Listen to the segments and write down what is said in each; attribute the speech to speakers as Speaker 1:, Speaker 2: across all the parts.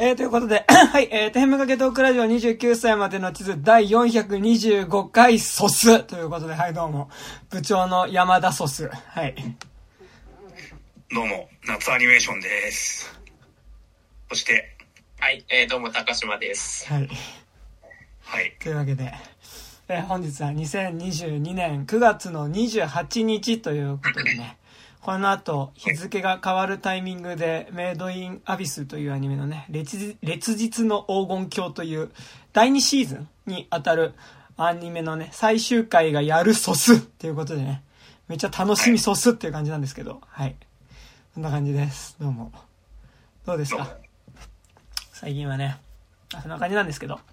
Speaker 1: えー、ということで、はい、えー、テンムかけトークラジオ29歳までの地図第425回ソスということで、はい、どうも。部長の山田ソス。はい。
Speaker 2: どうも、夏アニメーションです。そして、
Speaker 3: はい、えー、どうも、高島です。
Speaker 1: はい。
Speaker 2: はい。
Speaker 1: というわけで、えー、本日は2022年9月の28日ということでね、この後、日付が変わるタイミングで、メイドインアビスというアニメのね、烈日の黄金鏡という第2シーズンにあたるアニメのね、最終回がやるソスっていうことでね、めっちゃ楽しみソスっていう感じなんですけど、はい。そんな感じです。どうも。どうですか？最近はね、そんな感じなんですけど。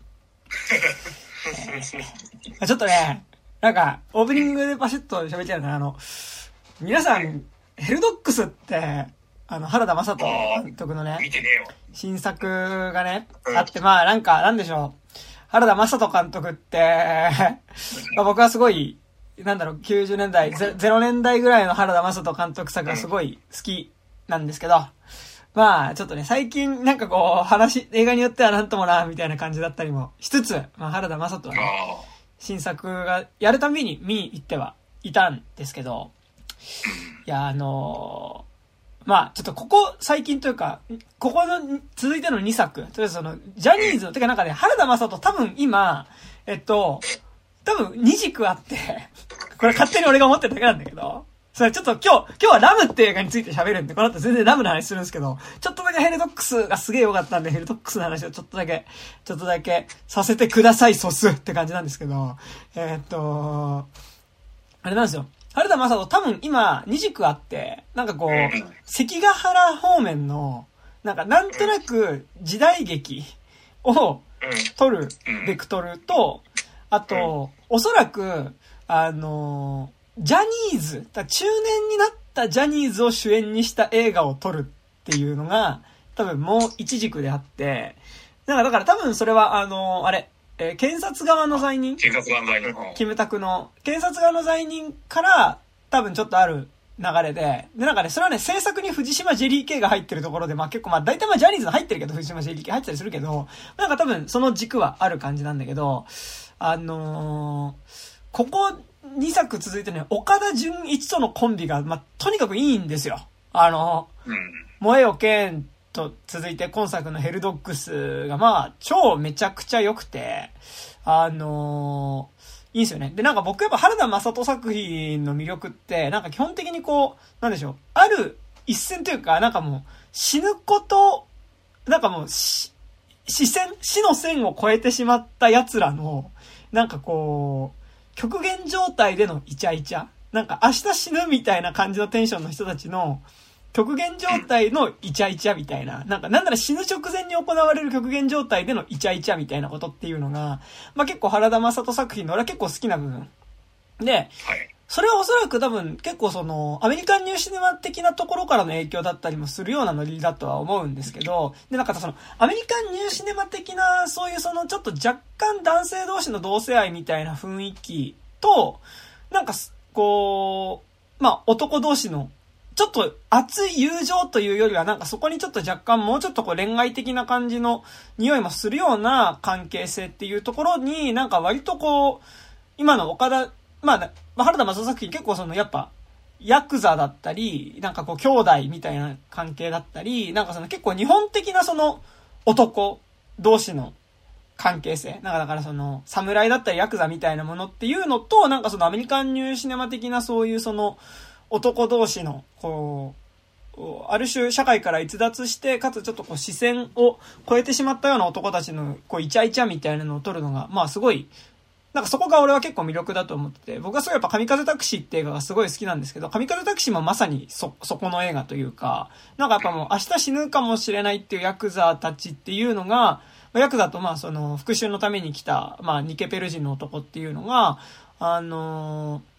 Speaker 1: えー、ちょっとね、なんか、オープニングでパシッと喋っちゃうから、あの、皆さん、ヘルドックスって、あの、原田正人監督のね、新作がね、あって、まあなんか、なんでしょう。原田正人監督って まあ僕はすごい、なんだろう、90年代、0年代ぐらいの原田正人監督作がすごい好きなんですけど、まあ、ちょっとね、最近なんかこう、話、映画によってはなんともな、みたいな感じだったりもしつつ、まあ原田正人はね、新作がやるたびに見に行ってはいたんですけど、いや、あのー、まあ、ちょっとここ最近というか、ここの続いての2作、とりあえずその、ジャニーズの、てかなんかね、原田正人多分今、えっと、多分2軸あって、これ勝手に俺が思ってるだけなんだけど、それちょっと今日、今日はラムって映画について喋るんで、この後全然ラムの話するんですけど、ちょっとだけヘルドックスがすげえ良かったんで、ヘルドックスの話をちょっとだけ、ちょっとだけさせてください、ソスって感じなんですけど、えー、っと、あれなんですよ。原田正人多分今2軸あって、なんかこう、関ヶ原方面の、なんかなんとなく時代劇を撮るベクトルと、あと、おそらく、あの、ジャニーズ、中年になったジャニーズを主演にした映画を撮るっていうのが、多分もう一軸であって、なんかだから多分それはあの、あれ、えー、検察側の罪人？
Speaker 2: 検察側の罪人。
Speaker 1: キムタクの、検察側の罪人から多分ちょっとある流れで、で、なんかね、それはね、制作に藤島ジェリー系が入ってるところで、まあ結構まあ大体まあジャニーズの入ってるけど、藤島ジェリー系入ってたりするけど、なんか多分その軸はある感じなんだけど、あのー、ここ2作続いてね、岡田純一とのコンビが、まあとにかくいいんですよ。あのー、萌えよけんと続いて今作のヘルドックスがまあ超めちゃくちゃ良くて、あのー、いいんすよね。で、なんか僕やっぱ原田正人作品の魅力って、なんか基本的にこう、なんでしょう、ある一線というか、なんかもう死ぬこと、なんかもう死、死線、死の線を超えてしまった奴らの、なんかこう、極限状態でのイチャイチャ。なんか明日死ぬみたいな感じのテンションの人たちの、極限状態のイチャイチャみたいな、なんかなんなら死ぬ直前に行われる極限状態でのイチャイチャみたいなことっていうのが、まあ結構原田正人作品の俺は結構好きな部分。で、それはおそらく多分結構その、アメリカンニューシネマ的なところからの影響だったりもするようなノリだとは思うんですけど、で、なんかその、アメリカンニューシネマ的な、そういうその、ちょっと若干男性同士の同性愛みたいな雰囲気と、なんか、こう、まあ男同士のちょっと熱い友情というよりはなんかそこにちょっと若干もうちょっとこう恋愛的な感じの匂いもするような関係性っていうところになんか割とこう、今の岡田、まあ、原田正作品結構そのやっぱ、ヤクザだったり、なんかこう兄弟みたいな関係だったり、なんかその結構日本的なその男同士の関係性。なんかだからその、侍だったりヤクザみたいなものっていうのと、なんかそのアメリカンニューシネマ的なそういうその、男同士の、こう、ある種社会から逸脱して、かつちょっとこう視線を超えてしまったような男たちの、こう、イチャイチャみたいなのを撮るのが、まあすごい、なんかそこが俺は結構魅力だと思ってて、僕はすごいやっぱ神風タクシーって映画がすごい好きなんですけど、神風タクシーもまさにそ、そこの映画というか、なんかやっぱもう明日死ぬかもしれないっていうヤクザたちっていうのが、ヤクザとまあその復讐のために来た、まあニケペル人の男っていうのが、あのー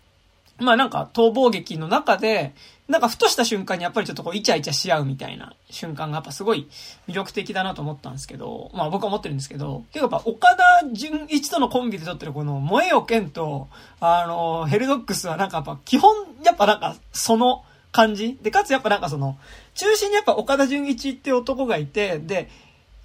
Speaker 1: まあなんか逃亡劇の中で、なんかふとした瞬間にやっぱりちょっとこうイチャイチャし合うみたいな瞬間がやっぱすごい魅力的だなと思ったんですけど、まあ僕は思ってるんですけど、結構やっぱ岡田純一とのコンビで撮ってるこの萌えよけんと、あの、ヘルドックスはなんかやっぱ基本やっぱなんかその感じで、かつやっぱなんかその、中心にやっぱ岡田純一って男がいて、で、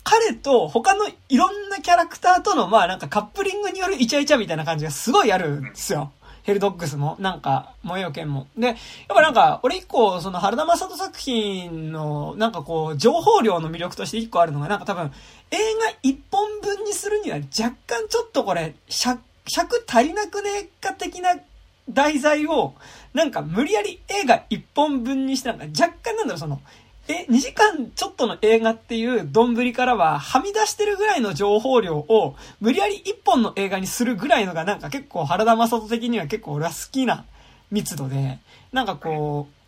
Speaker 1: 彼と他のいろんなキャラクターとの、まあなんかカップリングによるイチャイチャみたいな感じがすごいあるんですよ。ヘルドッグスも、なんか、萌えよ剣も。で、やっぱなんか、俺一個、その、原田正人作品の、なんかこう、情報量の魅力として一個あるのが、なんか多分、映画一本分にするには若干ちょっとこれ、尺、尺足りなくねえか的な題材を、なんか無理やり映画一本分にして、なんか若干なんだろ、その、え、2時間ちょっとの映画っていう丼からは、はみ出してるぐらいの情報量を、無理やり一本の映画にするぐらいのが、なんか結構原田正人的には結構俺は好きな密度で、なんかこう、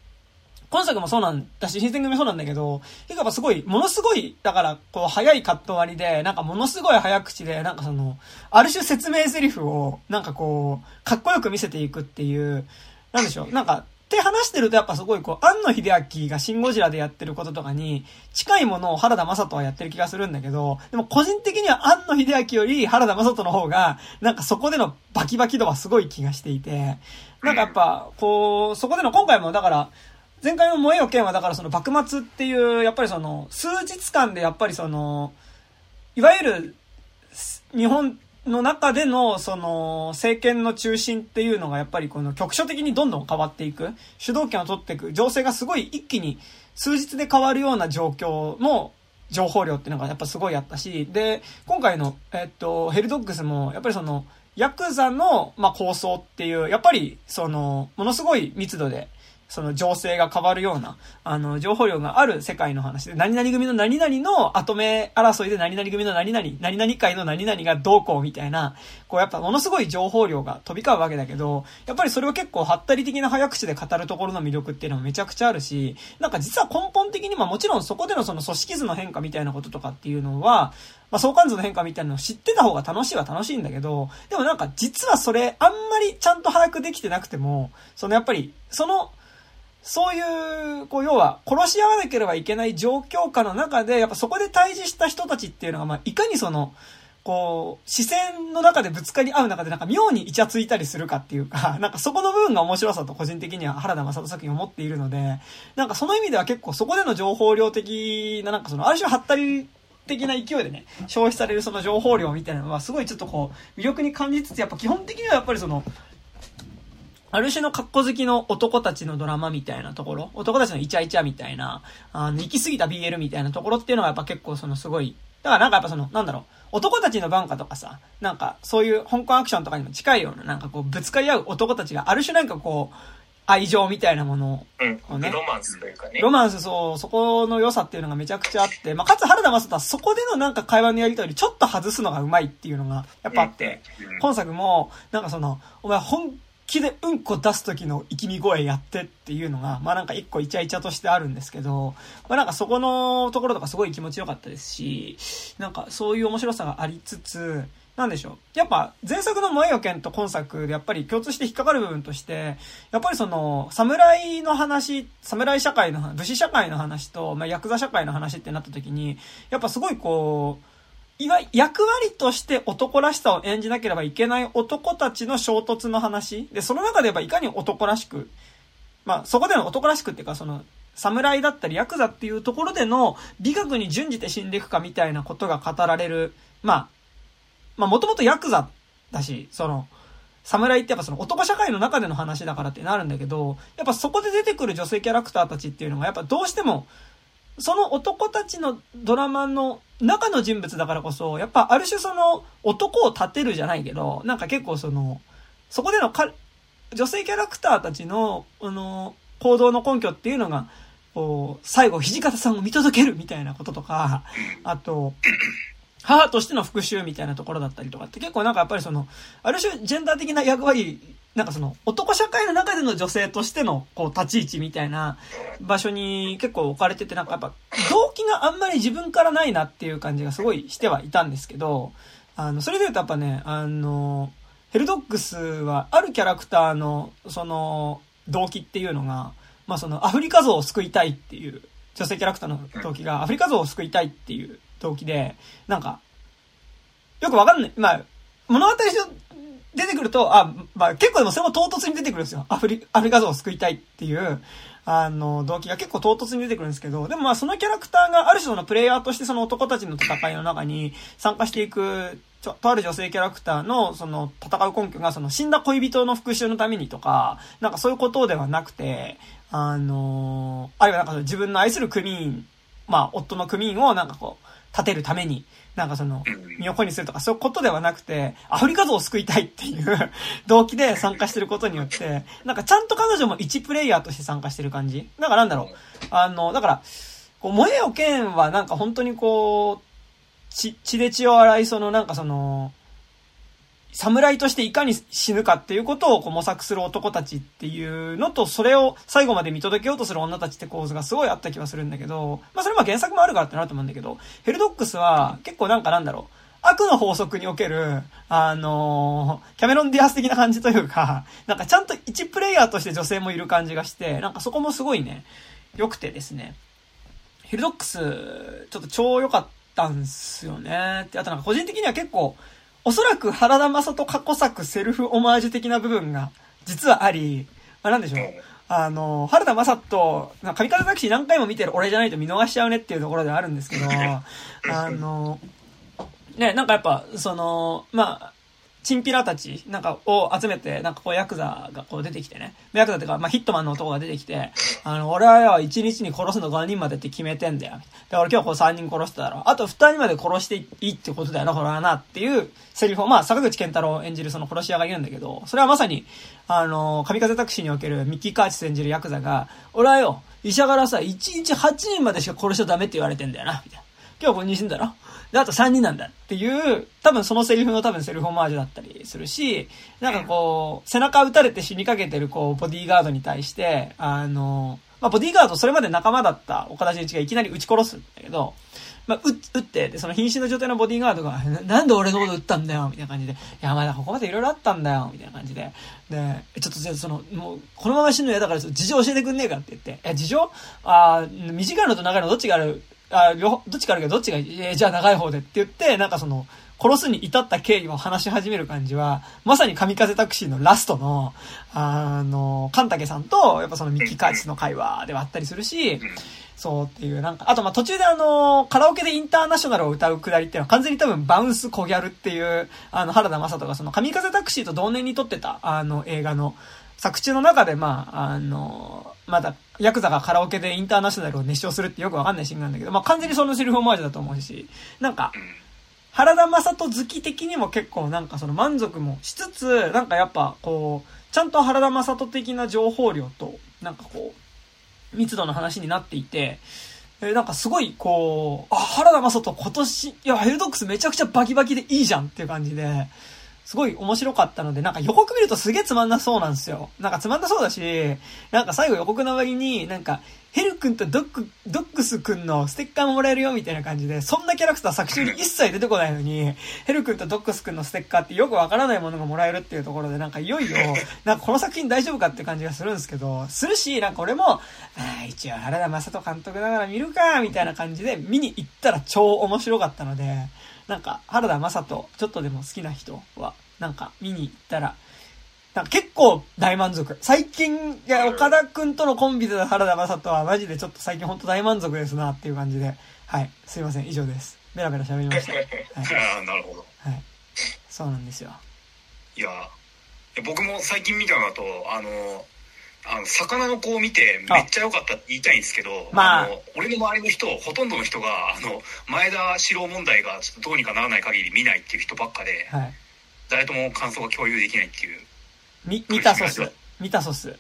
Speaker 1: 今作もそうなんだし、新選組もそうなんだけど、結構やっぱすごい、ものすごい、だから、こう、早いカット割りで、なんかものすごい早口で、なんかその、ある種説明台詞を、なんかこう、かっこよく見せていくっていう、なんでしょう、なんか、って話してるとやっぱすごいこう、庵野秀明がシンゴジラでやってることとかに、近いものを原田正人はやってる気がするんだけど、でも個人的には庵野秀明より原田正人の方が、なんかそこでのバキバキ度はすごい気がしていて、なんかやっぱ、こう、そこでの今回もだから、前回の燃えよ剣はだからその幕末っていう、やっぱりその、数日間でやっぱりその、いわゆる、日本の中での、その、政権の中心っていうのがやっぱりこの局所的にどんどん変わっていく、主導権を取っていく、情勢がすごい一気に数日で変わるような状況の情報量っていうのがやっぱすごいあったし、で、今回の、えっと、ヘルドッグスも、やっぱりその、ヤクザの、まあ、構想っていう、やっぱり、その、ものすごい密度で、その情勢が変わるような、あの、情報量がある世界の話で、何々組の何々の後目争いで何々組の何々、何々界の何々がどうこうみたいな、こうやっぱものすごい情報量が飛び交うわけだけど、やっぱりそれを結構はったり的な早口で語るところの魅力っていうのもめちゃくちゃあるし、なんか実は根本的にまあもちろんそこでのその組織図の変化みたいなこととかっていうのは、まあ相関図の変化みたいなのを知ってた方が楽しいは楽しいんだけど、でもなんか実はそれあんまりちゃんと把握できてなくても、そのやっぱり、その、そういう、こう、要は、殺し合わなければいけない状況下の中で、やっぱそこで対峙した人たちっていうのが、まあ、いかにその、こう、視線の中でぶつかり合う中でなんか妙にイチャついたりするかっていうか、なんかそこの部分が面白さと個人的には原田正人作品を持っているので、なんかその意味では結構そこでの情報量的な、なんかその、ある種はったり的な勢いでね、消費されるその情報量みたいなのはすごいちょっとこう、魅力に感じつつ、やっぱ基本的にはやっぱりその、ある種の格好好きの男たちのドラマみたいなところ、男たちのイチャイチャみたいな、あの、行き過ぎた BL みたいなところっていうのはやっぱ結構そのすごい、だからなんかやっぱその、なんだろう、男たちの番歌とかさ、なんかそういう香港アクションとかにも近いような、なんかこうぶつかり合う男たちがある種なんかこう、愛情みたいなもの
Speaker 3: をね、うん、ロマンスというかね。
Speaker 1: ロマンス、そう、そこの良さっていうのがめちゃくちゃあって、まあ、かつ原田正人はそこでのなんか会話のやりとりちょっと外すのがうまいっていうのがやっぱあって、今作も、なんかその、お前本気でうんこ出す時の生きみ声やってっていうのが、まあなんか一個イチャイチャとしてあるんですけど、まあなんかそこのところとかすごい気持ちよかったですし、なんかそういう面白さがありつつ、なんでしょう。やっぱ前作の萌えよ剣と今作でやっぱり共通して引っかかる部分として、やっぱりその、侍の話、侍社会の話、武士社会の話と、まあ、ヤクザ社会の話ってなった時に、やっぱすごいこう、いわゆる役割として男らしさを演じなければいけない男たちの衝突の話。で、その中で言えばいかに男らしく、まあ、そこでの男らしくっていうか、その、侍だったりヤクザっていうところでの美学に準じて死んでいくかみたいなことが語られる。まあ、まあ、もともとヤクザだし、その、侍ってやっぱその男社会の中での話だからってなるんだけど、やっぱそこで出てくる女性キャラクターたちっていうのがやっぱどうしても、その男たちのドラマの中の人物だからこそ、やっぱある種その男を立てるじゃないけど、なんか結構その、そこでのか、女性キャラクターたちの、あの、行動の根拠っていうのが、こう、最後、土方さんを見届けるみたいなこととか、あと、母としての復讐みたいなところだったりとかって結構なんかやっぱりその、ある種ジェンダー的な役割なんかその、男社会の中での女性としての、こう、立ち位置みたいな場所に結構置かれてて、なんかやっぱ、動機があんまり自分からないなっていう感じがすごいしてはいたんですけど、あの、それで言うとやっぱね、あの、ヘルドッグスは、あるキャラクターの、その、動機っていうのが、まあその、アフリカ像を救いたいっていう、女性キャラクターの動機が、アフリカ像を救いたいっていう動機で、なんか、よくわかんない。まあ、物語出てくると、あ、まあ結構でもそれも唐突に出てくるんですよ。アフリ、アフリカ像を救いたいっていう、あの、動機が結構唐突に出てくるんですけど、でもまあそのキャラクターがある種のプレイヤーとしてその男たちの戦いの中に参加していく、ちょとある女性キャラクターのその戦う根拠がその死んだ恋人の復讐のためにとか、なんかそういうことではなくて、あの、あるいはなんか自分の愛する組員、まあ夫の組員をなんかこう、立てるために、なんかその、身を粉にするとかそういうことではなくて、アフリカ像を救いたいっていう 動機で参加してることによって、なんかちゃんと彼女も一プレイヤーとして参加してる感じ。だからなんだろう。あの、だから、こう、萌えよ剣はなんか本当にこう、血、血で血を洗い、そのなんかその、侍としていかに死ぬかっていうことをこう模索する男たちっていうのと、それを最後まで見届けようとする女たちって構図がすごいあった気はするんだけど、まあそれは原作もあるからってなると思うんだけど、ヘルドックスは結構なんかなんだろう、悪の法則における、あのー、キャメロン・ディアス的な感じというか、なんかちゃんと一プレイヤーとして女性もいる感じがして、なんかそこもすごいね、良くてですね。ヘルドックス、ちょっと超良かったんすよね。で、あとなんか個人的には結構、おそらく原田正人過去作セルフオマージュ的な部分が実はあり、まあ、なんでしょう。あの、原田正人、神風タクシー何回も見てる俺じゃないと見逃しちゃうねっていうところではあるんですけど、あの、ね、なんかやっぱ、その、まあ、チンピラたち、なんか、を集めて、なんかこう、ヤクザがこう出てきてね。ヤクザっていうか、まあ、ヒットマンの男が出てきて、あの、俺はよ、1日に殺すの5人までって決めてんだよ。で、俺今日こう3人殺してたら、あと2人まで殺していいってことだよな、これはな、っていうセリフを、まあ、坂口健太郎演じるその殺し屋が言うんだけど、それはまさに、あの、神風タクシーにおけるミッキー・カーチス演じるヤクザが、俺はよ、医者からさ、1日8人までしか殺しちゃダメって言われてんだよな、みたいな。今日これ2死んだろで、あと3人なんだっていう、多分そのセリフの多分セルフオマージュだったりするし、なんかこう、背中撃たれて死にかけてるこう、ボディーガードに対して、あの、まあ、ボディーガードそれまで仲間だった岡田准一がいきなり撃ち殺すんだけど、まあ、撃って、で、その瀕死の状態のボディーガードが、なんで俺のこと撃ったんだよみたいな感じで、いや、まだここまで色々あったんだよみたいな感じで、で、ちょっとじゃその、もう、このまま死ぬの嫌だから、事情教えてくんねえかって言って、え、事情？あ短いのと長いのどっちがある？あ、どっちかあるけど、どっちがえー、じゃあ長い方でって言って、なんかその、殺すに至った経緯を話し始める感じは、まさに神風タクシーのラストの、あの、カンタケさんと、やっぱそのミッキーカーチの会話ではあったりするし、そうっていう、なんか、あとま途中であの、カラオケでインターナショナルを歌うくだりっていうのは完全に多分バウンスコギャルっていう、あの、原田正人がその神風タクシーと同年に撮ってた、あの、映画の、作中の中で、まあ、あの、まだ、ヤクザがカラオケでインターナショナルを熱唱するってよくわかんないシーンなんだけど、まあ完全にそのセリフオマージュだと思うし、なんか、原田正人好き的にも結構なんかその満足もしつつ、なんかやっぱこう、ちゃんと原田正人的な情報量と、なんかこう、密度の話になっていて、えなんかすごいこう、あ、原田正人今年、いや、ヘルドックスめちゃくちゃバキバキでいいじゃんっていう感じで、すごい面白かったので、なんか予告見るとすげえつまんなそうなんですよ。なんかつまんなそうだし、なんか最後予告の終わりに、なんか、ヘル君とドック、ドックス君のステッカーももらえるよみたいな感じで、そんなキャラクター作中に一切出てこないのに、ヘル君とドックス君のステッカーってよくわからないものがもらえるっていうところで、なんかいよいよ、なんかこの作品大丈夫かって感じがするんですけど、するし、なんか俺も、ああ、一応原田正人監督だから見るか、みたいな感じで見に行ったら超面白かったので、なんか原田正人、ちょっとでも好きな人は、なんか見に行ったら、なんか結構大満足。最近、いや、岡田くんとのコンビで原田正人はマジでちょっと最近ほんと大満足ですなっていう感じで。はい。すいません。以上です。ベラベラ喋りました。はい、
Speaker 2: ああ、なるほど。
Speaker 1: はい。そうなんですよ。
Speaker 2: いや、僕も最近見たのだと、あの、あの、魚の子を見てめっちゃ良かったって言いたいんですけど、まあ、あの、俺の周りの人、ほとんどの人が、あの、前田四郎問題がちょっとどうにかならない限り見ないっていう人ばっかで、はい、誰とも感想が共有できないっていう。
Speaker 1: み、見たソス。見たソス。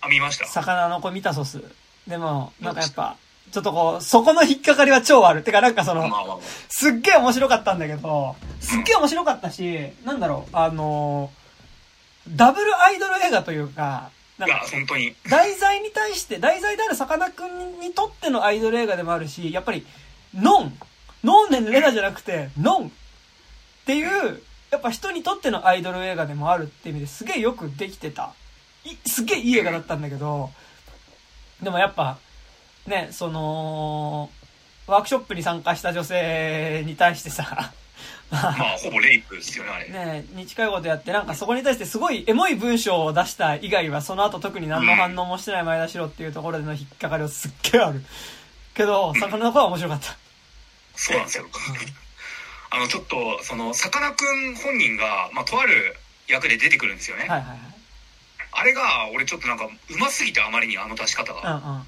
Speaker 2: あ、見ました？
Speaker 1: 魚の子見たソス。でも、なんかやっぱ、ちょっとこう、そこの引っかかりは超ある。てかなんかその、すっげえ面白かったんだけど、すっげえ面白かったし、なんだろう、あのダブルアイドル映画というか、
Speaker 2: なんか、本当に。
Speaker 1: 題材に対して、題材であるさかなクンにとってのアイドル映画でもあるし、やっぱり、ノン、ノンレナじゃなくて、ノンっていうやっぱ人にとってのアイドル映画でもあるって意味ですげえよくできてた。すげえいい映画だったんだけど、でもやっぱ、ね、その、ワークショップに参加した女性に対してさ、
Speaker 2: まあ、ほぼレイプですよね、あれ。
Speaker 1: ねに近いことやって、なんかそこに対してすごいエモい文章を出した以外は、その後特に何の反応もしてない前田代っていうところでの引っかかりはすっげえある。けど、魚の子は面白かった。
Speaker 2: そうなんですよ。あの、ちょっと、その、さかなクン本人が、まあ、とある役で出てくるんですよね。
Speaker 1: はいはいはい。
Speaker 2: あれが、俺ちょっとなんか、うますぎてあまりにあの出し方が。
Speaker 1: うんうん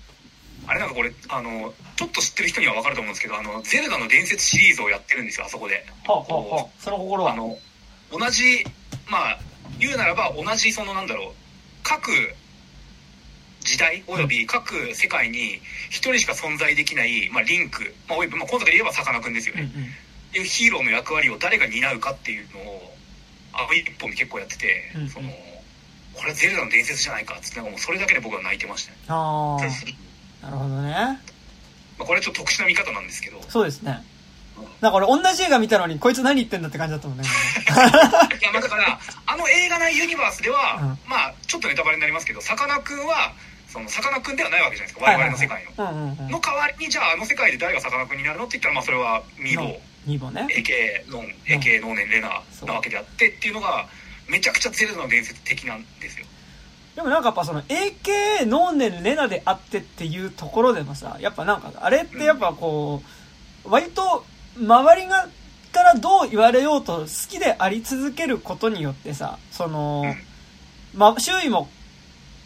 Speaker 2: あれなんかこれ、あの、ちょっと知ってる人にはわかると思うんですけど、あの、ゼルダの伝説シリーズをやってるんですよ、あそこで。
Speaker 1: はあ、はあ、その心は
Speaker 2: あの、同じ、まあ、言うならば同じそのなんだろう、各時代および各世界に一人しか存在できない、まあ、リンク、まあ、まあ、今作で言えばさかなクンですよね。
Speaker 1: うんうん
Speaker 2: いうヒーローの役割を誰が担うかっていうのをあの一本で結構やってて、
Speaker 1: うんうん、
Speaker 2: そのこれはゼルダの伝説じゃないかっつってなんかもうそれだけで僕は泣いてましたね。
Speaker 1: ああなるほどね、
Speaker 2: まあ、これはちょっと特殊な見方なんですけど。
Speaker 1: そうですね。なん。か俺同じ映画見たのにこいつ何言ってんだって感じだったもんね。
Speaker 2: いやまだからあの映画内ユニバースでは、うん、まあちょっとネタバレになりますけどさかなクンはそのさかなクンではないわけじゃないですか我々の世界の、の代わりにじゃああの世界で誰がさかなクンになるのって言ったらまあそれはミ
Speaker 1: ロ。2番ね。
Speaker 2: エケノンエケノーネンレナなわけであってっていうのがめちゃくちゃゼルダの伝説的なんですよ。
Speaker 1: でもなんかやっぱその AK ノーネンレナであってっていうところでもさやっぱなんかあれってやっぱこう、割と周りがからどう言われようと好きであり続けることによってさその、ま、周囲も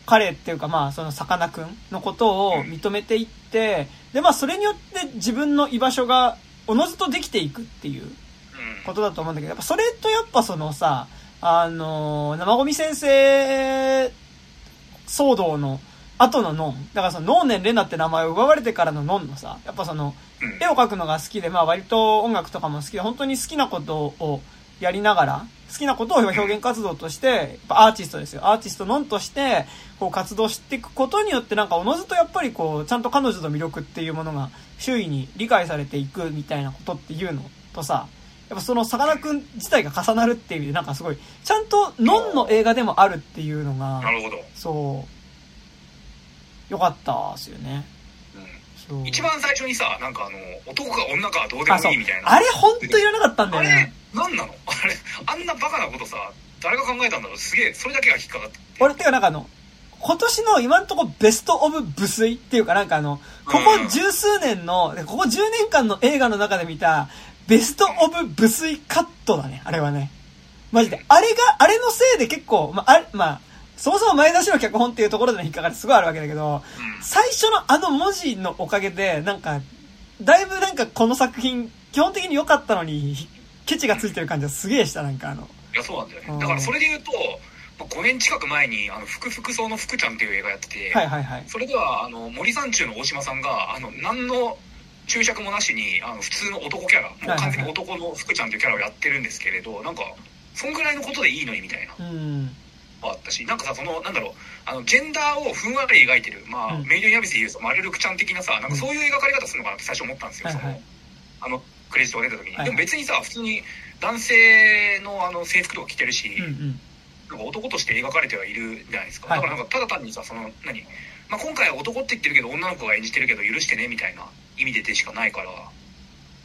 Speaker 1: 彼っていうかまあそのさかなクンのことを認めていって、でまあそれによって自分の居場所がおのずとできていくっていうことだと思うんだけど、やっぱそれとやっぱそのさ、あの、生ゴミ先生騒動の後のノン。だからその、ノーネンレナって名前を奪われてからのノンのさ、やっぱその、絵を描くのが好きで、まあ割と音楽とかも好きで、本当に好きなことをやりながら、好きなことを表現活動として、やっぱアーティストですよ。アーティストノンとして、こう活動していくことによって、なんかおのずとやっぱりこう、ちゃんと彼女の魅力っていうものが周囲に理解されていくみたいなことっていうのとさ、やっぱそのさかなクン自体が重なるっていう意味で、なんかすごい、ちゃんとノンの映画でもあるっていうのが、
Speaker 2: なるほど。
Speaker 1: そう、よかったっすよね。
Speaker 2: うん。一番最初にさ、なんかあの、男か女かどうでもいいみたいな。
Speaker 1: あれほんといらなかったんだよ
Speaker 2: ね。あれ、なんなの？あれ、あんなバカなことさ、誰が考えたんだろう？すげえ、それだけが引っかかって。
Speaker 1: 俺ってかなんかあの、今年の今んとこベストオブ無粋っていうかなんかあの、ここ十数年の、ここ10年間の映画の中で見た、ベストオブ無水カットだね、あれはね。マジで。あれが、あれのせいで結構、まあ、あまあ、そもそも前出しの脚本っていうところでの引っかかりすごいあるわけだけど、最初のあの文字のおかげで、なんか、だいぶなんかこの作品、基本的に良かったのに、ケチがついてる感じはすげえした、なんかあの。
Speaker 2: いや、そうなんだよね。だからそれで言うと、5年近く前に、あの、福福草の福ちゃんっていう映画やってて、
Speaker 1: はいはいはい。
Speaker 2: それでは、あの、森三中の大島さんが、あの、何の、注釈もなしにあの普通の男キャラもう完全に男の福ちゃんというキャラをやってるんですけれどなんかそんぐらいのことでいいのにみたいな、
Speaker 1: うん、
Speaker 2: あったしなんかさそのなんだろうあのジェンダーをふんわり描いてる、まあ、うん、メイドインアビスでいうとマリルクちゃん的なさなんかそういう描かれ方するのかなって最初思ったんですよ、そのあのクレジットが出た時に、はいはい、でも別にさ普通に男性のあの制服とか着てるし、
Speaker 1: うんうん、
Speaker 2: なんか男として描かれてはいるじゃないですか、だからなんかただ単にさその何？まあ、今回は男って言ってるけど女の子が演じてるけど許してねみたいな意味ででしかないから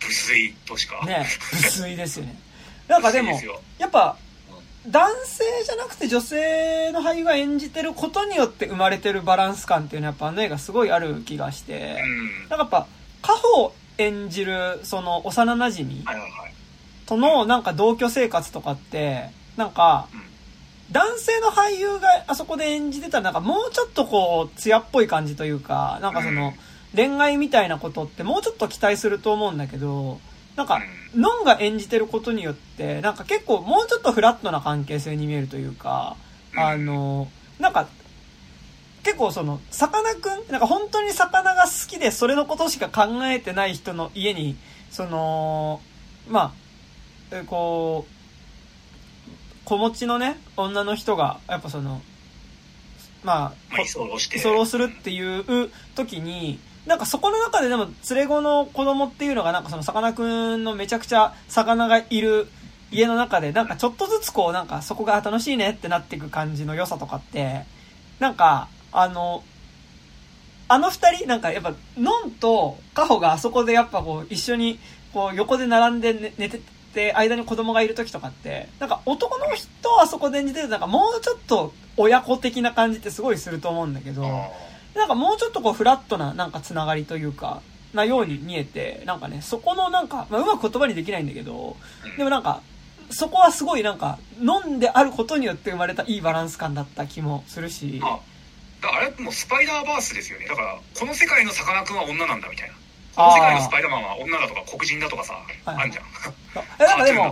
Speaker 2: 無粋としか。
Speaker 1: ね無粋ですよね。なんかでもやっぱ男性じゃなくて女性の俳優が演じてることによって生まれてるバランス感っていうのはやっぱあの映画すごいある気がして、
Speaker 2: うん、
Speaker 1: なんかやっぱ家宝演じるその幼なじみとのなんか同居生活とかってなんか、男性の俳優があそこで演じてたらなんかもうちょっとこう艶っぽい感じというかなんかその、恋愛みたいなことってもうちょっと期待すると思うんだけど、なんか、ノンが演じてることによって、なんか結構もうちょっとフラットな関係性に見えるというか、あの、なんか、結構その、さかなクン、なんか本当に魚が好きでそれのことしか考えてない人の家に、その、まあ、こう、子持ちのね、女の人が、やっぱその、ま
Speaker 2: あ、居候して。
Speaker 1: 居候するっていう時に、なんかそこの中ででも連れ子の子供っていうのがなんかそのさかなクンのめちゃくちゃ魚がいる家の中でなんかちょっとずつこうなんかそこが楽しいねってなっていく感じの良さとかってなんかあのあの二人なんかやっぱノンとカホがあそこでやっぱこう一緒にこう横で並んで寝てて、間に子供がいる時とかって、なんか男の人はそこで演じてるなんかもうちょっと親子的な感じってすごいすると思うんだけど、なんかもうちょっとこうフラットななんかつながりというか、なように見えて、なんかね、そこのなんか、まあ、うまく言葉にできないんだけど、でもなんか、そこはすごいなんか、飲んであることによって生まれたいいバランス感だった気もするし。
Speaker 2: あ、あれもうスパイダーバースですよね。だから、この世界のさかなクンは女なんだみたいな。この世界のスパイダーマンは女だとか黒人だとかさ、あんじゃん。
Speaker 1: え、なんかでも、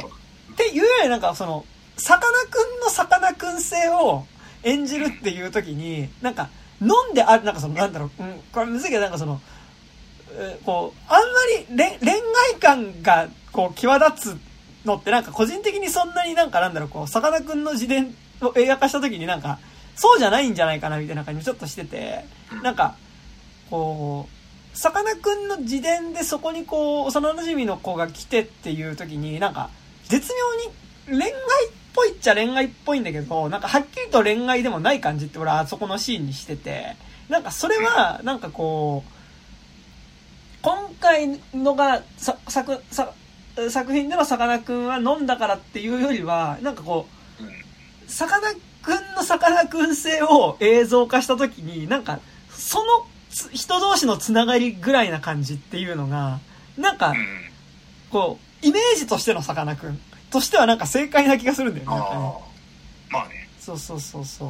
Speaker 1: っていうよりなんかその、さかなクンのさかなクン性を演じるっていう時に、なんか、飲んである、なんかその、なんだろう、うん、これむずいけどなんかその、こう、あんまり恋恋愛感がこう際立つのってなんか個人的にそんなになんかなんだろう、こう、さかなクンの自伝を映画化した時になんか、そうじゃないんじゃないかなみたいな感じもちょっとしてて、なんか、こう、さかなクンの自伝でそこにこう、幼馴染の子が来てっていう時になんか、絶妙に恋愛っぽいっちゃ恋愛っぽいんだけど、なんかはっきりと恋愛でもない感じって俺はあそこのシーンにしてて、なんかそれは、なんかこう、今回のが、さ、作、さ、作品でのさかなクンは飲んだからっていうよりは、なんかこう、さかなクンのさかなクン性を映像化した時に、なんか、その人同士のつながりぐらいな感じっていうのが、なんか、こう、イメージとしてのさかなクンとしてはなんか正解な気がするんだよね。
Speaker 2: あまあね。
Speaker 1: そうそうそうそう。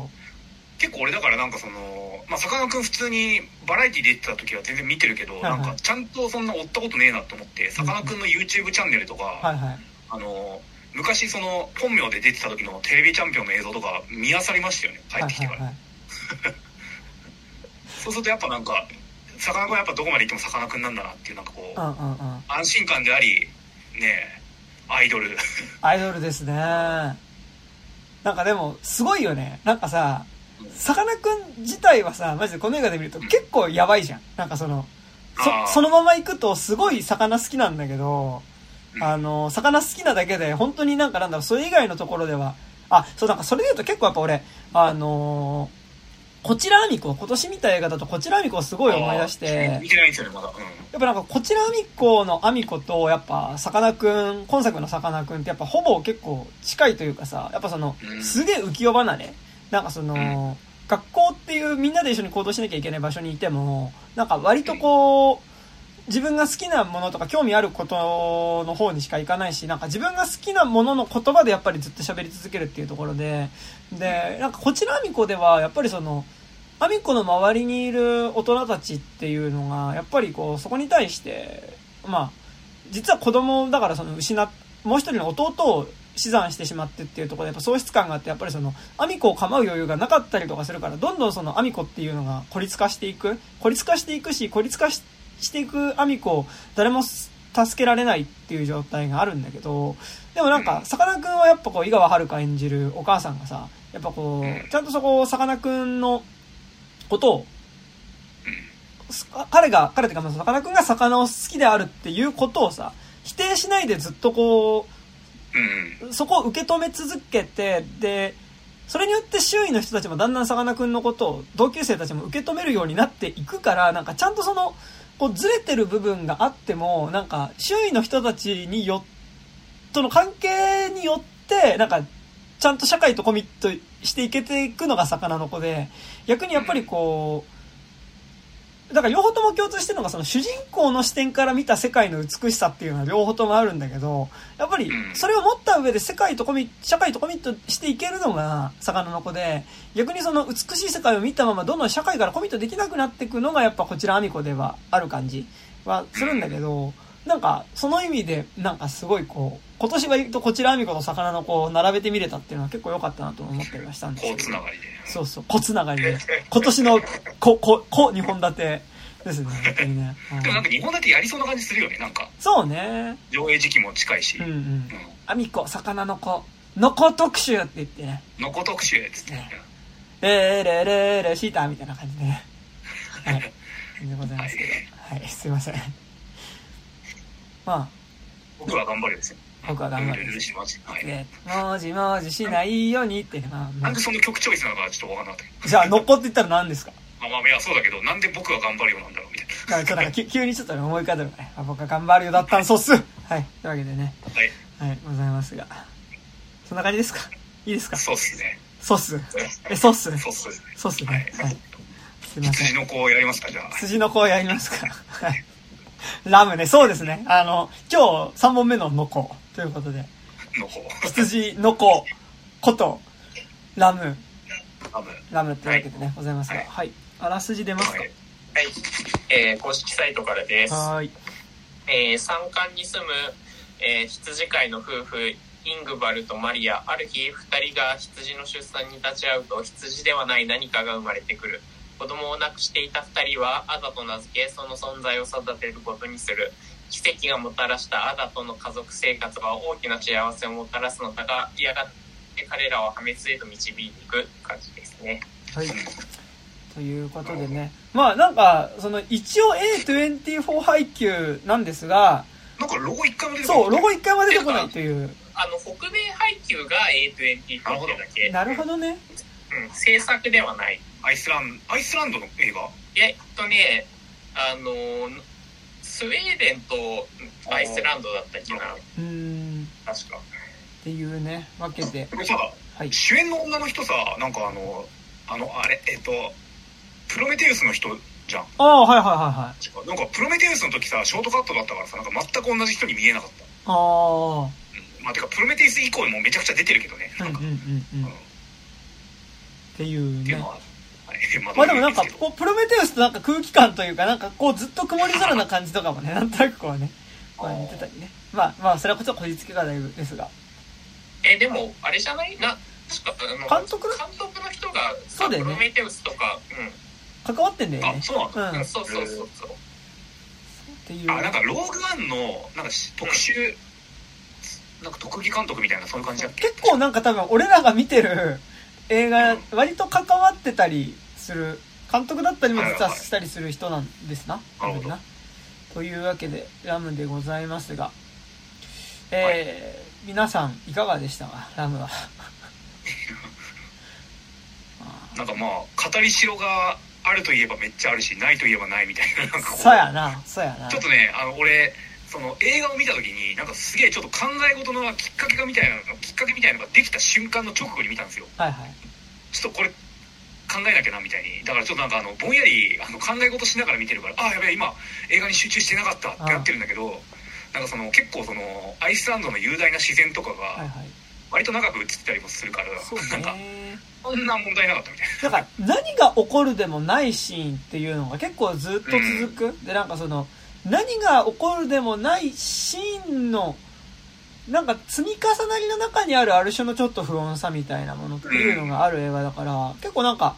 Speaker 2: 結構俺だからなんかその、まあ、さかなクン普通にバラエティ出てた時は全然見てるけど、はいはい、なんかちゃんとそんな追ったことねえなと思って、さかなクンの YouTube チャンネルとか、はいはい、あの、昔その本名で出てた時のテレビチャンピオンの映像とか見漁りましたよね、帰ってきてから。はいはいはい そうするとやっぱなんか、さかなクンはやっぱどこまで行ってもさかなクンなんだなっていう、なんかこう、うんうんうん、安心感であり、ねアイドル。
Speaker 1: アイドルですね。なんかでも、すごいよね。なんかさ、さかなクン自体はさ、マジでこの映画で見ると結構やばいじゃん。なんかその、そ、そのまま行くとすごい魚好きなんだけど、あの、魚好きなだけで、本当になんかなんだろう、それ以外のところでは、あ、そうなんかそれで言うと結構やっぱ俺、あのー、こちらあみこ、今年見た映画だとこちらあみこをすごい思い出して、
Speaker 2: 見てないんですよね、まだ。うん、や
Speaker 1: っぱなんかこちらあみこのあみこと、やっぱさかなクン、今作のさかなクンってやっぱほぼ結構近いというかさ、やっぱその、すげえ浮世離れ。なんかその、学校っていうみんなで一緒に行動しなきゃいけない場所にいても、なんか割とこう、自分が好きなものとか興味あることの方にしか行かないし、なんか自分が好きなものの言葉でやっぱりずっと喋り続けるっていうところで、で、なんかこちらアミコではやっぱりその、アミコの周りにいる大人たちっていうのが、やっぱりこう、そこに対して、まあ、実は子供だからその失っ、もう一人の弟を死産してしまってっていうところでやっぱ喪失感があってやっぱりそのアミコを構う余裕がなかったりとかするからどんどんそのアミコっていうのが孤立化していく孤立化していくし孤立化していくアミコを誰も助けられないっていう状態があるんだけどでもなんかさかなクンはやっぱこう井川遥演じるお母さんがさやっぱこうちゃんとそこをさかなクンのことを彼が彼っていうかさかなクンが魚を好きであるっていうことをさ否定しないでずっとこうそこを受け止め続けて、で、それによって周囲の人たちもだんだんさかなクンのことを同級生たちも受け止めるようになっていくから、なんかちゃんとその、こうずれてる部分があっても、なんか周囲の人たちによとの関係によって、なんかちゃんと社会とコミットしていけていくのが魚の子で、逆にやっぱりこう、だから両方とも共通してるのがその主人公の視点から見た世界の美しさっていうのは両方ともあるんだけど、やっぱりそれを持った上で世界とコミ、社会とコミットしていけるのが魚の子で、逆にその美しい世界を見たままどんどん社会からコミットできなくなっていくのがやっぱこちらアミコではある感じはするんだけど、なんかその意味でなんかすごいこう、今年は言うとこちらアミコと魚の子を並べてみれたっていうのは結構良かったなと思ったりはしたんですけ
Speaker 2: ど。つながりで。
Speaker 1: そうそう、子つながりで。今年の子、子、子2本立てですね、本当にね。
Speaker 2: でもなんか2本立てやりそうな感じするよね、なんか。
Speaker 1: そうね。
Speaker 2: 上映時期も近いし。うんうん。
Speaker 1: アミコ、魚の子、のこ特集って言ってね。
Speaker 2: のこ特集っつって。ね、
Speaker 1: レーレーレーレーシータみたいな感じでね。はい。でございますけど。はい、はい、すいません。まあ。
Speaker 2: 僕は頑張るですよ。
Speaker 1: 僕は頑張る。
Speaker 2: ルルシマジ。はい。
Speaker 1: もじもじしないようにって。
Speaker 2: まあ、なんでその曲チョイスなのかちょっとわかんなかった。
Speaker 1: じゃあ、のっこって言ったら何ですか？
Speaker 2: あまあ、いや、そうだけど、なんで僕は頑張るよなんだろうみたいな。
Speaker 1: なんか急にちょっと思い浮かべるね。あ僕は頑張るよだったんそうっす。はい。というわけでね。
Speaker 2: はい。
Speaker 1: はい、ございますが。そんな感じですか？いいですか？
Speaker 2: そうっすね。
Speaker 1: そうっす。え、そうっす。
Speaker 2: そうっす。
Speaker 1: そうっすね。
Speaker 2: はい
Speaker 1: はい。すいません。
Speaker 2: 羊の子やりますか、じゃあ。
Speaker 1: 筋の子やりますか？はい。ラムね、そうですね。あの、今日3本目のの子ということで、
Speaker 2: の方。
Speaker 1: 羊の子こと、ラム、
Speaker 2: 多分。
Speaker 1: ラムというわけでね、ございますが、
Speaker 2: はい
Speaker 1: はい。あらすじ出ますか？
Speaker 2: はい
Speaker 3: はい。えー公式サイトからです。
Speaker 1: はーい。
Speaker 3: えー山間に住む、えー羊飼いの夫婦、イングバルとマリア。ある日、二人が羊の出産に立ち会うと、羊ではない何かが生まれてくる。子供を亡くしていた二人は、アダと名付け、その存在を育てることにする。奇跡がもたらしたアダとの家族生活は大きな幸せをもたらすのだが、やがて彼らを破滅へと導いていく感じですね。
Speaker 1: はい。ということでね。まあなんか、その一応 A24 配給なんですが、
Speaker 2: なんかロゴ一回も出てこない
Speaker 1: そう、ロゴ一回も出てこないという。
Speaker 3: あの、北米配給が A24 ってだけ。
Speaker 1: なるほどね。
Speaker 3: うん、制作ではない。
Speaker 2: アイスランド、アイスランドの映画？
Speaker 3: えっとね、あのー、スウェーデンとアイスランドだったっけな、
Speaker 1: うーん。
Speaker 3: 確か。
Speaker 1: っていうね、わけで。
Speaker 2: これさ、
Speaker 1: はい。
Speaker 2: 主演の女の人さ、なんかあの、あの、あれ、えっと、プロメテウスの人じゃん。
Speaker 1: ああ、はいはいはいはい。
Speaker 2: なんかプロメテウスの時さ、ショートカットだったからさ、なんか全く同じ人に見えなかった。
Speaker 1: ああ。
Speaker 2: うんまあ、てか、プロメテウス以降もめちゃくちゃ出てるけどね。
Speaker 1: うんうん
Speaker 2: なんか、
Speaker 1: うんうん。っていうね。
Speaker 2: ま
Speaker 1: まあでもなんかこう、プロメテウスとなんか空気感というか、なんかこうずっと曇り空な感じとかもね、なんとなくこうね、こう似てたりね。まあまあ、それはこそこじつけがだいぶですが。
Speaker 3: え、でも、あれじゃない？な、
Speaker 1: 監督？
Speaker 3: 監督の人が
Speaker 1: そうだよね
Speaker 3: プロメテウスとか、
Speaker 1: 関わってんだよ
Speaker 2: あ、
Speaker 1: ね。
Speaker 2: そうなんだ。
Speaker 1: うん。
Speaker 3: うん、
Speaker 1: っ
Speaker 3: そうそうそうそう。
Speaker 1: ていう。
Speaker 2: あ、なんか、ローグワンの、なんかし、特集、なんか特技監督みたいな、そういう感じだっけ？
Speaker 1: 結構なんか多分俺らが見てる映画、割と関わってたりする、監督だったりも実はしたりする人なんですな。
Speaker 2: なるほど
Speaker 1: な。というわけで、ラムでございますが、えー、皆さんいかがでしたか、ラムは。
Speaker 2: なんかまあ、語りしろがあるといえばめっちゃあるし、ないといえばないみたいな、なんかこう
Speaker 1: そうやな、そうやな。
Speaker 2: ちょっとね、あの、俺、その映画を見た時に、なんかすげえちょっと考え事のきっかけがみたいなの、きっかけみたいなのができた瞬間の直後に見たんですよ。
Speaker 1: はいはい。
Speaker 2: ちょっとこれ、考えなきゃなみたいに。だからちょっとなんかあの、ぼんやりあの考え事しながら見てるから、あ、やべえ、今、映画に集中してなかったってなってるんだけど、なんかその、結構その、アイスランドの雄大な自然とかが、
Speaker 1: はいはい。
Speaker 2: 割と長く映ってたりもするから、
Speaker 1: そう
Speaker 2: なんか、
Speaker 1: ね。
Speaker 2: そんな問題なかったみたい
Speaker 1: だから、何が起こるでもないシーンっていうのが結構ずっと続く。で、なんかその、何が起こるでもないシーンの、なんか積み重なりの中にあるある種のちょっと不穏さみたいなものっていうのがある映画だから、結構なんか、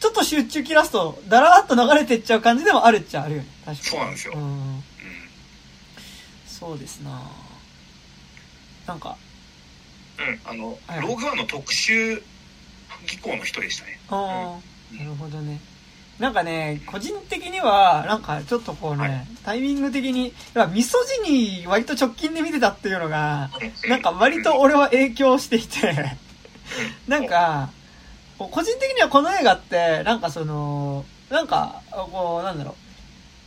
Speaker 1: ちょっと集中切らすと、だらーっと流れてっちゃう感じでもあるっちゃあるよね。確かに。
Speaker 2: そうなんですよ
Speaker 1: うん。そうですななんか、
Speaker 2: あの、
Speaker 1: はい
Speaker 2: ローグワンの特集技巧の人でしたね。
Speaker 1: ああ、なるほどね。なんかね、個人的には、なんかちょっとこうね、
Speaker 2: はい。
Speaker 1: タイミング的に、やっぱミソジに割と直近で見てたっていうのが、なんか割と俺は影響していて、なんか、個人的にはこの映画って、なんかその、なんか、こう、なんだろ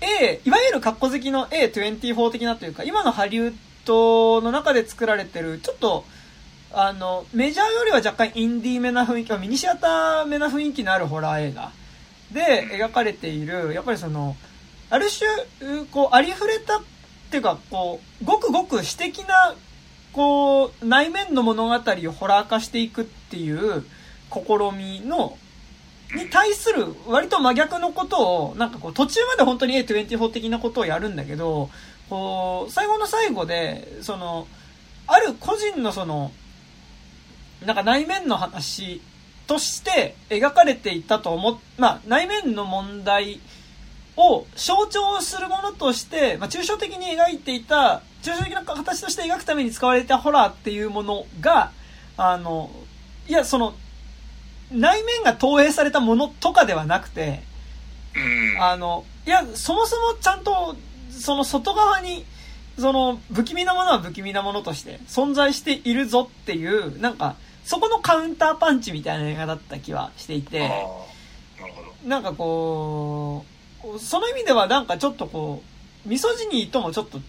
Speaker 1: う、A、いわゆる格好好きの A24 的なというか、今のハリウッドの中で作られてる、ちょっと、あの、メジャーよりは若干インディーめな雰囲気、ミニシアターめな雰囲気のあるホラー映画で描かれている、やっぱりその、ある種、こう、ありふれたっていうか、こう、ごくごく私的な、こう、内面の物語をホラー化していくっていう試みの、に対する割と真逆のことを、なんかこう途中まで本当に A24 的なことをやるんだけど、こう、最後の最後で、その、ある個人のその、なんか内面の話として描かれていたと思っ、まあ内面の問題を象徴するものとして、まあ抽象的に描いていた、抽象的な形として描くために使われたホラーっていうものが、あの、いや、その、内面が投影されたものとかではなくて、
Speaker 2: うん。
Speaker 1: あの、いや、そもそもちゃんと、その外側に、その、不気味なものは不気味なものとして存在しているぞっていう、なんか、そこのカウンターパンチみたいな映画だった気はしていて。
Speaker 2: な
Speaker 1: んかこう、その意味ではなんかちょっとこう、ミソジニーともちょっと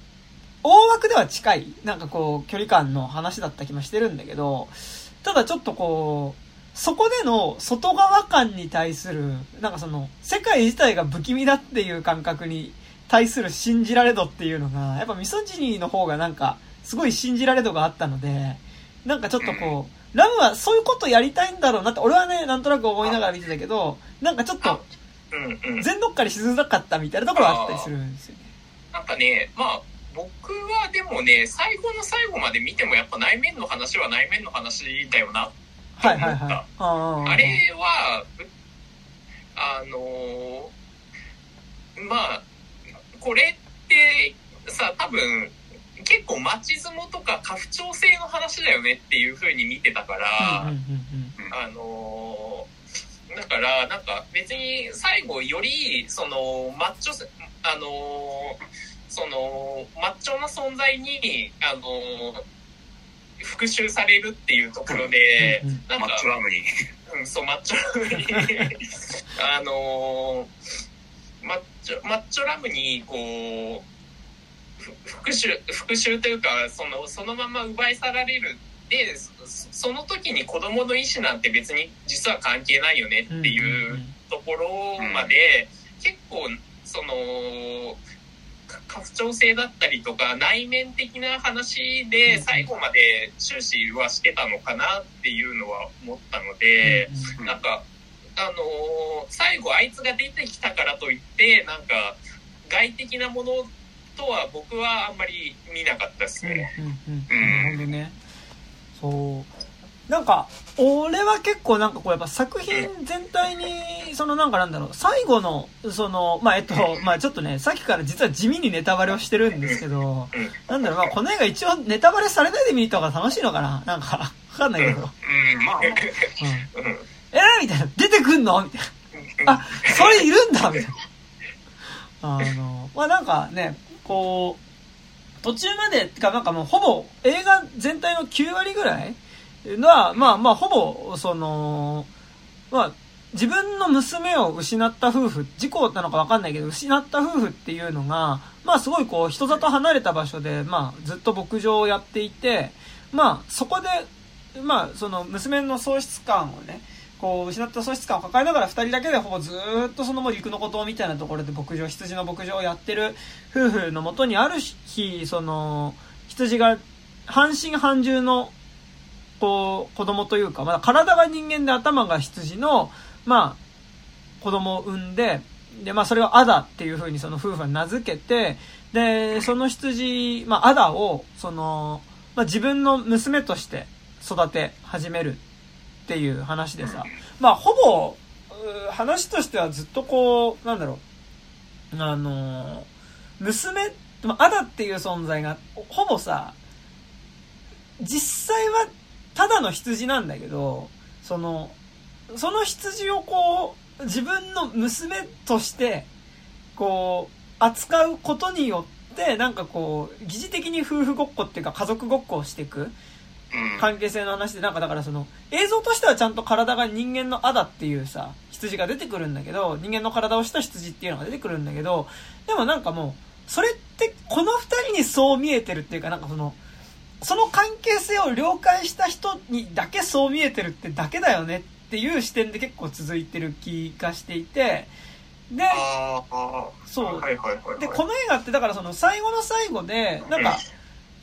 Speaker 1: 大枠では近い、なんかこう、距離感の話だった気もしてるんだけど、ただちょっとこう、そこでの外側感に対する、なんかその、世界自体が不気味だっていう感覚に対する信じられ度っていうのが、やっぱミソジニーの方がなんか、すごい信じられ度があったので、なんかちょっとこう、ラムはそういうことやりたいんだろうなって、俺はね、なんとなく思いながら見てたけど、なんかちょっと、全どっかに沈んなかったみたいなところはあったりするんですよね。
Speaker 3: なんかね、まあ、僕はでもね、最後の最後まで見てもやっぱ内面の話は内面の話だよなって思った。はいはいはい、あれは、あのー、まあ、これってさ、多分、結構町相撲とか家父長制の話だよねっていう風に見てたから、あのー、だからなんか別に最後よりそのマッチョあのーそのマッチョな存在にあの復讐されるっていうところで、
Speaker 2: うんうん、なんかマッチョラムに、
Speaker 3: うん、そうマッチョラムに あのマッチョマッチョラムにこう復讐復讐というかそのそのまま奪い去られる。でその時に子供の意思なんて別に実は関係ないよねっていうところまで、結構その家父長制だったりとか内面的な話で最後まで終始はしてたのかなっていうのは思ったので、なんかあのー、最後あいつが出てきたからといってなんか外的なものとは僕はあんまり見なかったですね。うん、
Speaker 1: なるほどね。そうなんか、俺は結構なんかこうやっぱ作品全体に、そのなんかなんだろう、最後の、その、まあ、えっと、まあ、ちょっとね、さっきから実は地味にネタバレをしてるんですけど、なんだろう、まあ、この映画一応ネタバレされないで見た方が楽しいのかななんか、わかんないけど。うん、まあ、うん。えー、みたいな、出てくんの？みたいな。あ、それいるんだみたいな。あの、まあ、なんかね、こう、途中まで、か、なんかもうほぼ映画全体の9割ぐらいのは、まあまあ、ほぼ、その、まあ、自分の娘を失った夫婦、事故なのかわかんないけど、失った夫婦っていうのが、まあすごいこう、人里離れた場所で、まあずっと牧場をやっていて、まあそこで、まあその娘の喪失感をね、こう、失った喪失感を抱えながら二人だけでほぼずっとそのもう陸のことみたいなところで牧場、羊の牧場をやってる夫婦のもとにある日、その、羊が半身半獣のこう、子供というか、まだ体が人間で頭が羊の、まあ、子供を産んで、で、まあそれをアダっていう風にその夫婦は名付けて、で、その羊、まあアダを、その、まあ自分の娘として育て始める。っていう話でさ、まあほぼ、話としてはずっとこう、なんだろう、あの、娘、アダっていう存在が、ほぼさ、実際はただの羊なんだけど、その、その羊をこう、自分の娘として、こう、扱うことによって、なんかこう、疑似的に夫婦ごっこっていうか家族ごっこをしていく。関係性の話で、なんかだからその、映像としてはちゃんと体が人間のアダっていうさ、羊が出てくるんだけど、人間の体をした羊っていうのが出てくるんだけど、でもなんかもう、それってこの二人にそう見えてるっていうか、なんかその、その関係性を了解した人にだけそう見えてるってだけだよねっていう視点で結構続いてる気がしていて、で、そう。で、この映画ってだからその最後の最後で、なんか、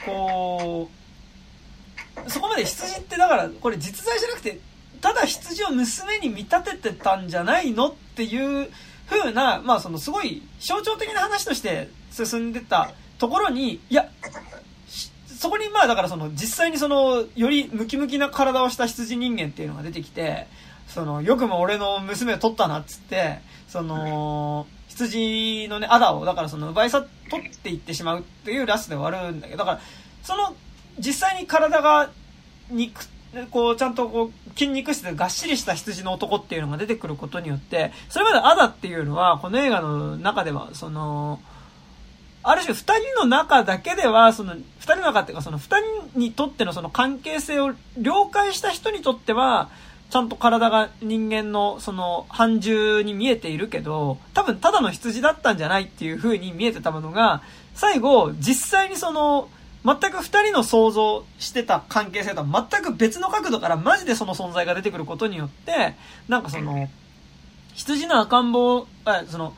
Speaker 1: こう、そこまで羊ってだからこれ実在じゃなくて、ただ羊を娘に見立ててたんじゃないのっていう風な、まあそのすごい象徴的な話として進んでたところに、いや、そこにまあだからその実際にそのよりムキムキな体をした羊人間っていうのが出てきてそのよくも俺の娘を取ったなっつってその羊のねアダをだからその奪い去っていってしまうっていうラスで終わるんだけどだからその実際に体が肉こうちゃんとこう筋肉質でがっしりした羊の男っていうのが出てくることによってそれまでアダっていうのはこの映画の中ではそのある種二人の中だけでは、その、二人の中っていうか、その二人にとってのその関係性を了解した人にとっては、ちゃんと体が人間のその半獣に見えているけど、多分ただの羊だったんじゃないっていう風に見えてたものが、最後、実際にその、全く二人の想像してた関係性とは全く別の角度からマジでその存在が出てくることによって、なんかその、羊の赤ん坊、あその、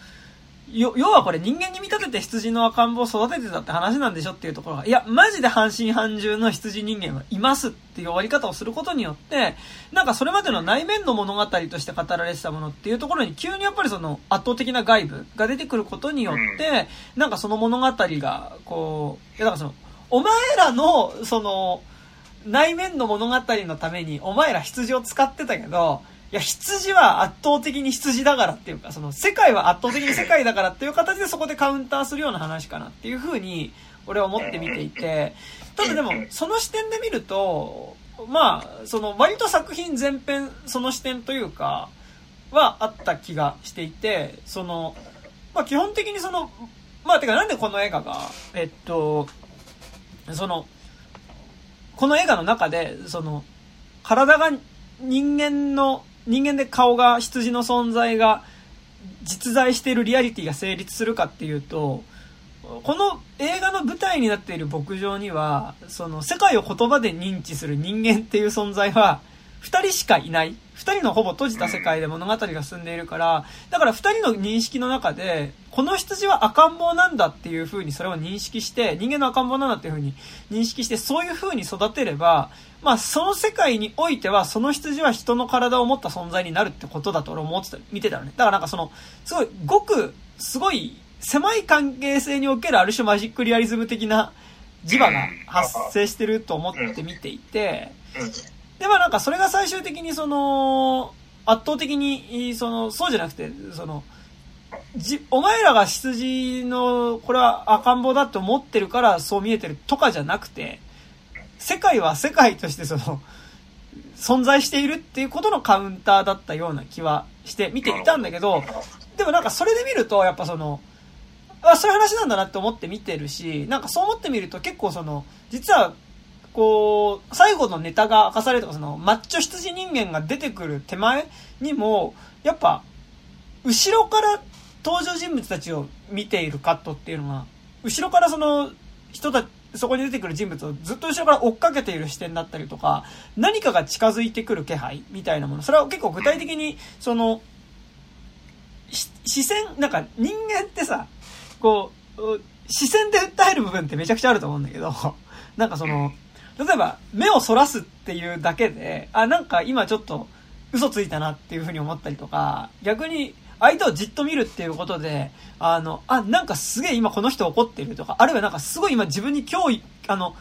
Speaker 1: 要はこれ人間に見立てて羊の赤ん坊を育ててたって話なんでしょっていうところが、いや、マジで半信半獣の羊人間はいますっていう終わり方をすることによって、なんかそれまでの内面の物語として語られてたものっていうところに急にやっぱりその圧倒的な外部が出てくることによって、なんかその物語が、こう、いやだからその、お前らの、その、内面の物語のためにお前ら羊を使ってたけど、いや、羊は圧倒的に羊だからっていうか、その、世界は圧倒的に世界だからっていう形でそこでカウンターするような話かなっていうふうに、俺は思って見ていて、ただでも、その視点で見ると、まあ、その、割と作品全編、その視点というか、はあった気がしていて、その、まあ基本的にその、まあてかなんでこの映画が、えっと、その、この映画の中で、その、体が人間の人間で顔が羊の存在が実在しているリアリティが成立するかっていうと、この映画の舞台になっている牧場には、その世界を言葉で認知する人間っていう存在は、二人しかいない。二人のほぼ閉じた世界で物語が進んでいるから、だから二人の認識の中で、この羊は赤ん坊なんだっていう風にそれを認識して、人間の赤ん坊なんだっていう風に認識して、そういう風に育てれば、まあその世界においては、その羊は人の体を持った存在になるってことだと俺思ってた、見てたのね。だからなんかその、すごい、ごく、すごい、狭い関係性におけるある種マジックリアリズム的な磁場が発生してると思って見ていて、で、まあなんかそれが最終的にその、圧倒的に、その、そうじゃなくて、その、じ、お前らが羊の、これは赤ん坊だって思ってるからそう見えてるとかじゃなくて、世界は世界としてその、存在しているっていうことのカウンターだったような気はして見ていたんだけど、でもなんかそれで見ると、やっぱその、あ、そういう話なんだなって思って見てるし、なんかそう思ってみると結構その、実はこう、最後のネタが明かされるとか、その、マッチョ羊人間が出てくる手前にも、やっぱ、後ろから登場人物たちを見ているカットっていうのが、後ろからその、人たち、そこに出てくる人物をずっと後ろから追っかけている視点だったりとか、何かが近づいてくる気配みたいなもの。それは結構具体的に、その、視線、なんか人間ってさ、こう、視線で訴える部分ってめちゃくちゃあると思うんだけど、なんかその、例えば、目をそらすっていうだけで、あ、なんか今ちょっと嘘ついたなっていうふうに思ったりとか、逆に相手をじっと見るっていうことで、あの、あ、なんかすげえ今この人怒ってるとか、あるいはなんかすごい今自分に脅威、あの、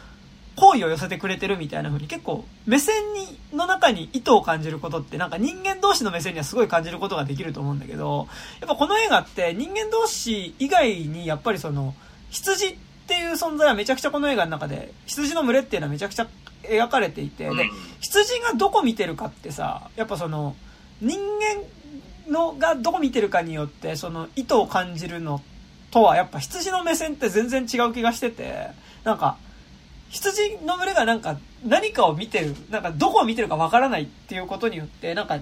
Speaker 1: 好意を寄せてくれてるみたいな風に結構目線に、の中に意図を感じることってなんか人間同士の目線にはすごい感じることができると思うんだけど、やっぱこの映画って人間同士以外にやっぱりその、羊っていう存在はめちゃくちゃこの映画の中で、羊の群れっていうのはめちゃくちゃ描かれていて、で、羊がどこ見てるかってさ、やっぱその、人間のがどこ見てるかによって、その意図を感じるのとは、やっぱ羊の目線って全然違う気がしてて、なんか、羊の群れがなんか何かを見てる、なんかどこを見てるかわからないっていうことによって、なんか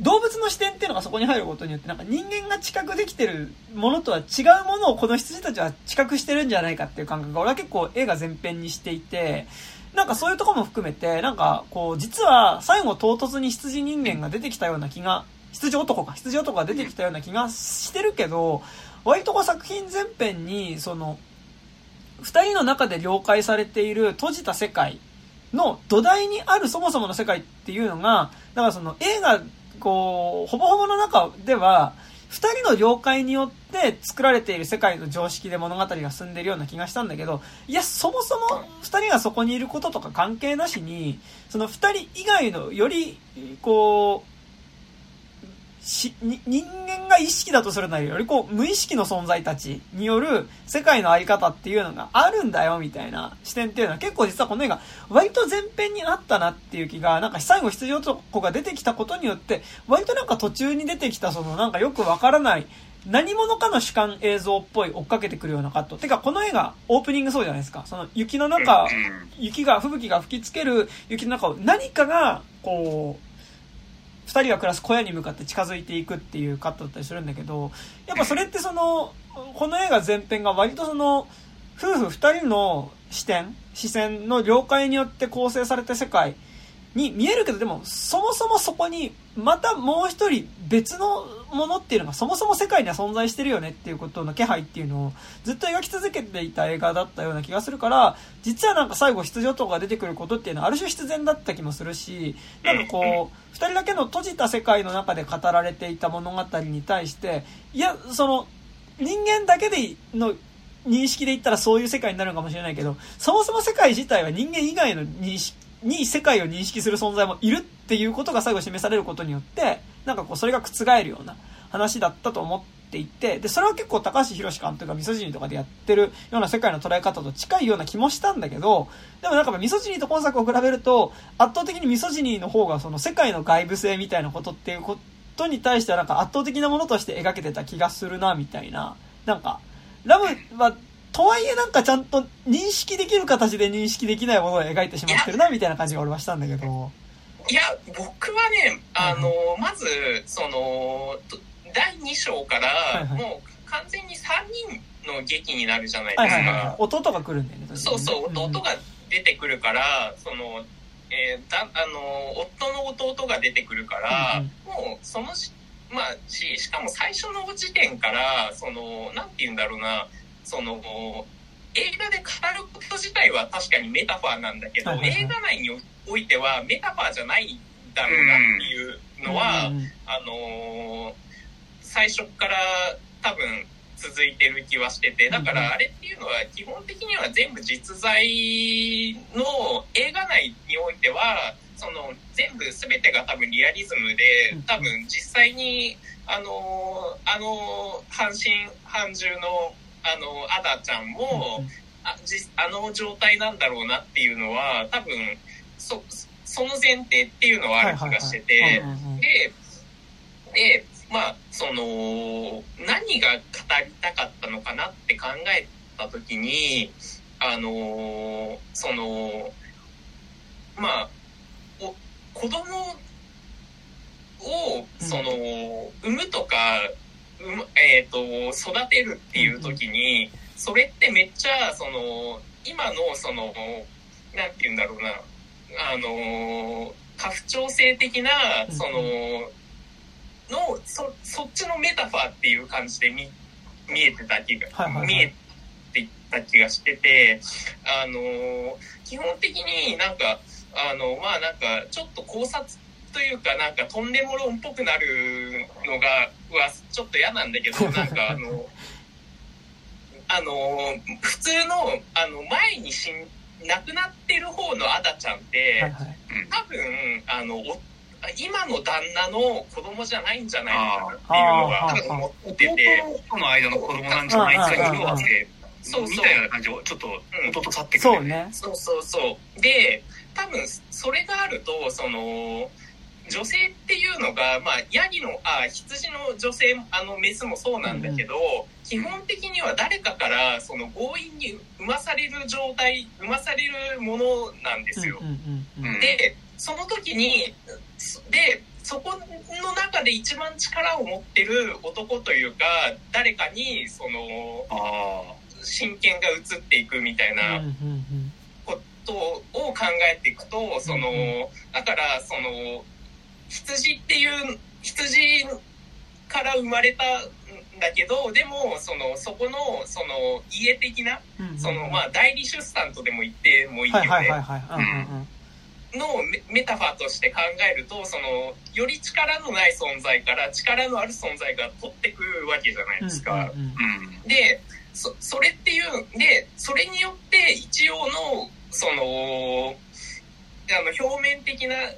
Speaker 1: 動物の視点っていうのがそこに入ることによって、なんか人間が知覚できてるものとは違うものをこの羊たちは知覚してるんじゃないかっていう感覚が俺は結構映画全編にしていて、なんかそういうとこも含めて、なんかこう、実は最後唐突に羊人間が出てきたような気が、羊男か、羊男が出てきたような気がしてるけど、割とこう作品全編に、その、二人の中で了解されている閉じた世界の土台にあるそもそもの世界っていうのが、だからその映画こう、ほぼほぼの中では、二人の了解によって作られている世界の常識で物語が進んでいるような気がしたんだけど、いや、そもそも二人がそこにいることとか関係なしに、その二人以外のより、こう、し、に人間が意識だとするならよりこう、無意識の存在たちによる世界のあり方っていうのがあるんだよ、みたいな視点っていうのは結構実はこの映画、割と前編にあったなっていう気が、なんか最後羊男が出てきたことによって、割となんか途中に出てきたそのなんかよくわからない、何者かの主観映像っぽい追っかけてくるようなカット。てか、この映画、オープニングそうじゃないですか。その雪の中、雪が、吹雪が吹きつける雪の中を何かが、こう、二人が暮らす小屋に向かって近づいていくっていうカットだったりするんだけど、やっぱそれってその、この映画全編が割とその、夫婦二人の視点、視線の了解によって構成された世界に見えるけど、でも、そもそもそこに、またもう一人別のものっていうのがそもそも世界には存在してるよねっていうことの気配っていうのをずっと描き続けていた映画だったような気がするから、実はなんか最後出場とかが出てくることっていうのはある種必然だった気もするし、なんかこう、二人だけの閉じた世界の中で語られていた物語に対して、いや、その、人間だけでの認識で言ったらそういう世界になるかもしれないけど、そもそも世界自体は人間以外の認識に世界を認識する存在もいるっていうことが最後示されることによって、なんかこうそれが覆るような話だったと思っていて、で、それは結構高橋宏監督がミソジニとかでやってるような世界の捉え方と近いような気もしたんだけど、でもなんかミソジニと今作を比べると、圧倒的にミソジニの方がその世界の外部性みたいなことっていうことに対してはなんか圧倒的なものとして描けてた気がするな、みたいな。なんか、ラムはとはいえなんかちゃんと認識できる形で認識できないものを描いてしまってるなみたいな感じが俺はしたんだけど。
Speaker 3: いや、僕はね、あの、うん、まず、その、第2章から、もう完全に3人の劇になるじゃないですか。はいはいはい、
Speaker 1: 弟が来るんだよね。
Speaker 3: そうそう、弟が出てくるから、その、えー、だあの夫の弟が出てくるから、うんうん、もうそのまあししかも最初の時点からそのなんて言うんだろうなその映画で語ること自体は確かにメタファーなんだけど、映画内においてはメタファーじゃないだろうなっていうのは、うん、あのー、最初から多分続いてる気はしててだからあれっていうのは基本的には全部実在の映画内においてはその全部全てが多分リアリズムで多分実際にあのあの半身半獣のあのアダちゃんも、あじあの状態なんだろうなっていうのは多分そその前提っていうのはある気がしててででまあその何が語りたかったのかなって考えた時にあのそのまあお子供をその産むとかえーと、育てるっていう時にそれってめっちゃその今のその何て言うんだろうなあの家父長制的なそののそそっちのメタファーっていう感じで見見えてた気が、はいはいはい、見えてた気がしててあの基本的になんかあのまあなんかちょっと考察というかなんかとんでも論っぽくなるのがはちょっと嫌なんだけどなんかあのあの普通のあの前に死ん亡くなってる方のアダちゃんって、はいはい、多分あの今の旦那の子供じゃないんじゃないかなっていうのが多分思ってて。
Speaker 2: 弟の間の子供なんじゃないか色あってそう。みたいな感じをちょっと弟去ってくる、
Speaker 1: そうね。
Speaker 3: そうそうそう。で多分それがあるとその女性っていうのが、まあ、ヤギのあ羊の女性あのメスもそうなんだけど、うん、基本的には誰かからその強引に産まされる状態産まされるものなんですよ。でその時にでそこの中で一番力を持ってる男というか誰かにその真剣が移っていくみたいなことを考えていくとそのだからその羊っていう羊から生まれたんだけどでもそのそこのその家的な、そのまあ代理出産とでも言ってもいいよね。のメタファーとして考えるとそのより力のない存在から力のある存在が取ってくるわけじゃないですか。でそそれっていうでそれによって一応のそのあの表面的な、あの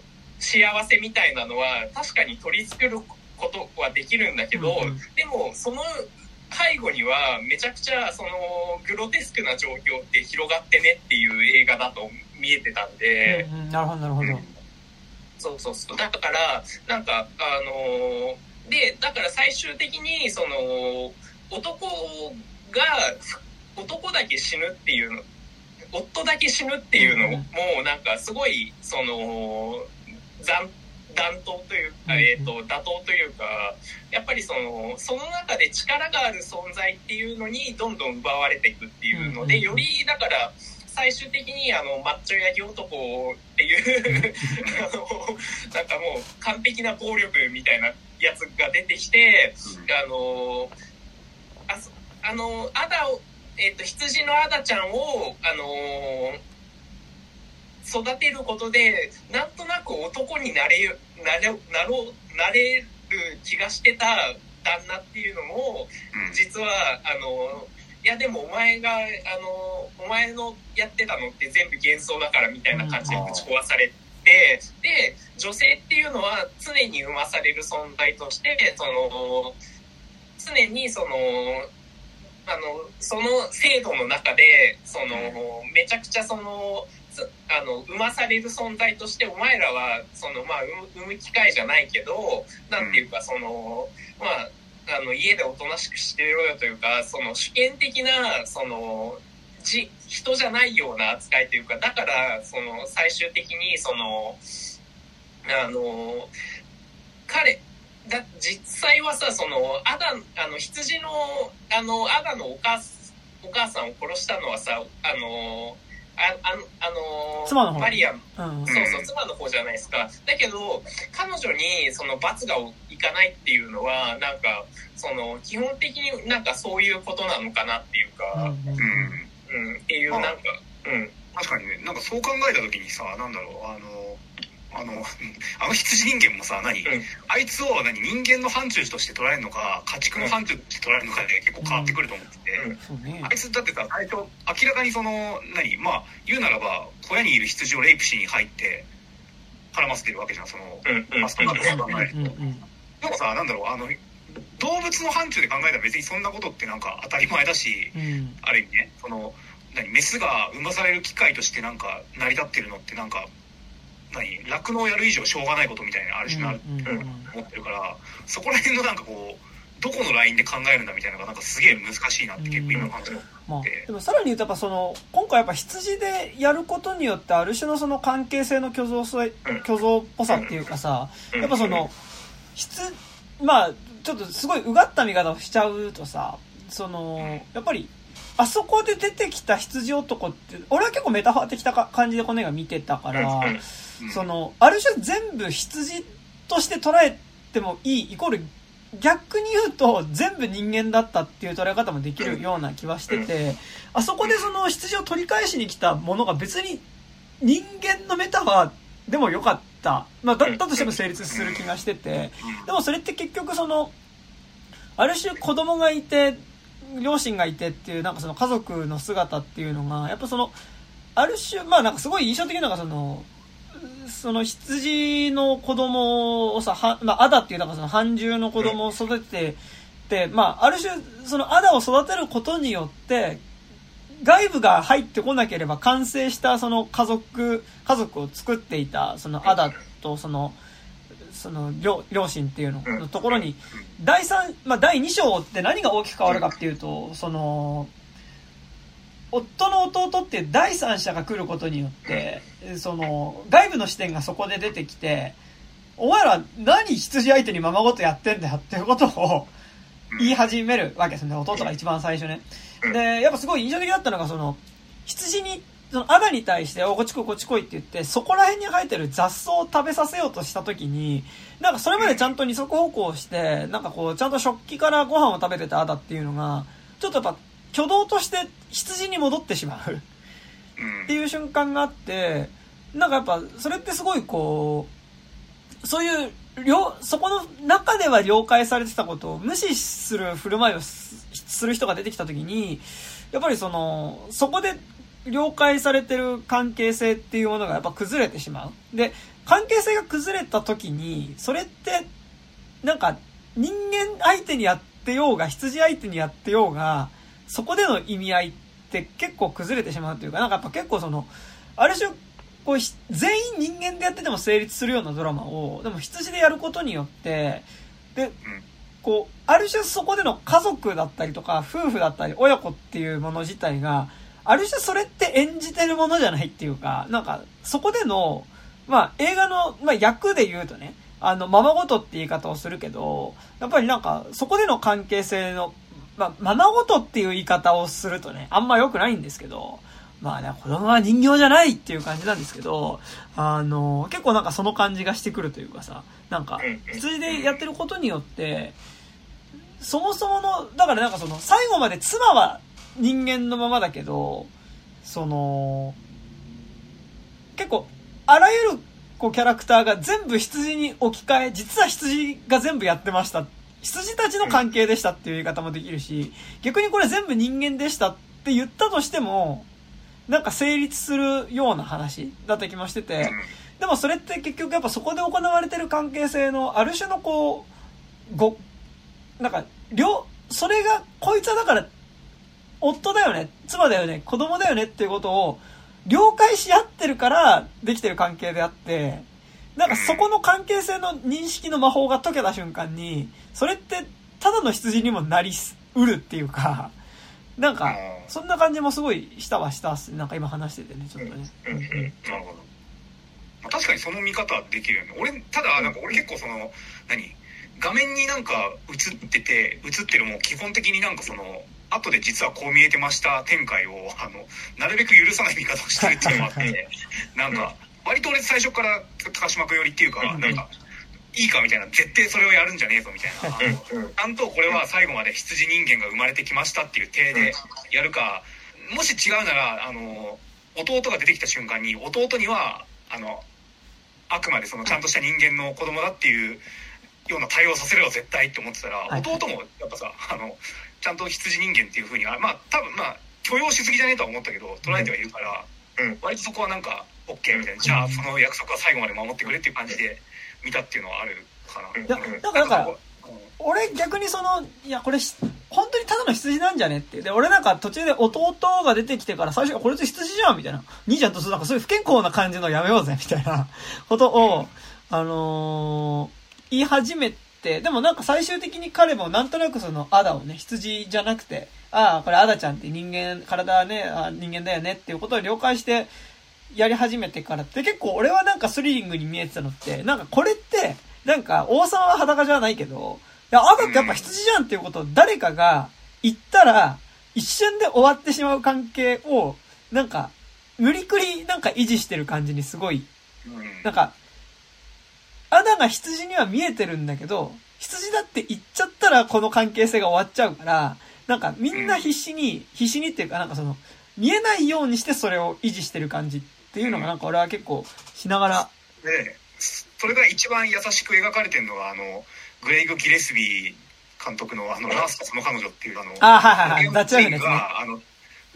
Speaker 3: ー、幸せみたいなのは確かに取り繕うことはできるんだけど、うんうん、でもその背後にはめちゃくちゃそのグロテスクな状況って広がってねっていう映画だと見えてたんで、
Speaker 1: うんうん、なるほどなるほど、うん、
Speaker 3: そうそうそう。だからなんかあのー、でだから最終的にその男が男だけ死ぬっていうの夫だけ死ぬっていうのもなんかすごいその残暖冬というか、えっ、と、打倒というか、やっぱりその、その中で力がある存在っていうのにどんどん奪われていくっていうので、より、だから、最終的にあのマッチョヤギ男っていう あのなんかもう完璧な暴力みたいなやつが出てきて、あのああのアダを、えっ、ー、と羊のアダちゃんをあの育てることでなんとなく男になれなれなろうなれる気がしてた旦那っていうのも実はあのいやでもお前があのお前のやってたのって全部幻想だからみたいな感じでぶち壊されて、で女性っていうのは常に生まされる存在としてその常にそのあのその制度の中でそのめちゃくちゃそのあの生まされる存在としてお前らはそのまあ産む機会じゃないけどなんていうかそのまああの家でおとなしくしてろよというかその主権的なそのじ人じゃないような扱いというかだからその最終的にそのあの彼だ実際はさそのアダあの羊のあのアダのお母お母さんを殺したのはさあのあああの
Speaker 1: 妻の方
Speaker 3: マリアム、うん、そうそう妻の方じゃないですか。だけど彼女にその罰がいかないっていうのはなんかその基本的になんかそういうことなのかなっていうか、うん、うん、っていうなんか、うん、
Speaker 2: 確かにね。なんかそう考えた時にさなんだろうあのあの、あの羊人間もさ、何、うん、あいつを何人間の範疇として捉えるのか、家畜の範疇として捉えるのかで結構変わってくると思ってて、うん。うん、あいつだってさ、最初、明らかにその、何、まあ、言うならば、小屋にいる羊をレイプしに入って、絡ませてるわけじゃん、その、マストマット考えると。で。もさ、なんだろう、あの、動物の範疇で考えたら別にそんなことってなんか当たり前だし、ある意味ね、その、何、メスが産まされる機会としてなんか成り立ってるのってなんか、何酪農やる以上しょうがないことみたいなある種なる、思ってるからそこら辺のなんかこうどこのラインで考えるんだみたいなのがなんかすげえ難しいなって結構今感じて、
Speaker 1: まあ、でもさらに言うとやっぱその今回やっぱ羊でやることによってある種のその関係性の虚像虚像っぽさっていうかさ、やっぱその羊まあちょっとすごいうがった見方をしちゃうとさそのやっぱりあそこで出てきた羊男って俺は結構メタファー的な感じでこの映画見てたから、その、ある種全部羊として捉えてもいい、イコール逆に言うと全部人間だったっていう捉え方もできるような気はしてて、あそこでその羊を取り返しに来たものが別に人間のメタファーでもよかった。まあ、だったとしても成立する気がしてて、でもそれって結局その、ある種子供がいて、両親がいてっていう、なんかその家族の姿っていうのが、やっぱその、ある種、まあなんかすごい印象的なのがその、その羊の子供をさ、は、まあ、アダっていう、だからその半獣の子供を育てて、まあ、ある種、そのアダを育てることによって、外部が入ってこなければ完成したその家族、家族を作っていた、そのアダとその、その両両親っていうののところに、第3、まあ、第2章って何が大きく変わるかっていうと、その、夫の弟っていう第三者が来ることによって、その、外部の視点がそこで出てきて、お前ら何羊相手にままごとやってんだよっていうことを言い始めるわけですね。弟が一番最初ね。で、やっぱすごい印象的だったのが、その、羊に、その、アダに対して、お、こっち来い、こっち来いって言って、そこら辺に生えてる雑草を食べさせようとした時に、なんかそれまでちゃんと二足歩行して、なんかこう、ちゃんと食器からご飯を食べてたアダっていうのが、ちょっとやっぱ挙動として羊に戻ってしまうっていう瞬間があって、なんかやっぱそれってすごいこう、そういう、そこの中では了解されてたことを無視する振る舞いをする人が出てきた時に、やっぱりその、そこで了解されてる関係性っていうものがやっぱ崩れてしまう。で、関係性が崩れた時に、それって、なんか人間相手にやってようが、羊相手にやってようが、そこでの意味合いって結構崩れてしまうというか、なんかやっぱ結構その、ある種、こう、全員人間でやってても成立するようなドラマを、でも羊でやることによって、で、こう、ある種そこでの家族だったりとか、夫婦だったり、親子っていうもの自体が、ある種それって演じてるものじゃないっていうか、なんか、そこでの、まあ映画の、まあ役で言うとね、あの、ままごとって言い方をするけど、やっぱりなんか、そこでの関係性の、まあ、ままごとっていう言い方をするとね、あんま良くないんですけど、まあね、子供は人形じゃないっていう感じなんですけど、あの、結構なんかその感じがしてくるというかさ、なんか、羊でやってることによって、そもそもの、だからなんかその、最後まで妻は人間のままだけど、その、結構、あらゆるこうキャラクターが全部羊に置き換え、実は羊が全部やってました。羊たちの関係でしたっていう言い方もできるし、逆にこれ全部人間でしたって言ったとしても、なんか成立するような話だった気もしてて、でもそれって結局やっぱそこで行われてる関係性のある種のこう、ご、なんか、両、それが、こいつはだから、夫だよね、妻だよね、子供だよねっていうことを、了解し合ってるからできてる関係であって、なんかそこの関係性の認識の魔法が解けた瞬間に、それってただの羊にもなりうるっていうか、なんか、そんな感じもすごいしたはしたっす。なんか今話しててね、ちょっとね。
Speaker 2: うん、うん、なるほど。確かにその見方できるよね。俺、ただ、なんか俺結構その、何？画面になんか映ってて、映ってるも基本的になんかその、後で実はこう見えてました展開を、あの、なるべく許さない見方をしてるっていうのもあって、なんか、割と俺最初から高島君寄りっていうか、なんか、いいかみたいな、絶対それをやるんじゃねえぞみたいな、ちゃんとこれは最後まで羊人間が生まれてきましたっていう体でやるか、もし違うなら、あの、弟が出てきた瞬間に、弟には、あの、あくまでそのちゃんとした人間の子供だっていうような対応させるよ絶対って思ってたら、弟もやっぱさ、あの、ちゃんと羊人間っていうふうにはまあ多分まあ許容しすぎじゃねえとは思ったけど捉えてはいるから、うん、割とそこはなんか OK みたいな。じゃあその約束は最後まで守ってくれっていう感じで見たっていうのはあるかな。いや、
Speaker 1: なんかだから、俺逆にその、いや、これ、本当にただの羊なんじゃねって。で、俺なんか途中で弟が出てきてから最初、これ羊じゃんみたいな。兄ちゃんとなんかそういう不健康な感じのやめようぜみたいな ことを、あのー、言い始めて、でもなんか最終的に彼もなんとなくそのアダをね、羊じゃなくて、ああ、これアダちゃんって人間、体ね、あ人間だよねっていうことを了解してやり始めてからって結構俺はなんかスリリングに見えてたのって、なんかこれって、なんか王様は裸じゃないけど、いや、アダってやっぱ羊じゃんっていうことを誰かが言ったら、一瞬で終わってしまう関係を、なんか、無理くりなんか維持してる感じにすごい、なんか、アダが羊には見えてるんだけど、羊だって言っちゃったらこの関係性が終わっちゃうから、なんかみんな必死に、必死にっていうかなんかその、見えないようにしてそれを維持してる感じっていうのがなんか俺は結構しながら。
Speaker 2: で、それが一番優しく描かれてるのはあの、グレイグ・ギレスビー監督のあの、ラースとその彼女っていうあの、
Speaker 1: あはいはいはい、ダッチワイフですね。
Speaker 2: あの、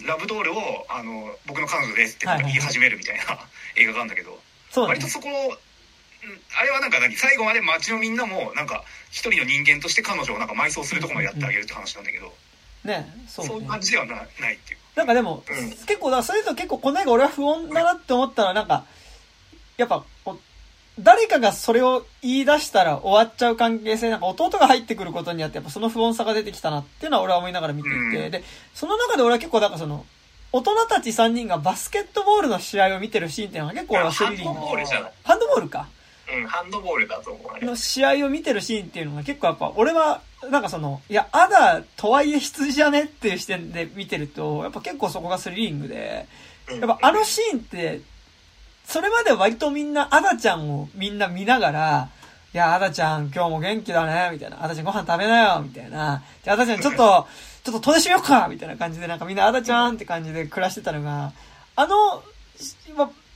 Speaker 2: ラブドールを、あの、僕の彼女ですって言い始めるみたいな 映画があるんだけど、そう、ね、割とそこあれはなんか何最後まで街のみんなもなんか一人の人間として彼女をなんか埋葬するとこまでやってあげるって話なんだけど、
Speaker 1: ね
Speaker 2: そう、ね、そういう感じではなないっていう
Speaker 1: なんかでも、うん、結構だそれと結構この映画俺は不穏だなって思ったらなんかやっぱ誰かがそれを言い出したら終わっちゃう関係性なんか弟が入ってくることによってやっぱその不穏さが出てきたなっていうのは俺は思いながら見ていて、うん、でその中で俺は結構なんかその大人たち3人がバスケットボールの試合を見てるシーンっていうのは結構俺はスリリング。ハンドボールじゃないハンドボールか。
Speaker 3: うん、ハンドボールだと思う、
Speaker 1: の試合を見てるシーンっていうのが結構やっぱ、俺は、なんかその、いや、アダとはいえ羊じゃねっていう視点で見てると、やっぱ結構そこがスリリングで、やっぱあのシーンって、それまで割とみんなアダちゃんをみんな見ながら、いや、アダちゃん今日も元気だね、みたいな。アダちゃんご飯食べなよ、みたいな。じゃあ、アダちゃんちょっと、ちょっと遠出しようかみたいな感じで、なんかみんなアダちゃんって感じで暮らしてたのが、あの、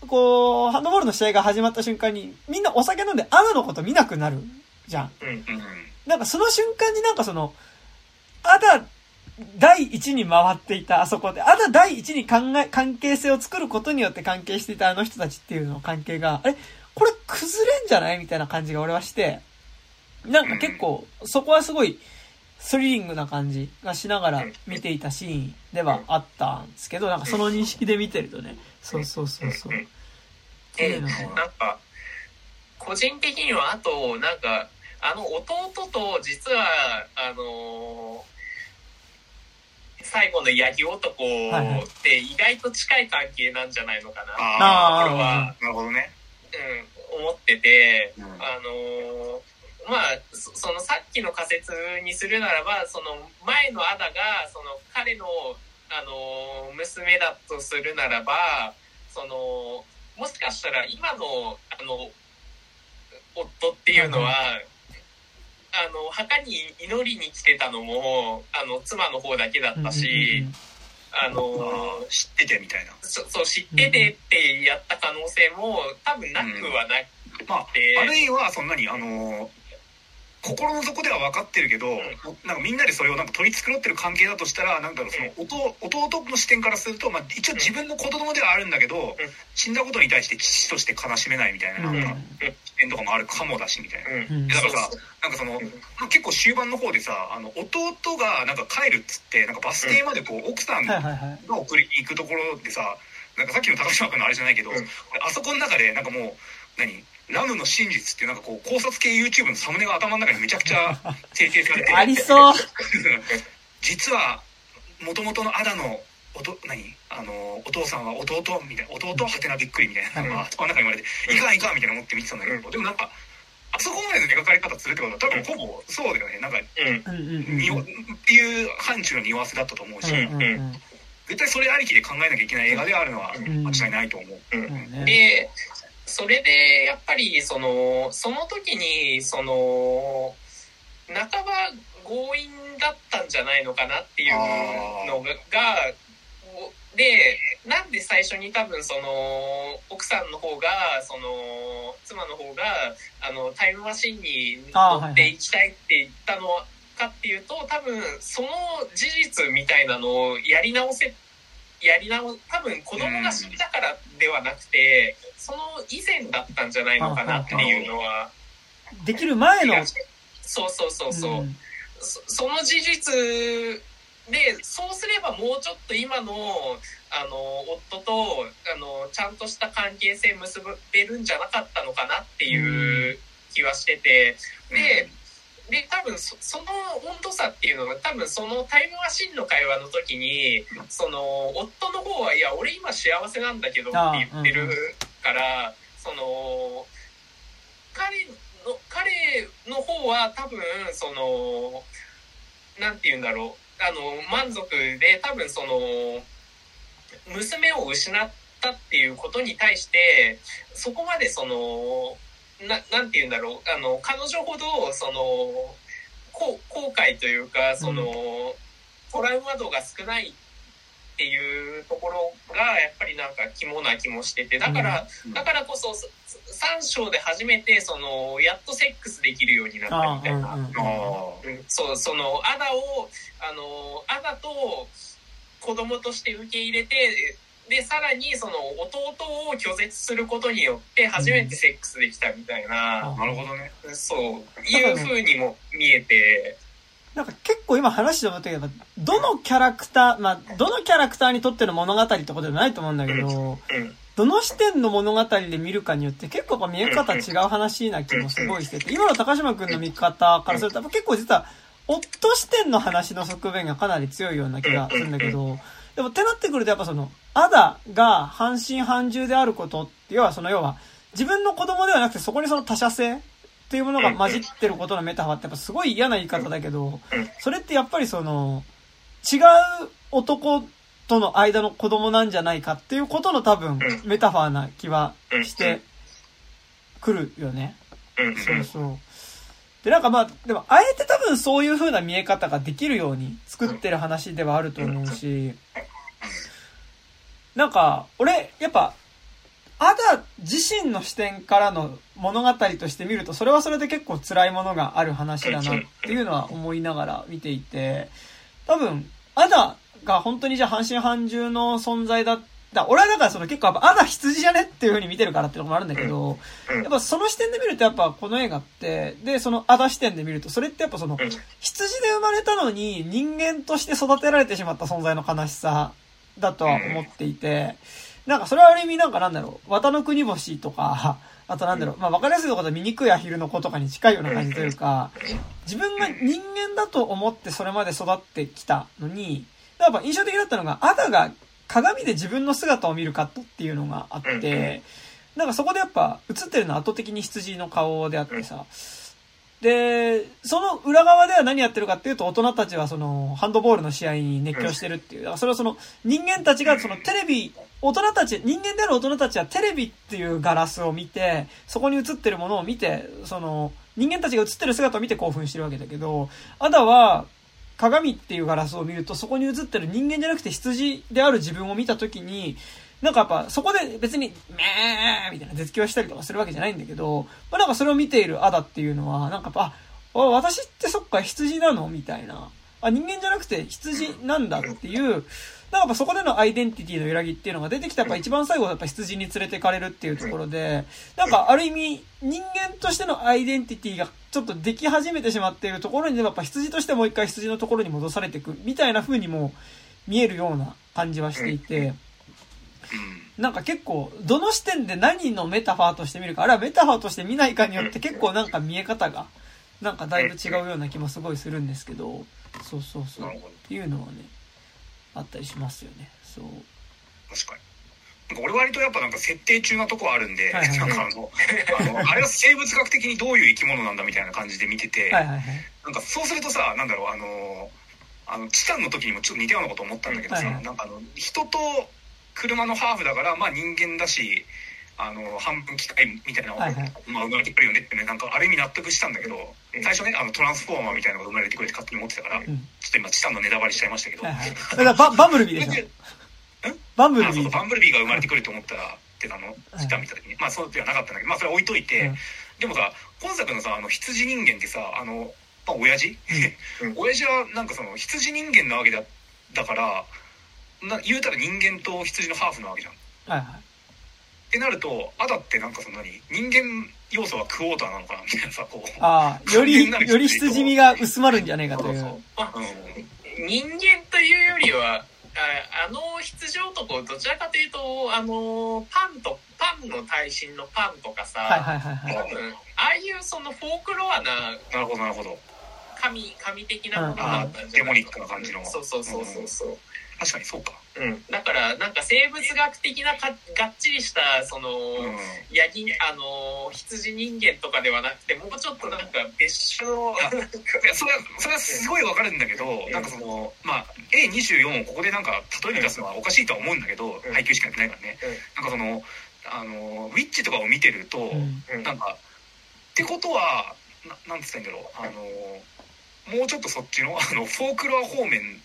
Speaker 1: こう、ハンドボールの試合が始まった瞬間に、みんなお酒飲んでアナのこと見なくなるじゃん。なんかその瞬間になんかその、アダ第一に回っていたあそこで、アダ第一に考え、関係性を作ることによって関係していたあの人たちっていうの関係が、あれこれ崩れんじゃないみたいな感じが俺はして、なんか結構、そこはすごい、スリリングな感じがしながら見ていたシーンではあったんですけど、なんかその認識で見てるとね、そうそうそうそう。
Speaker 3: で、なんか、個人的には、あと、なんか、あの弟と実は、あのー、最後のヤギ男って意外と近い関係なんじゃないのかな、
Speaker 2: はいはい、ああ、なるほどね。
Speaker 3: うん、思っってて、あのまあそのさっきの仮説にするならばその前のアダがその彼のあの娘だとするならばそのもしかしたら今のあの夫っていうのは、あの墓に祈りに来てたのもあの妻の方だけだったし、あの
Speaker 2: 知っててみたいな。
Speaker 3: そそう知っててってやった可能性も多分なくはなくて、
Speaker 2: まあ、あるいはそんなにあの心の底では分かってるけど、うん、なんかみんなでそれをなんか取り繕ってる関係だとしたらなんだろうその弟弟の視点からすると、まあ、一応自分の子供ではあるんだけど、うん、死んだことに対して父として悲しめないみたいななんか視点とかもあるかもだしみたいな、うん、だからさなんかその、まあ、結構終盤の方でさあの弟がなんか帰るっつってなんかバス停までこう奥さんが送りに行くところでさなんかさっきの高島君のあれじゃないけど、あそこの中でなんかもう何？ラムの真実っていうなんかこう考察系 YouTube のサムネが頭の中にめちゃくちゃ整形されて
Speaker 1: ありそう。
Speaker 2: 実はもともとのアダのおと何？あのお父さんは弟みたいな弟はてなびっくりみたいなのが頭の中に言われて「いかんいかん」みたいな思って見てたんだけどでもなんかあそこまでの描かれ方するってことは多分ほぼそうだよね。なんか、うん、っていう範疇の匂わせだったと思うし、うんうん、絶対それありきで考えなきゃいけない映画であるのは間違いないと思う。うん、
Speaker 3: でそれでやっぱりそのその時にその半ば強引だったんじゃないのかなっていうのがでなんで最初に多分その奥さんの方がその妻の方があのタイムマシンに乗っていきたいって言ったのかっていうと多分その事実みたいなのをやり直せやり直多分子供が死んだからではなくて、その以前だったんじゃないのかなっていうのは。
Speaker 1: できる前の。
Speaker 3: そうそうそうそう。うん、そその事実で、そうすればもうちょっと今の、あの、夫と、あの、ちゃんとした関係性結べるんじゃなかったのかなっていう気はしてて、で、うんで多分そその温度差っていうのが多分そのタイムマシンの会話の時にその夫の方は「いや俺今幸せなんだけど」って言ってるから、うん、その彼の彼の方は多分そのなんて言うんだろうあの満足で多分その娘を失ったっていうことに対してそこまでそのななんて言うんだろうあの彼女ほどその後後悔というかその、うん、トラウマ度が少ないっていうところがやっぱりなんか肝な気もしててだから、うん、だからこそ3章で初めてそのやっとセックスできるようになったみたいな、うん、そうそのアダをあのアダと子供として受け入れてで、さらにその弟を拒絶することによって初めてセックスできたみたいな。
Speaker 2: うん、なるほどね。
Speaker 3: そう、いう風にも見えて。
Speaker 1: なんか結構今話して思ったけど、どのキャラクター、まあ、どのキャラクターにとっての物語ってことではないと思うんだけど、うん、どの視点の物語で見るかによって結構やっぱ見え方違う話な気もすごいしてて、今の高島くんの見方からすると、結構実は、夫視点の話の側面がかなり強いような気がするんだけど、でもってなってくるとやっぱその、アダが半信半獣であることって、要はその要は、自分の子供ではなくてそこにその他者性っていうものが混じってることのメタファーってやっぱすごい嫌な言い方だけど、それってやっぱりその、違う男との間の子供なんじゃないかっていうことの多分、メタファーな気はしてくるよね。そうそう。で、なんかまあ、でも、あえて多分そういう風な見え方ができるように作ってる話ではあると思うし、なんか、俺、やっぱ、アダ自身の視点からの物語として見ると、それはそれで結構辛いものがある話だなっていうのは思いながら見ていて、多分、アダが本当にじゃあ半信半獣の存在だっだ俺はだからその結構やっぱ、あだ羊じゃねっていう風に見てるからっていうのもあるんだけど、やっぱその視点で見るとやっぱこの映画って、で、そのあだ視点で見ると、それってやっぱその、羊で生まれたのに人間として育てられてしまった存在の悲しさだとは思っていて、なんかそれはある意味なんかなんだろう、綿の国星とか、あとなんだろう、まあ分かりやすいところで醜いアヒルの子とかに近いような感じというか、自分が人間だと思ってそれまで育ってきたのに、やっぱ印象的だったのが、アダが鏡で自分の姿を見るカットっていうのがあって、なんかそこでやっぱ映ってるのは圧倒的に羊の顔であってさ、で、その裏側では何やってるかっていうと、大人たちはその、ハンドボールの試合に熱狂してるっていう。それはその、人間たちがそのテレビ、大人たち、人間である大人たちはテレビっていうガラスを見て、そこに映ってるものを見て、その、人間たちが映ってる姿を見て興奮してるわけだけど、アダは、鏡っていうガラスを見ると、そこに映ってる人間じゃなくて羊である自分を見たときに、なんかやっぱそこで別に、めーみたいな絶叫したりとかするわけじゃないんだけど、まあなんかそれを見ているアダっていうのは、なんかやっぱ、あ、私ってそっか羊なの？みたいな。あ、人間じゃなくて羊なんだっていう、なんかやっぱそこでのアイデンティティの揺らぎっていうのが出てきたやっぱ一番最後はやっぱ羊に連れてかれるっていうところで、なんかある意味人間としてのアイデンティティがちょっとでき始めてしまっているところにやっぱ羊としてもう一回羊のところに戻されていくみたいな風にも見えるような感じはしていて、なんか結構、どの視点で何のメタファーとして見るか、あるいはメタファーとして見ないかによって結構なんか見え方が、なんかだいぶ違うような気もすごいするんですけど、そうそうそう。っていうのはね、あったりしますよね。そう。
Speaker 2: 確かに。なんか俺割とやっぱなんか設定中なとこあるんで、はいはいはい、なんかあの、あの、あれは生物学的にどういう生き物なんだみたいな感じで見てて、はいはいはい、なんかそうするとさ、なんだろう、あの、あの、チタンの時にもちょっと似たようなこと思ったんだけどさ、はいはい、なんかあの、人と車のハーフだからまあ人間だしあの半分機械みたいなのが、はいはい、まあ、生まれてくるよねってねなんかある意味納得したんだけど、最初ねあのトランスフォーマーみたいなのが生まれてくるって勝手に思ってたから、うん、ちょっと今チタンのネタバレしちゃいましたけど、はいはい、
Speaker 1: だからバ バンブルビーでしょ？バンブルビ
Speaker 2: ー。バンブルビーが生まれてくると思ったらってあのチタン見た時に、はい、まあそうではなかったんだけどまあそれは置いといて、うん、でもさ今作のさあの羊人間ってさあのまあ親父、うん、親父はなんかその羊人間なわけだだからな言うたら人間と羊のハーフなわけじゃん。はいはい。ってなると、アダってなんかそんなに人間要素はクォーターなのかなみたいなさ、こう。
Speaker 1: ああ、より、より羊味が薄まるんじゃねえかという。そうそう。
Speaker 3: うん、人間というよりは、ああの羊男どちらかというとあのパンとパンの耐震のパンとかさ、はいはいはいはい、多分ああいうそのフォークロアな
Speaker 2: なるほどなるほど。
Speaker 3: 神神的なものだったんじゃないかな、デモニックな感じの。そうそうそうそうそう、うん。
Speaker 2: 確かにそうか。
Speaker 3: うん。だから、なんか生物学的なかがっちりした、その、うん、ヤギ、あの、羊人間とかではなくて、もうちょっとなんか別種の。
Speaker 2: それは、それはすごいわかるんだけど、うん、なんかその、まあ、A24 をここでなんか例えに出すのはおかしいとは思うんだけど、うん、配給しかやってないからね。うん、なんかその、あの、ウィッチとかを見てると、なんか、ってことは、ななんつったんだろう、あの、もうちょっとそっちの、あの、フォークロア方面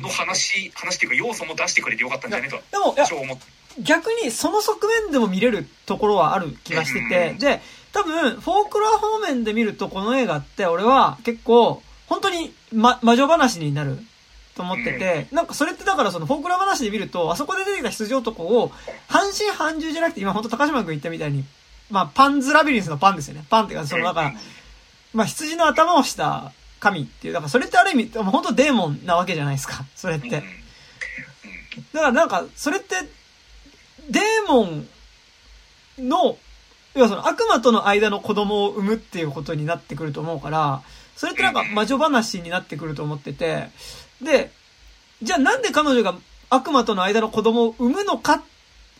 Speaker 2: の話、話っていうか要素も出してくれてよかったんじゃね？えとでも
Speaker 1: 逆にその側面でも見れるところはある気がしてて、で、多分、フォークロア方面で見るとこの映画って俺は結構、本当に、ま、魔女話になると思ってて、なんかそれってだからそのフォークロア話で見ると、あそこで出てきた羊男を、半信半獣じゃなくて今本当高島君言ったみたいに、まあパンズラビリンスのパンですよね。パンっていうか、そのだから、まあ羊の頭をした神っていう、だからそれってある意味、本当デーモンなわけじゃないですか、それって。だからなんか、それって、デーモンの、要はその悪魔との間の子供を産むっていうことになってくると思うから、それってなんか魔女話になってくると思ってて、で、じゃあなんで彼女が悪魔との間の子供を産むのか、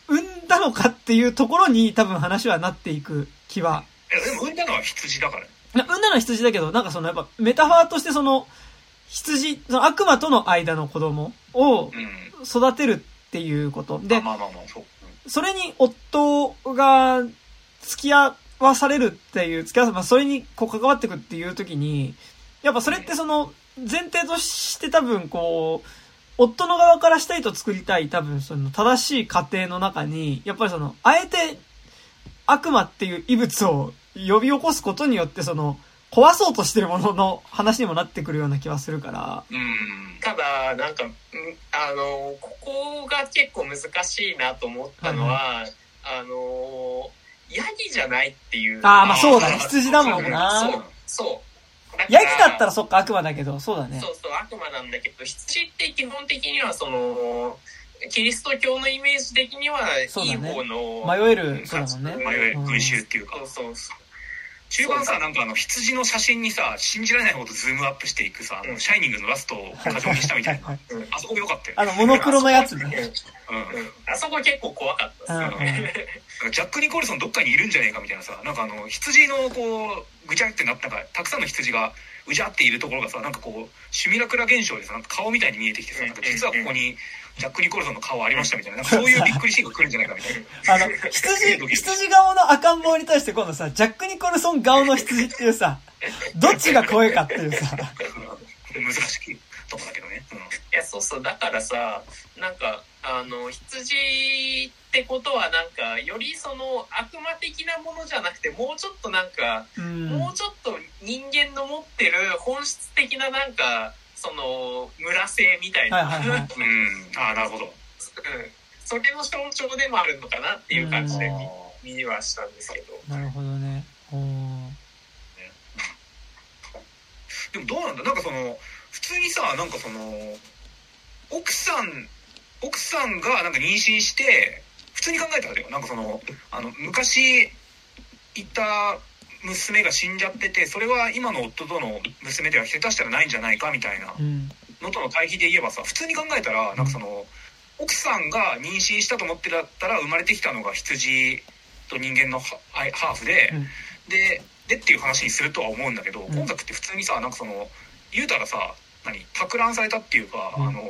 Speaker 1: 産んだのかっていうところに多分話はなっていく気は。
Speaker 2: でも産んだのは羊だから
Speaker 1: 産んだのは羊だけど、なんかそのやっぱメタファーとしてその、羊、その悪魔との間の子供を育てるっていうこと。で、それに夫が付き合わされるっていう、付き合わさ、まあそれにこう関わっていくっていう時に、やっぱそれってその前提として多分こう、夫の側からしたいと作りたい多分その正しい家庭の中に、やっぱりその、あえて悪魔っていう異物を呼び起こすことによって、その、壊そうとしてるものの話にもなってくるような気はするから。
Speaker 3: うん。ただ、なんか、あの、ここが結構難しいなと思ったのは、はい、あの、ヤギじゃないっていう。
Speaker 1: ああ、まあそうだね。羊だもんな。
Speaker 3: そう。そう
Speaker 1: ヤギだったらそっか悪魔だけど、そうだね。
Speaker 3: そうそう、悪魔なんだけど、羊って基本的にはその、キリスト教のイメージ的には、いい方の、
Speaker 1: ね、迷える、そうだもんね。
Speaker 2: 迷える、群衆っていうか。そうそうそう。中盤さ、なんかあの、羊の写真にさ、信じられないほどズームアップしていくさ、あの、シャイニングのラストを過剰にしたみたいな。あそこ良かったよ。
Speaker 1: あの、モノクロのやつね。
Speaker 3: うん。あそこ結構怖かったっすよね。
Speaker 2: なんかジャック・ニコルソンどっかにいるんじゃねえかみたいなさなんかあの羊のこうぐちゃってなったかたくさんの羊がうじゃっているところがさなんかこうシミュラクラ現象でさなんか顔みたいに見えてきてさなんか実はここにジャック・ニコルソンの顔ありましたみたいな。なんかそういうびっくりシーンが来るんじゃないかみたいな。
Speaker 1: あの、羊、羊顔の赤ん坊に対して今度さ、ジャック・ニコルソン顔の羊っていうさ、どっちが怖いかっていうさ、
Speaker 2: 難しいとこだけどね、うん、い
Speaker 3: やそうそうだからさなんかあの羊ってことはなんかよりその悪魔的なものじゃなくてもうちょっとなんか、うん、もうちょっと人間の持ってる本質的ななんかその村性みたいな、はいはいはい、うん。
Speaker 2: あなるほど、うん、
Speaker 3: それの象徴でもあるのかなっていう感じで見にはしたんですけど。
Speaker 1: なるほどね。
Speaker 2: でもどうなんだ？なんかその普通にさなんかその奥さん奥さんがなんか妊娠して普通に考えたらだよ。なんかそのあの昔いた娘が死んじゃっててそれは今の夫との娘では下手したらないんじゃないかみたいな。のとの対比で言えばさ普通に考えたらなんかその奥さんが妊娠したと思ってだったら生まれてきたのが羊と人間のハーフで、ででっていう話にするとは思うんだけど、今作って普通にさなんかその言うたらさ何托卵されたっていうか、あの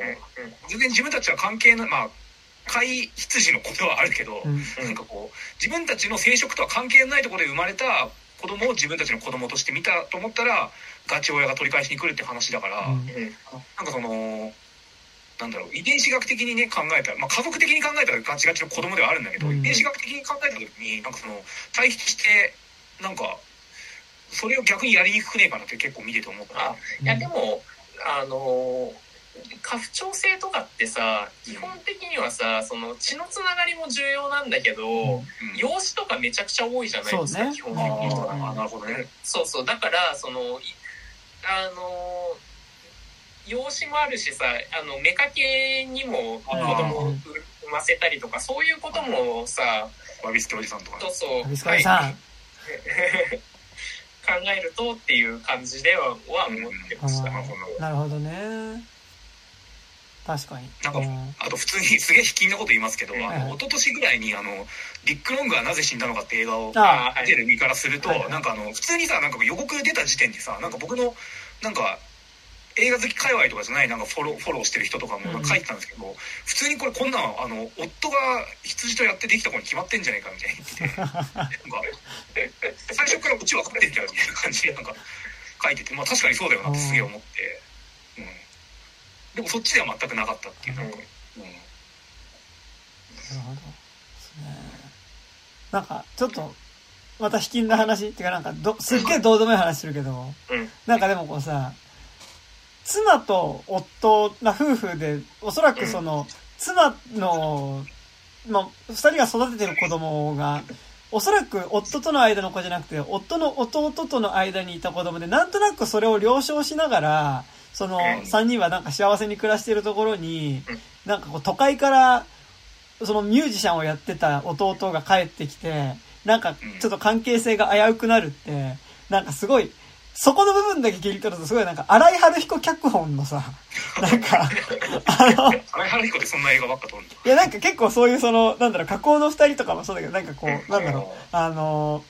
Speaker 2: 全然自分たちは関係ないまあ飼い羊のことはあるけど、なんかこう自分たちの生殖とは関係ないところで生まれた子供を自分たちの子供として見たと思ったらガチ親が取り返しに来るって話だから、うん、なんかそのなんだろう遺伝子学的にね考えたら、まあ、家族的に考えたらガチガチの子供ではあるんだけど、うん、遺伝子学的に考えた時になんかその対比してなんかそれを逆にやりにくくねえかなって結構見てて思った。
Speaker 3: いやでもあの家父長制とかってさ基本的にはさその血のつながりも重要なんだけど、うん、養子とかめちゃくちゃ多いじゃないですか、ね、基本的に
Speaker 2: は。なるほどね。
Speaker 3: そうそうだからそのあの養子もあるしさあの妾にも子供を産ませたりとかそういうこともさ
Speaker 2: わびすけおじさんとか、
Speaker 3: そうそう。
Speaker 1: わびすけおじさん。
Speaker 3: 考えるとっていう感じではは思ってました。
Speaker 1: なるほどね。確かに。
Speaker 2: なんか、あと普通に すげえ卑近なこと言いますけど、あの、一昨年ぐらいに、あの、リック・ロングはなぜ死んだのかって映画を見てる身からすると、なんかあの、普通にさ、なんか予告出た時点でさ、なんか僕の、なんか、映画好き界隈とかじゃないなんかフォローフォローしてる人とかも書いてたんですけど、うん、普通にこれこんなんあの夫が羊とやってできた子に決まってんじゃないかみたいな。最初からこっち分かってんじゃんみたいな感じでなんか書いててまあ確かにそうだよなってすげえ思って、うん、でもそっちでは全くなかったっていうなん。か、うん、なる
Speaker 1: ほど。なんかちょっとまた卑近な話っていうかなんかどすっげえどうでもいい話するけど、うん、なんかでもこうさ妻と夫な夫婦で、おそらくその、妻の、まあ、二人が育ててる子供が、おそらく夫との間の子じゃなくて、夫の弟との間にいた子供で、なんとなくそれを了承しながら、その三人はなんか幸せに暮らしてるところに、なんかこう都会から、そのミュージシャンをやってた弟が帰ってきて、なんかちょっと関係性が危うくなるって、なんかすごいそこの部分だけ切り取るとすごいなんか、荒井春彦脚本のさ、なんか、
Speaker 2: あの、荒井春彦ってそんな映画ばっか撮る
Speaker 1: いやなんか結構そういうその、なんだろう、加工の二人とかもそうだけど、なんかこう、なんだろう、あの、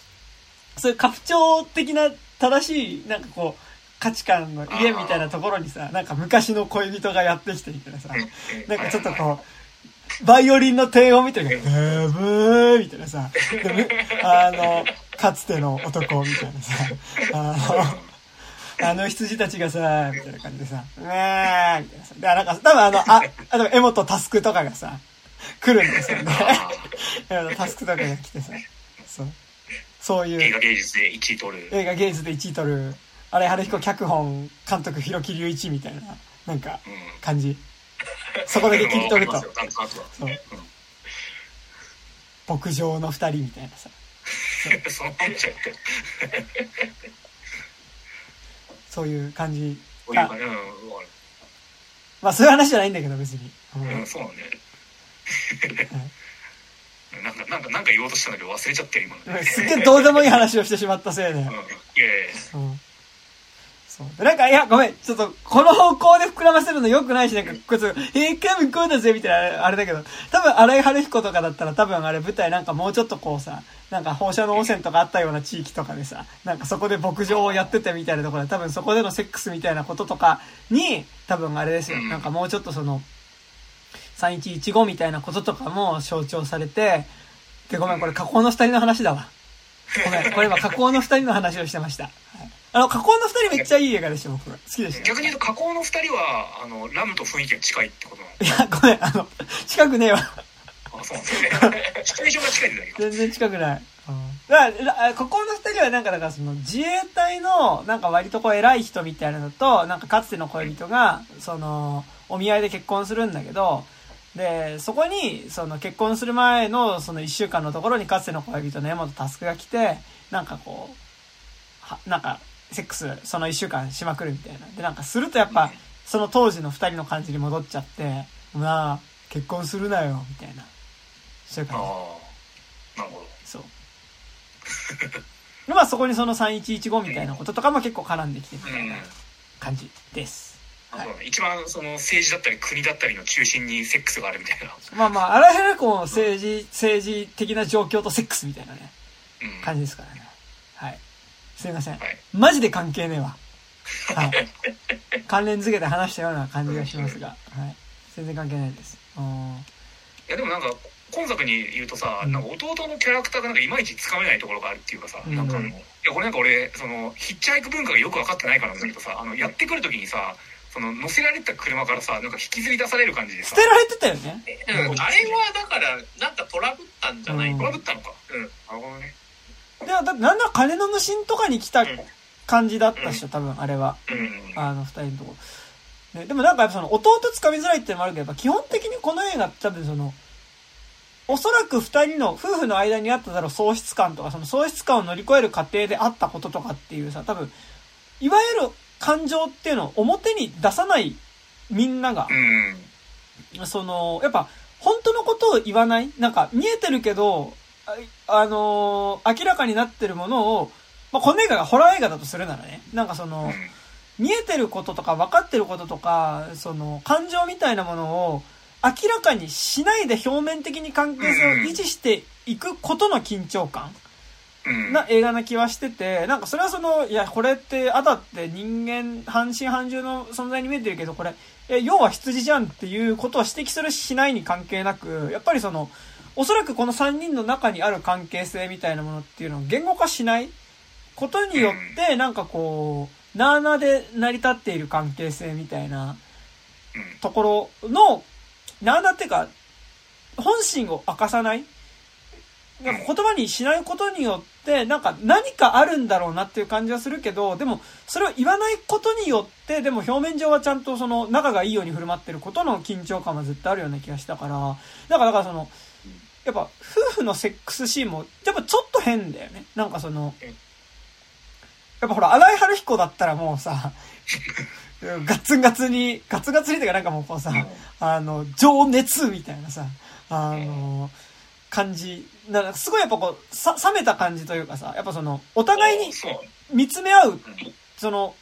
Speaker 1: そういう家父長的な正しい、なんかこう、価値観の家みたいなところにさ、なんか昔の恋人がやってきてみたいなさ、なんかちょっとこう、バイオリンの低音みたいな、ブーみたいなさ、あの、かつての男みたいなさ、あの、あの羊たちがさ、みたいな感じでさ、うわーみたいなさ。で、なんか、多分あの、あ、あと、エモとタスクとかがさ、来るんですよね。タスクとかが来てさ、そう。そういう。
Speaker 2: 映画芸術で1位取る。
Speaker 1: 映画芸術で1位取る。あれ、春彦脚本、監督、広木隆一みたいな、なんか、感じ。うん、そこだけ切り取ると。そう。牧場の二人みたいなさ。
Speaker 2: そう。
Speaker 1: そういう感じ
Speaker 2: そういう感じ、
Speaker 1: まあそういう話じゃないんだけど別に。
Speaker 2: うん、そうね。なんか、なんか、なんか言おうとしたんだけど忘れちゃって今。
Speaker 1: すっげえどうでもいい話をしてしまったせいで。うん、いやいや
Speaker 2: うん。
Speaker 1: そそう。なんか、いや、ごめん。ちょっと、この方向で膨らませるの良くないし、なんか、こいつ、えー、多分こうだぜ、みたいな、あれだけど、多分、荒井春彦とかだったら、多分あれ舞台なんかもうちょっとこうさ、なんか放射能汚染とかあったような地域とかでさ、なんかそこで牧場をやっててみたいなところで、多分そこでのセックスみたいなこととかに、多分あれですよ。なんかもうちょっとその、3115みたいなこととかも象徴されて、で、ごめん、これ加工の二人の話だわ。ごめん、これ今加工の二人の話をしてました。はいあの、加工の二人めっちゃいい映画でしょ、僕。好きでした。
Speaker 2: 逆に言うと、加工の二人は、あの、ラムと雰囲気が近いってこと
Speaker 1: いや、ごめん、あの、近くねえわ。
Speaker 2: あ、そうなんですね。シチュエーションが近いんだけど。
Speaker 1: 全然近くない。だから、ここの二人はなんか、だからその自衛隊の、なんか割とこう偉い人みたいなのと、なんかかつての恋人が、その、お見合いで結婚するんだけど、で、そこに、その結婚する前のその一週間のところにかつての恋人の山本佑が来て、なんかこう、は、なんか、セックスその一週間しまくるみたいな。で、なんかするとやっぱ、その当時の二人の感じに戻っちゃって、まあ、結婚するなよ、みたいな。そういう感じ。
Speaker 2: なるほど。
Speaker 1: そう。まあそこにその3115みたいなこととかも結構絡んできてるみたいな感じです。
Speaker 2: はい、一番その政治だったり国だったりの中心にセックスがあるみたいな。
Speaker 1: まあまあ、あらゆるこう政治、政治的な状況とセックスみたいなね、感じですからね。はい。すいません。はい、マジで関係ねえわ。はい。関連付けて話したような感じがしますが、はい。全然関係ないです。
Speaker 2: いやでもなんか、今作に言うとさ、なんか弟のキャラクターがなんかいまいちつかめないところがあるっていうかさ、うん、なんかあの、いや、これなんか俺、その、ヒッチハイク文化がよく分かってないからなんだけどさ、あの、やってくる時にさ、その、乗せられた車からさ、なんか引きずり出される感じでさ。
Speaker 1: 捨てられてたよね。
Speaker 3: うん、あれはだから、なんかトラブったんじゃない、うん、
Speaker 2: トラブったのか。うん。なるほどね。
Speaker 1: で、だってなんなら金の無心とかに来た感じだったっしょ、多分、あれは。
Speaker 2: うん。
Speaker 1: あの、二人のとこ。ね、でもなんかやっぱその、弟つかみづらいってのもあるけど、やっぱ基本的にこの映画多分その、おそらく二人の夫婦の間にあっただろう喪失感とか、その喪失感を乗り越える過程であったこととかっていうさ、多分、いわゆる感情っていうのを表に出さないみんなが、その、やっぱ、本当のことを言わない？なんか、見えてるけど、あのー、明らかになってるものを、まあ、この映画がホラー映画だとするならね、なんかその、見えてることとか分かってることとか、その、感情みたいなものを、明らかにしないで表面的に関係性を維持していくことの緊張感な映画な気はしてて、なんかそれはその、いや、これって、あたって人間、半身半獣の存在に見えてるけど、これ、え、要は羊じゃんっていうことを指摘するしないに関係なく、やっぱりその、おそらくこの3人の中にある関係性みたいなものっていうのを言語化しない？ことによって、なんかこう、なーなーで成り立っている関係性みたいなところのなんだってか、本心を明かさない？なんか言葉にしないことによって、なんか何かあるんだろうなっていう感じはするけど、でもそれを言わないことによって、でも表面上はちゃんとその仲がいいように振る舞ってることの緊張感はずっとあるような気がしたから、だからだからその、やっぱ夫婦のセックスシーンも、やっぱちょっと変だよね。なんかその、やっぱほら、荒井春彦だったらもうさ、ガツンガツに、ガツガツにとかなんかもうこうさ、あの、情熱みたいなさ、あの、感じ。なんかすごいやっぱこう、さ、冷めた感じというかさ、やっぱその、お互いに見つめ合う、その、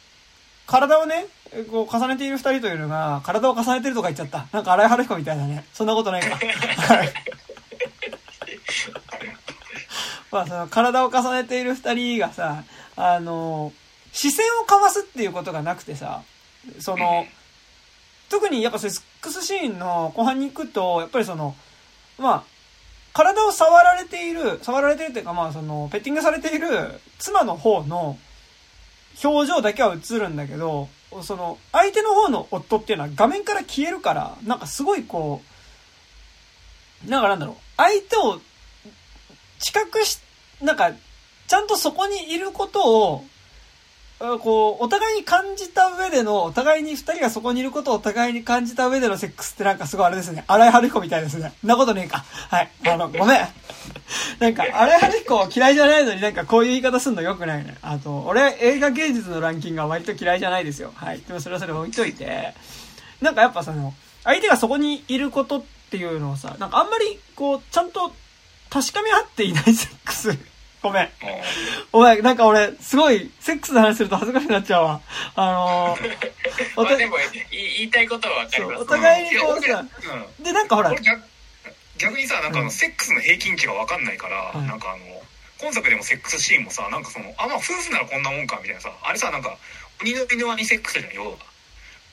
Speaker 1: 体をね、こう重ねている二人というのが、体を重ねてるとか言っちゃった。なんか荒井春彦みたいだね。そんなことないか。まあその、体を重ねている二人がさ、あの、視線を交わすっていうことがなくてさ、その、特にやっぱセックスシーンの後半に行くと、やっぱりその、まあ、体を触られている、触られているというかまあその、ペッティングされている妻の方の表情だけは映るんだけど、その、相手の方の夫っていうのは画面から消えるから、なんかすごいこう、なんかなんだろう、相手を近くし、なんか、ちゃんとそこにいることをこう、お互いに感じた上での、お互いに二人がそこにいることをお互いに感じた上でのセックスってなんかすごいあれですね。荒井春彦みたいですね。なことねえか。はい。あの、ごめん。なんか、荒井春彦嫌いじゃないのになんかこういう言い方すんのよくないね。あと、俺映画芸術のランキングは割と嫌いじゃないですよ。はい。でもそれはそれ置いといて、なんかやっぱその、相手がそこにいることっていうのをさ、なんかあんまりこう、ちゃんと確かめ合っていないセックス ごめん。お前、なんか俺、すごい、セックスの話すると恥ずかしくなっちゃうわ。あのー、
Speaker 3: おまあでも言いたいことはわかります。
Speaker 1: お互いにこうさ、
Speaker 2: うん、
Speaker 1: で、なんかほら、
Speaker 2: 逆にさ、なんかあの、セックスの平均値がわかんないから、
Speaker 1: うん
Speaker 2: なんかあの、今作でもセックスシーンもさ、なんかその、あ、まあ夫婦ならこんなもんか、みたいなさ、あれさ、なんか、鬼の犬輪にセックスじゃん、要は。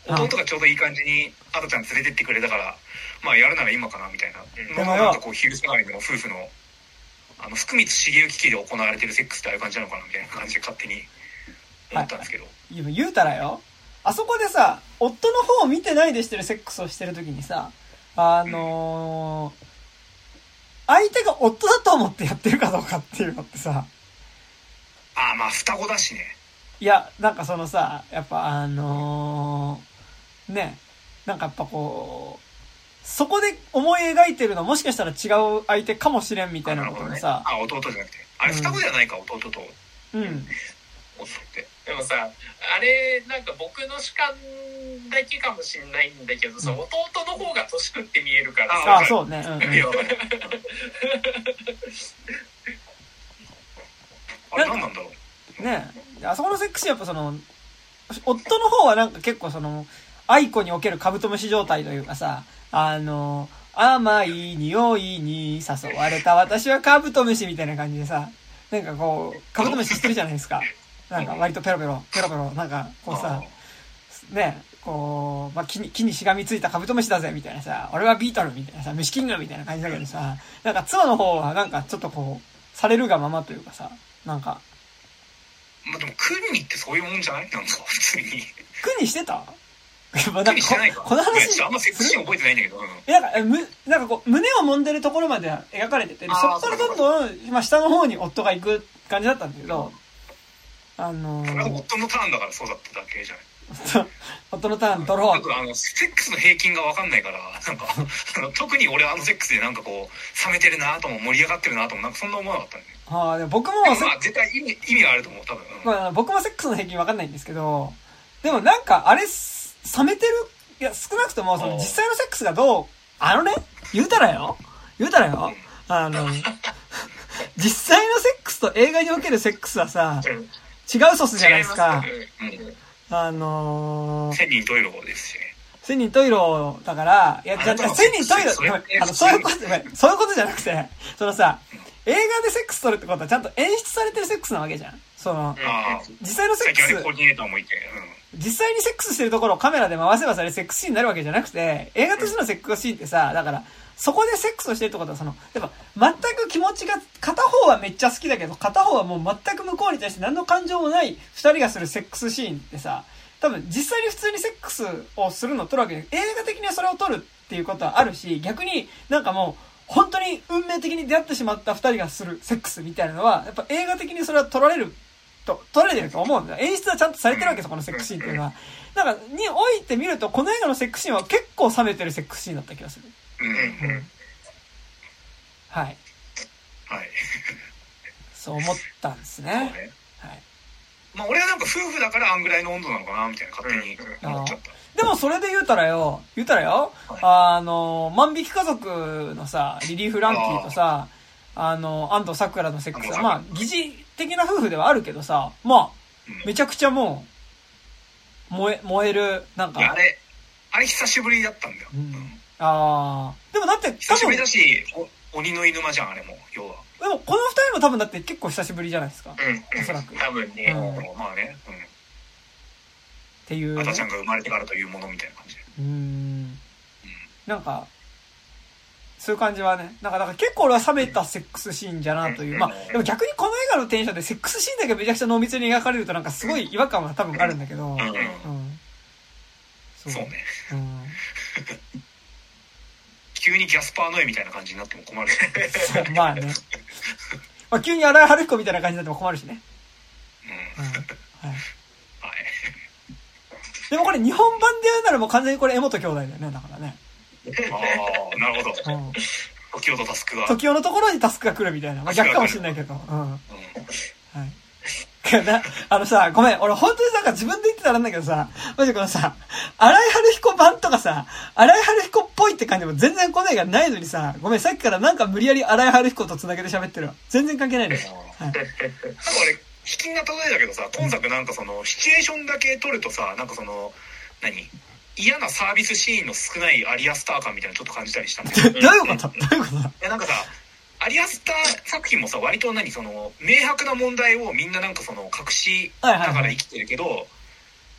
Speaker 2: 弟がちょうどいい感じに、アドちゃん連れてってくれたから、まあやるなら今かな、みたいな。
Speaker 1: でもよ
Speaker 2: なんかこう、昼下がりの夫婦の、あの、福光茂之家で行われてるセックスってああいう感じなのかな、みたいな感じで勝手に思ったんですけど。
Speaker 1: いや言うたらよ。あそこでさ、夫の方を見てないでしてるセックスをしてるときにさ、あのー、相手が夫だと思ってやってるかどうかっていうのってさ、
Speaker 2: ああ、まあ双子だしね。
Speaker 1: いや、なんかそのさ、やっぱあのー、ね、なんかやっぱこう、そこで思い描いてるのはもしかしたら違う相手かもしれんみたいなことでさ、
Speaker 2: あ、弟じゃなくて。あれ双子じゃないか、弟と。
Speaker 1: うん。
Speaker 3: でもさ、あれ、なんか僕の主観だけかもしんないんだけどさ、
Speaker 1: うん。
Speaker 3: 弟の方が年食って見えるから
Speaker 2: あ
Speaker 3: さ、
Speaker 1: あ、そうね。うんうん。
Speaker 2: あれ何なんだろう。
Speaker 1: ねあそこのセックスやっぱその、夫の方はなんか結構その、愛子におけるカブトムシ状態というかさ、あの、甘い匂いに誘われた私はカブトムシみたいな感じでさ、なんかこう、カブトムシしてるじゃないですか。なんか割とペロペロ、ペロペロ、なんかこうさ、ね、こう、まあ、木に、木にしがみついたカブトムシだぜ、みたいなさ、俺はビートルみたいなさ、虫キングみたいな感じだけどさ、なんか妻の方はなんかちょっとこう、されるがままというかさ、なんか、
Speaker 2: まあでもクニってそういうもんじゃない？なんか普通に。
Speaker 1: 苦にしてた？やっぱなんか
Speaker 2: クニしてないか。
Speaker 1: ここの話
Speaker 2: あんまセックスシーン覚えてないんだけど、うん
Speaker 1: えなんか、えむ、なんかこう、胸を揉んでるところまでは描かれてて、でそこからどんどん、まあ、下の方に夫が行く感じだったんだけど、あのー、
Speaker 2: 夫のターンだからそうだっただけじゃない。
Speaker 1: 夫のターン、ドロー。
Speaker 2: 僕あのセックスの平均が分かんないから なんか特に俺あのセックスでなんかこう冷めてるなとも盛り上がってるなともなんかそんな思わなかったんで
Speaker 1: ああ、でも僕も
Speaker 2: まあ絶対意味意味があると思う多分、うん。
Speaker 1: まあ、僕もセックスの平均わかんないんですけど、でもなんか、あれ、す冷めてる、いや、少なくとも、その、
Speaker 2: うん。
Speaker 1: 実際のセックスがどう、あのね、言うたらよ、言うたらよ、あの、実際のセックスと映画におけるセックスはさ、
Speaker 3: うん
Speaker 1: 違うソスじゃないですか。
Speaker 3: 違います
Speaker 1: あのー、
Speaker 2: 千人トイレですしね。
Speaker 1: 千人トイロだから、いや、じゃ千人トイロ
Speaker 2: それ
Speaker 1: ごめんあの、そういうこと、そういうことじゃなくて、そのさ、映画でセックス取るってことはちゃんと演出されてるセックスなわけじゃん。その、実際のセックス。
Speaker 2: 最近あれコ、ーディネーターもいて、
Speaker 1: 実際にセックスしてるところをカメラで回せばそれセックスシーンになるわけじゃなくて、映画としてのセックスシーンってさ、だから、そこでセックスをしてるってことはその、やっぱ全く気持ちが、片方はめっちゃ好きだけど、片方はもう全く向こうに対して何の感情もない二人がするセックスシーンってさ、多分実際に普通にセックスをするのを撮るわけで、映画的にはそれを撮るっていうことはあるし、逆になんかもう、本当に運命的に出会ってしまった二人がするセックスみたいなのは、やっぱ映画的にそれは撮られると、撮られてると思うんだよ。演出はちゃんとされてるわけです、このセックスシーンっていうのは。だから、においてみると、この映画のセックスシーンは結構冷めてるセックスシーンだった気がする。
Speaker 2: うん、
Speaker 1: はい。
Speaker 2: はい
Speaker 1: そう思ったんですね。
Speaker 2: ね
Speaker 1: はい。
Speaker 2: まあ俺はなんか夫婦だからあんぐらいの温度なのかなみたいな勝手に思っちゃった、
Speaker 1: でもそれで言うたらよ、言うたらよ、あの、万引き家族のさ、リリー・フランキーとさ、あの、安藤サクラのセックスは、まあ、疑似的な夫婦ではあるけどさ、まあ、
Speaker 2: うん。
Speaker 1: めちゃくちゃもう、燃え、燃える、なんか、
Speaker 2: いやあれあれ久しぶりだったんだよ、
Speaker 1: うん。ああ。でもだって、
Speaker 2: 久しぶり
Speaker 1: で
Speaker 2: だしお鬼の犬間じゃんあれも要は、
Speaker 1: もこの二人も多分だって結構久しぶりじゃないですか。っ
Speaker 3: うん。
Speaker 1: おそらく。
Speaker 3: 多分ね、
Speaker 1: うん。
Speaker 2: まあね、
Speaker 1: ていう。う、ね。
Speaker 2: ん、赤ちゃんが生まれてからというものみたいな感じで。
Speaker 1: うーん。なんか、そういう感じはね、なんか、だから結構俺は冷めたセックスシーンじゃなという。まあ、でも逆にこの映画のテンションでセックスシーンだけめちゃくちゃ濃密に描かれるとなんかすごい違和感は多分あるんだけど。うん。そう
Speaker 2: そうね
Speaker 1: うん。
Speaker 2: 急にギャスパーの絵みたいな感じになっても困る
Speaker 1: そうまあね。まあ急に荒井春彦みたいな感じになっても困るしね。
Speaker 2: うん
Speaker 1: うん。はい。
Speaker 2: はい
Speaker 1: でもこれ日本版でやるならもう完全にこれ江本兄弟だよね、だからね。
Speaker 2: ああなるほど
Speaker 1: うん。
Speaker 2: 時ほどタスクが、
Speaker 1: 時代のところにタスクが来るみたいな。まあ逆かもしれないけど。うん。はい。あのさ、ごめん、俺本当になんか自分で言ってたらなんだけどさ、マジこのさ、荒井春彦版とかさ、荒井春彦っぽいって感じも全然答えがないのにさ、ごめん、さっきからなんか無理やり荒井春彦と繋げて喋ってるわ。全然関係ないのよ。はい、
Speaker 2: 俺、引きが例えだけどさ、今作なんかその、シチュエーションだけ撮るとさ、なんかその、何？嫌なサービスシーンの少ないアリアスター感みたいなのちょっと感じたりしたんだ
Speaker 1: けど。どういうこと？どういうこと？い
Speaker 2: や、なんかさ、アリアスター作品もさ割と何その明白な問題をみんななんかその隠しながら生きてるけど、はいはいはい、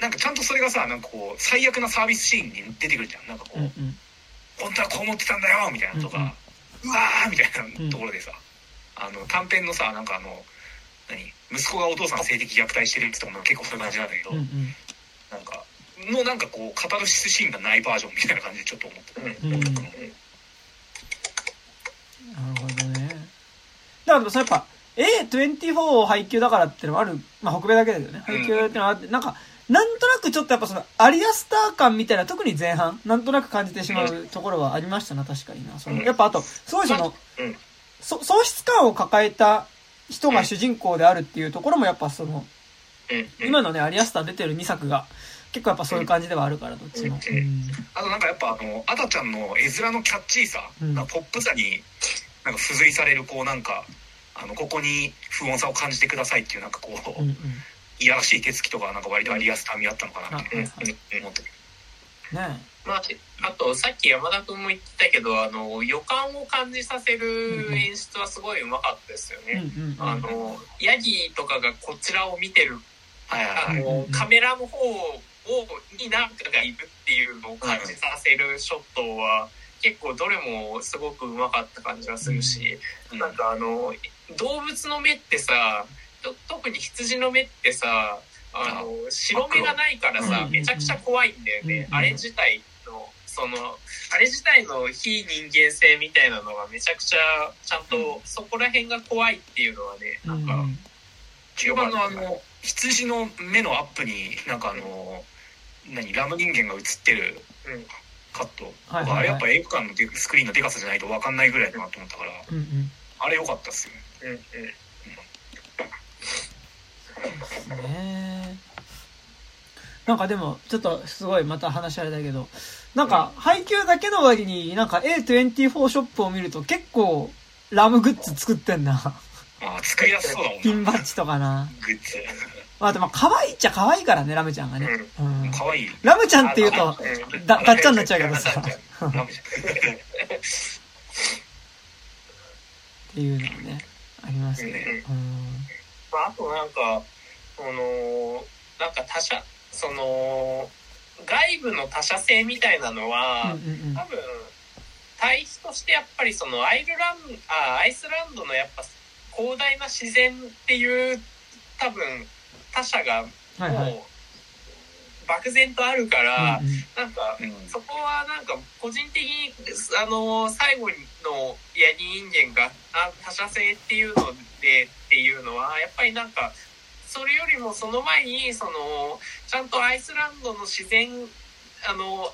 Speaker 2: なんかちゃんとそれがさなんかこう最悪なサービスシーンに出てくるじゃん。なんかこう、うんうん、本当はこう思ってたんだよみたいなとか、うんうん、うわーみたいなところでさ、うん、あの短編のさなんかあの何？息子がお父さん性的虐待してるってとこも結構そういう感じなんだけど、うんうん、なんかのなんかこうカタルシスシーンがないバージョンみたいな感じでちょっと思ってた。ね。うん。うん。
Speaker 1: なるほどね。だからそれやっぱ A24 配給だからっていうのもある、まあ北米だけだけどね、配給っていうのはあって、なんか、なんとなくちょっとやっぱその、アリアスター感みたいな、特に前半、なんとなく感じてしまうところはありましたな、確かにな。その、やっぱあと、すごいその、そ喪失感を抱えた人が主人公であるっていうところもやっぱその、今のね、アリアスター出てる2作が、結構やっぱそういう感じではあるから、どっちも。
Speaker 2: あとなんかやっぱあの、アダちゃんの絵面のキャッチーさ、うん、ポップさに、なんか付随されるこうなんかあのここに不穏さを感じてくださいっていうなんかこう、うんうん、いやらしい手つきとかなんか割とありやすたみあったのかなって。思って。
Speaker 3: る。ねまあ、あとさっき山田君も言ってたけどあの予感を感じさせる演出はすごいうまかったですよね。あのヤギとかがこちらを見てる、あのカメラの方をに何かがいるっていうのを感じさせるショットは結構どれもすごくうまかった感じがするし、うん、なんかあの動物の目ってさ特に羊の目ってさあの白目がないからさめちゃくちゃ怖いんだよね、あれ自体のそのあれ自体の非人間性みたいなのがめちゃくちゃちゃんとそこら辺が怖いっていうのはねなんか、
Speaker 2: 中盤のあの羊の目のアップになんかあの何ラム人間が映ってる、うんカット、はいはいはい、あれやっぱ映画館のスクリーンのでかさじゃないと分かんないぐらいだなと思ったから、うんうん、あれ良かったっすよね。うんうん
Speaker 1: ねなんかでも、ちょっとすごいまた話あれだけど、なんか配給だけの割になんか A24 ショップを見ると結構ラムグッズ作ってんな。あ
Speaker 2: あ、作りやすそうだもん
Speaker 1: ピンバッジとかな。
Speaker 2: グッズ。
Speaker 1: まあでも可愛いっちゃ可愛いからね、ラムちゃんがね。
Speaker 2: うん。可愛い。
Speaker 1: ラムちゃんって言うと、だ、ガッチャンになっちゃうけどさ。っていうのもね、ありますね。うん。
Speaker 3: まああとなんか、その、なんか他者、その、外部の他者性みたいなのは、多分、対比としてやっぱりそのアイルランあアイスランドのやっぱ広大な自然っていう多分他者がもう漠然とあるから、なんか、そこはなんか個人的にあの最後のヤギ人間が他者性っていうのでっていうのはやっぱりなんかそれよりもその前にそのちゃんとアイスランドの自然あの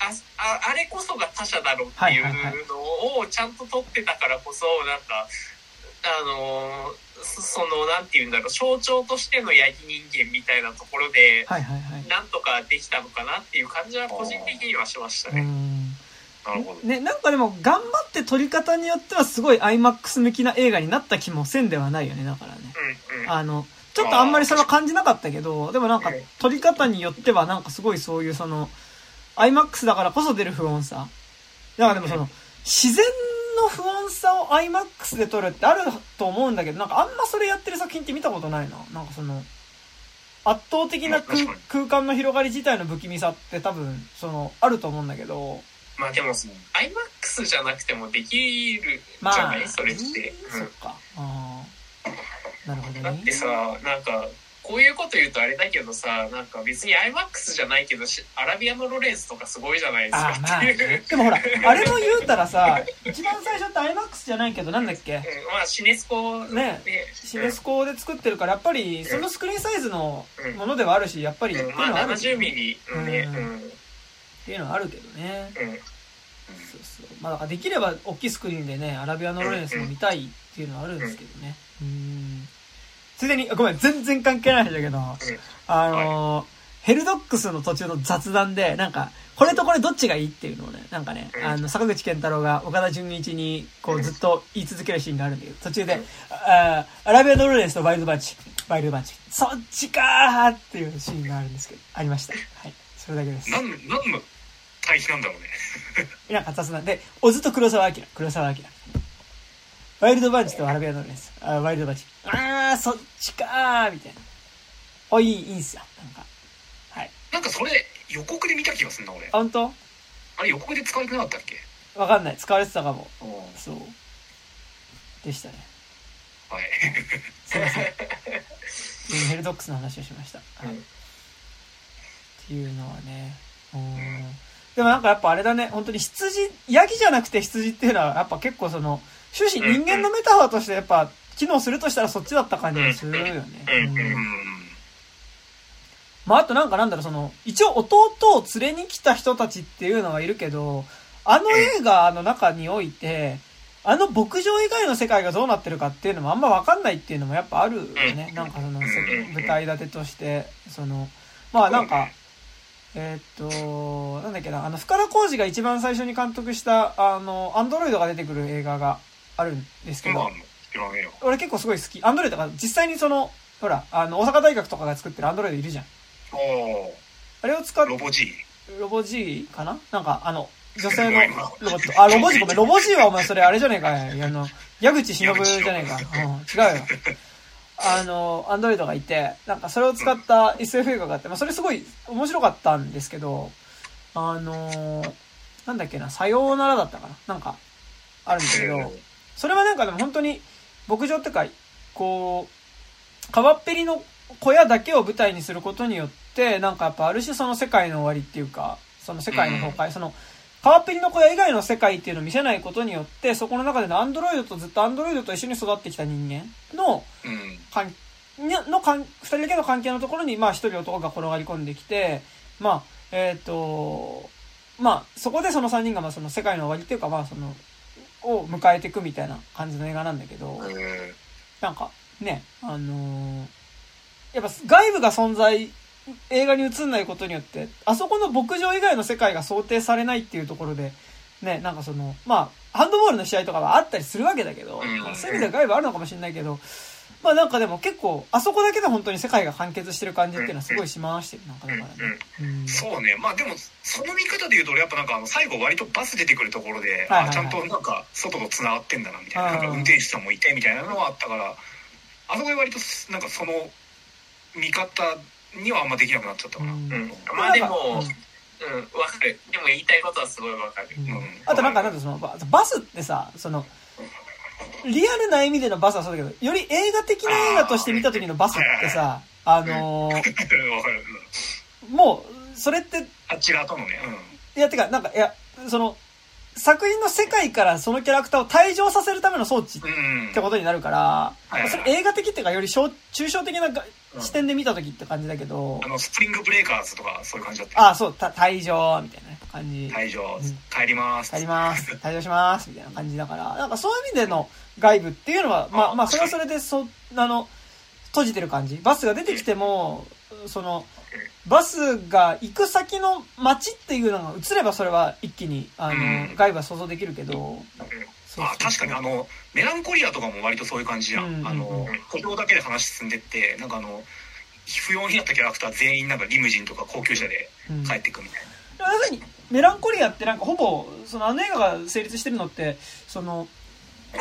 Speaker 3: あああれこそが他者だろうっていうのをちゃんと取ってたからこそなんかあのそのなんて言うんだろう象徴としてのヤギ人間みたいなところで、はいはいはい、なんとかできたのかなっていう感じは個人的にはしましたね。
Speaker 1: なるほど。ね、なんかでも頑張って撮り方によってはすごい IMAX 向きな映画になった気もせんではないよねだからね、うんうん、あのちょっとあんまりそれは感じなかったけどでもなんか撮り方によってはなんかすごいそういうその IMAX だからこそ出る不穏さ。だからでもその自然の不穏さを IMAX で撮るってあると思うんだけど、なんかあんまそれやってる作品って見たことないな。なんかその、圧倒的な空間の広がり自体の不気味さって多分、その、あると思うんだけど。
Speaker 3: まあでも、IMAX じゃなくてもできるじゃない、まあ、それって。
Speaker 1: うん、そっか。ああ。なるほどね。
Speaker 3: だってさ、なんか、こういうこと言うとあれだけどさなんか別に IMAX じゃないけどアラビアのロレンスとかすごいじゃないですか
Speaker 1: まあ、でもほらあれも言うたらさ一番最初って IMAX じゃないけどなんだっけ、うん、
Speaker 3: まあシネスコ
Speaker 1: ねシネスコで作ってるからやっぱりそのスクリーンサイズのものではあるしやっぱり、
Speaker 3: うん、まあ70ミリ。ね、
Speaker 1: うん、っていうのはあるけどね、うん、そうそう。まあだからできれば大きいスクリーンでねアラビアのロレンスも見たいっていうのはあるんですけどね。うんついでに、ごめん、全然関係ないんだけど、あのー、ヘルドックスの途中の雑談で、なんか、これとこれどっちがいいっていうのをね、なんかね、あの、坂口健太郎が岡田准一に、こう、ずっと言い続けるシーンがあるんだけど、途中で、あアラビアドロレンスとワイルドバンチ、ワイルドバンチ、そっちかーっていうシーンがあるんですけど、ありました。はい。それだけです。
Speaker 2: なん、なんの対比なんだろうね。
Speaker 1: なんか雑談で、小津と黒沢明、黒沢明。ワイルドバンチとアラビアドロレンス。あワイルドバンチ。あー、そっちかーみたいな。お、いい、いいんすよ。なんか。はい。
Speaker 2: なんかそれ、予告で見た気がするな、俺。
Speaker 1: あ、本当？
Speaker 2: あれ予告で使われてなかったっけ？
Speaker 1: わかんない。使われてたかも。そう。でしたね。
Speaker 2: はい。
Speaker 1: すいません。うんヘルドックスの話をしました。はい。っていうのはね。うん。でもなんかやっぱあれだね。本当に羊、ヤギじゃなくて羊っていうのはやっぱ結構その、終始人間のメタファーとしてやっぱ機能するとしたらそっちだった感じがするよね。まあ、あとなん。かなん。だろう、その、一応弟を連れに来た人たちっていうのはいるけど、あの映画の中において、あの牧場以外の世界がどうなってるかっていうのもあん。まわかん。ないっていうのもやっぱあるよね。なん。かその、せ舞台立てとして、その、まあなん。か、えーっと、なん。だっけな、あの、深田浩二が一番最初に監督した、あの、アンドロイドが出てくる映画があるんですけど。俺結構すごい好き。アンドロイドが実際にその、ほら、あの、大阪大学とかが作ってるアンドロイドいるじゃん。
Speaker 2: お
Speaker 1: あれを使っ
Speaker 2: ロボ G。
Speaker 1: ロボ G かな？なんか、あの、女性のロボット。あ、ロボ G ごめん。ロボ G はお前それあれじゃねえかよ。あの、矢口忍じゃねえか。うん、違うよ。あの、アンドロイドがいて、なんかそれを使った SF 映画があって、まあそれすごい面白かったんですけど、あのーなんだっけな、さようならだったかな？なんか、あるんだけど、それはなんかでも本当に、牧場ってか、こう、川っぺりの小屋だけを舞台にすることによって、なんかやっぱある種その世界の終わりっていうか、その世界の崩壊、その、川っぺりの小屋以外の世界っていうのを見せないことによって、そこの中でのアンドロイドとずっとアンドロイドと一緒に育ってきた人間の、
Speaker 2: うん。
Speaker 1: 関にの関二人だけの関係のところに、まあ一人男が転がり込んできて、まあ、えっ、と、まあ、そこでその三人が、まあその世界の終わりっていうか、まあその、を迎えていくみたいな感じの映画なんだけど、
Speaker 2: え
Speaker 1: なんか、ね、あのーやっぱ外部が存在、映画に映んないことによって、あそこの牧場以外の世界が想定されないっていうところで、ね、なんかその、まあ、ハンドボールの試合とかはあったりするわけだけど、そういう意味では外部あるのかもしれないけど、まあなんかでも結構、あそこだけで本当に世界が完結してる感じっていうのはすごいし回してる、なんかだからね。うん
Speaker 2: ーそうね。まあでも、その見方で言うと、俺やっぱなんかあの、最後割とバス出てくるところで、
Speaker 1: はいはいはい
Speaker 2: あちゃんとなんか、外と繋がってんだな、みたいな。なんか運転手さんもいて、みたいなのはあったから、あそこで割と、なんかその、見方にはあんまできなくなっちゃったかな。
Speaker 1: う
Speaker 2: うんん。
Speaker 3: うんまあでも、
Speaker 1: うん
Speaker 3: うん、わかる。でも言いたいことはすごいわかる。
Speaker 1: うん
Speaker 2: うん
Speaker 1: あとなんか、なんだそのババスってさ、その、リアルな意味でのバスはそうだけど、より映画的な映画として見た時のバスってさ、あのーもう、それって、
Speaker 2: あっち側とのね。
Speaker 1: いや、てか、なんか、いや、その、作品の世界からそのキャラクターを退場させるための装置っ
Speaker 2: うん。うん。
Speaker 1: てことになるから、それ映画的っていうか、より小抽象的なが視点で見た時って感じだけど
Speaker 2: あ、の、スプリングブレーカーズとか、そういう感じだったよ。
Speaker 1: ああ、そう、た退場みたいなね感じ。
Speaker 2: 退場
Speaker 1: うん、
Speaker 2: 帰ります。
Speaker 1: 帰ります。退場します。みたいな感じだから、なんかそういう意味での外部っていうのは、まあまあ、それはそれで、そ、あの、閉じてる感じ。バスが出てきても、その、バスが行く先の街っていうのが映ればそれは一気に、あの、
Speaker 2: うん。
Speaker 1: 外部は想像できるけど、そう
Speaker 2: あ確かにあのメランコリアとかも割とそういう感じじゃん、あの故障だけで話進んでってなんかあの不要になったキャラクター全員なんかリムジンとか高級車で
Speaker 1: うん。
Speaker 2: 帰ってくみたいな、
Speaker 1: 要するに、メランコリアってなんかほぼ、そのあの映画が成立してるのって、その、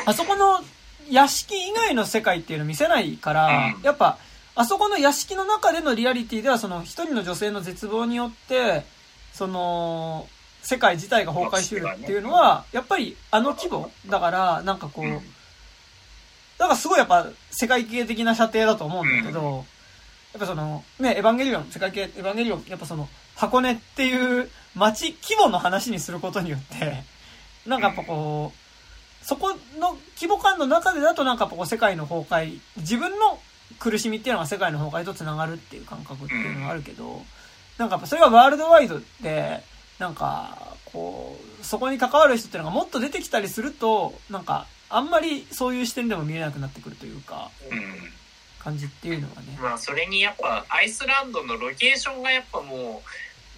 Speaker 1: あそこの屋敷以外の世界っていうのを見せないから、
Speaker 2: うん。
Speaker 1: やっぱ、あそこの屋敷の中でのリアリティでは、その一人の女性の絶望によって、その、世界自体が崩壊してるっていうのは、やっぱりあの規模？だから、なんかこう、
Speaker 2: うん。
Speaker 1: だからすごいやっぱ世界系的な射程だと思うんだけど、やっぱその、ね、エヴァンゲリオン、世界系、エヴァンゲリオン、やっぱその、箱根っていう街規模の話にすることによって、なんかやっぱこう、そこの規模感の中でだとなんかこう世界の崩壊、自分の苦しみっていうのが世界の崩壊と繋がるっていう感覚っていうのがあるけど、なんかやっぱそれがワールドワイドで、なんか、こう、そこに関わる人っていうのがもっと出てきたりすると、なんか、あんまりそういう視点でも見えなくなってくるというか、感じっていうのはね。
Speaker 3: まあ、それにやっぱ、アイスランドのロケーションがやっぱも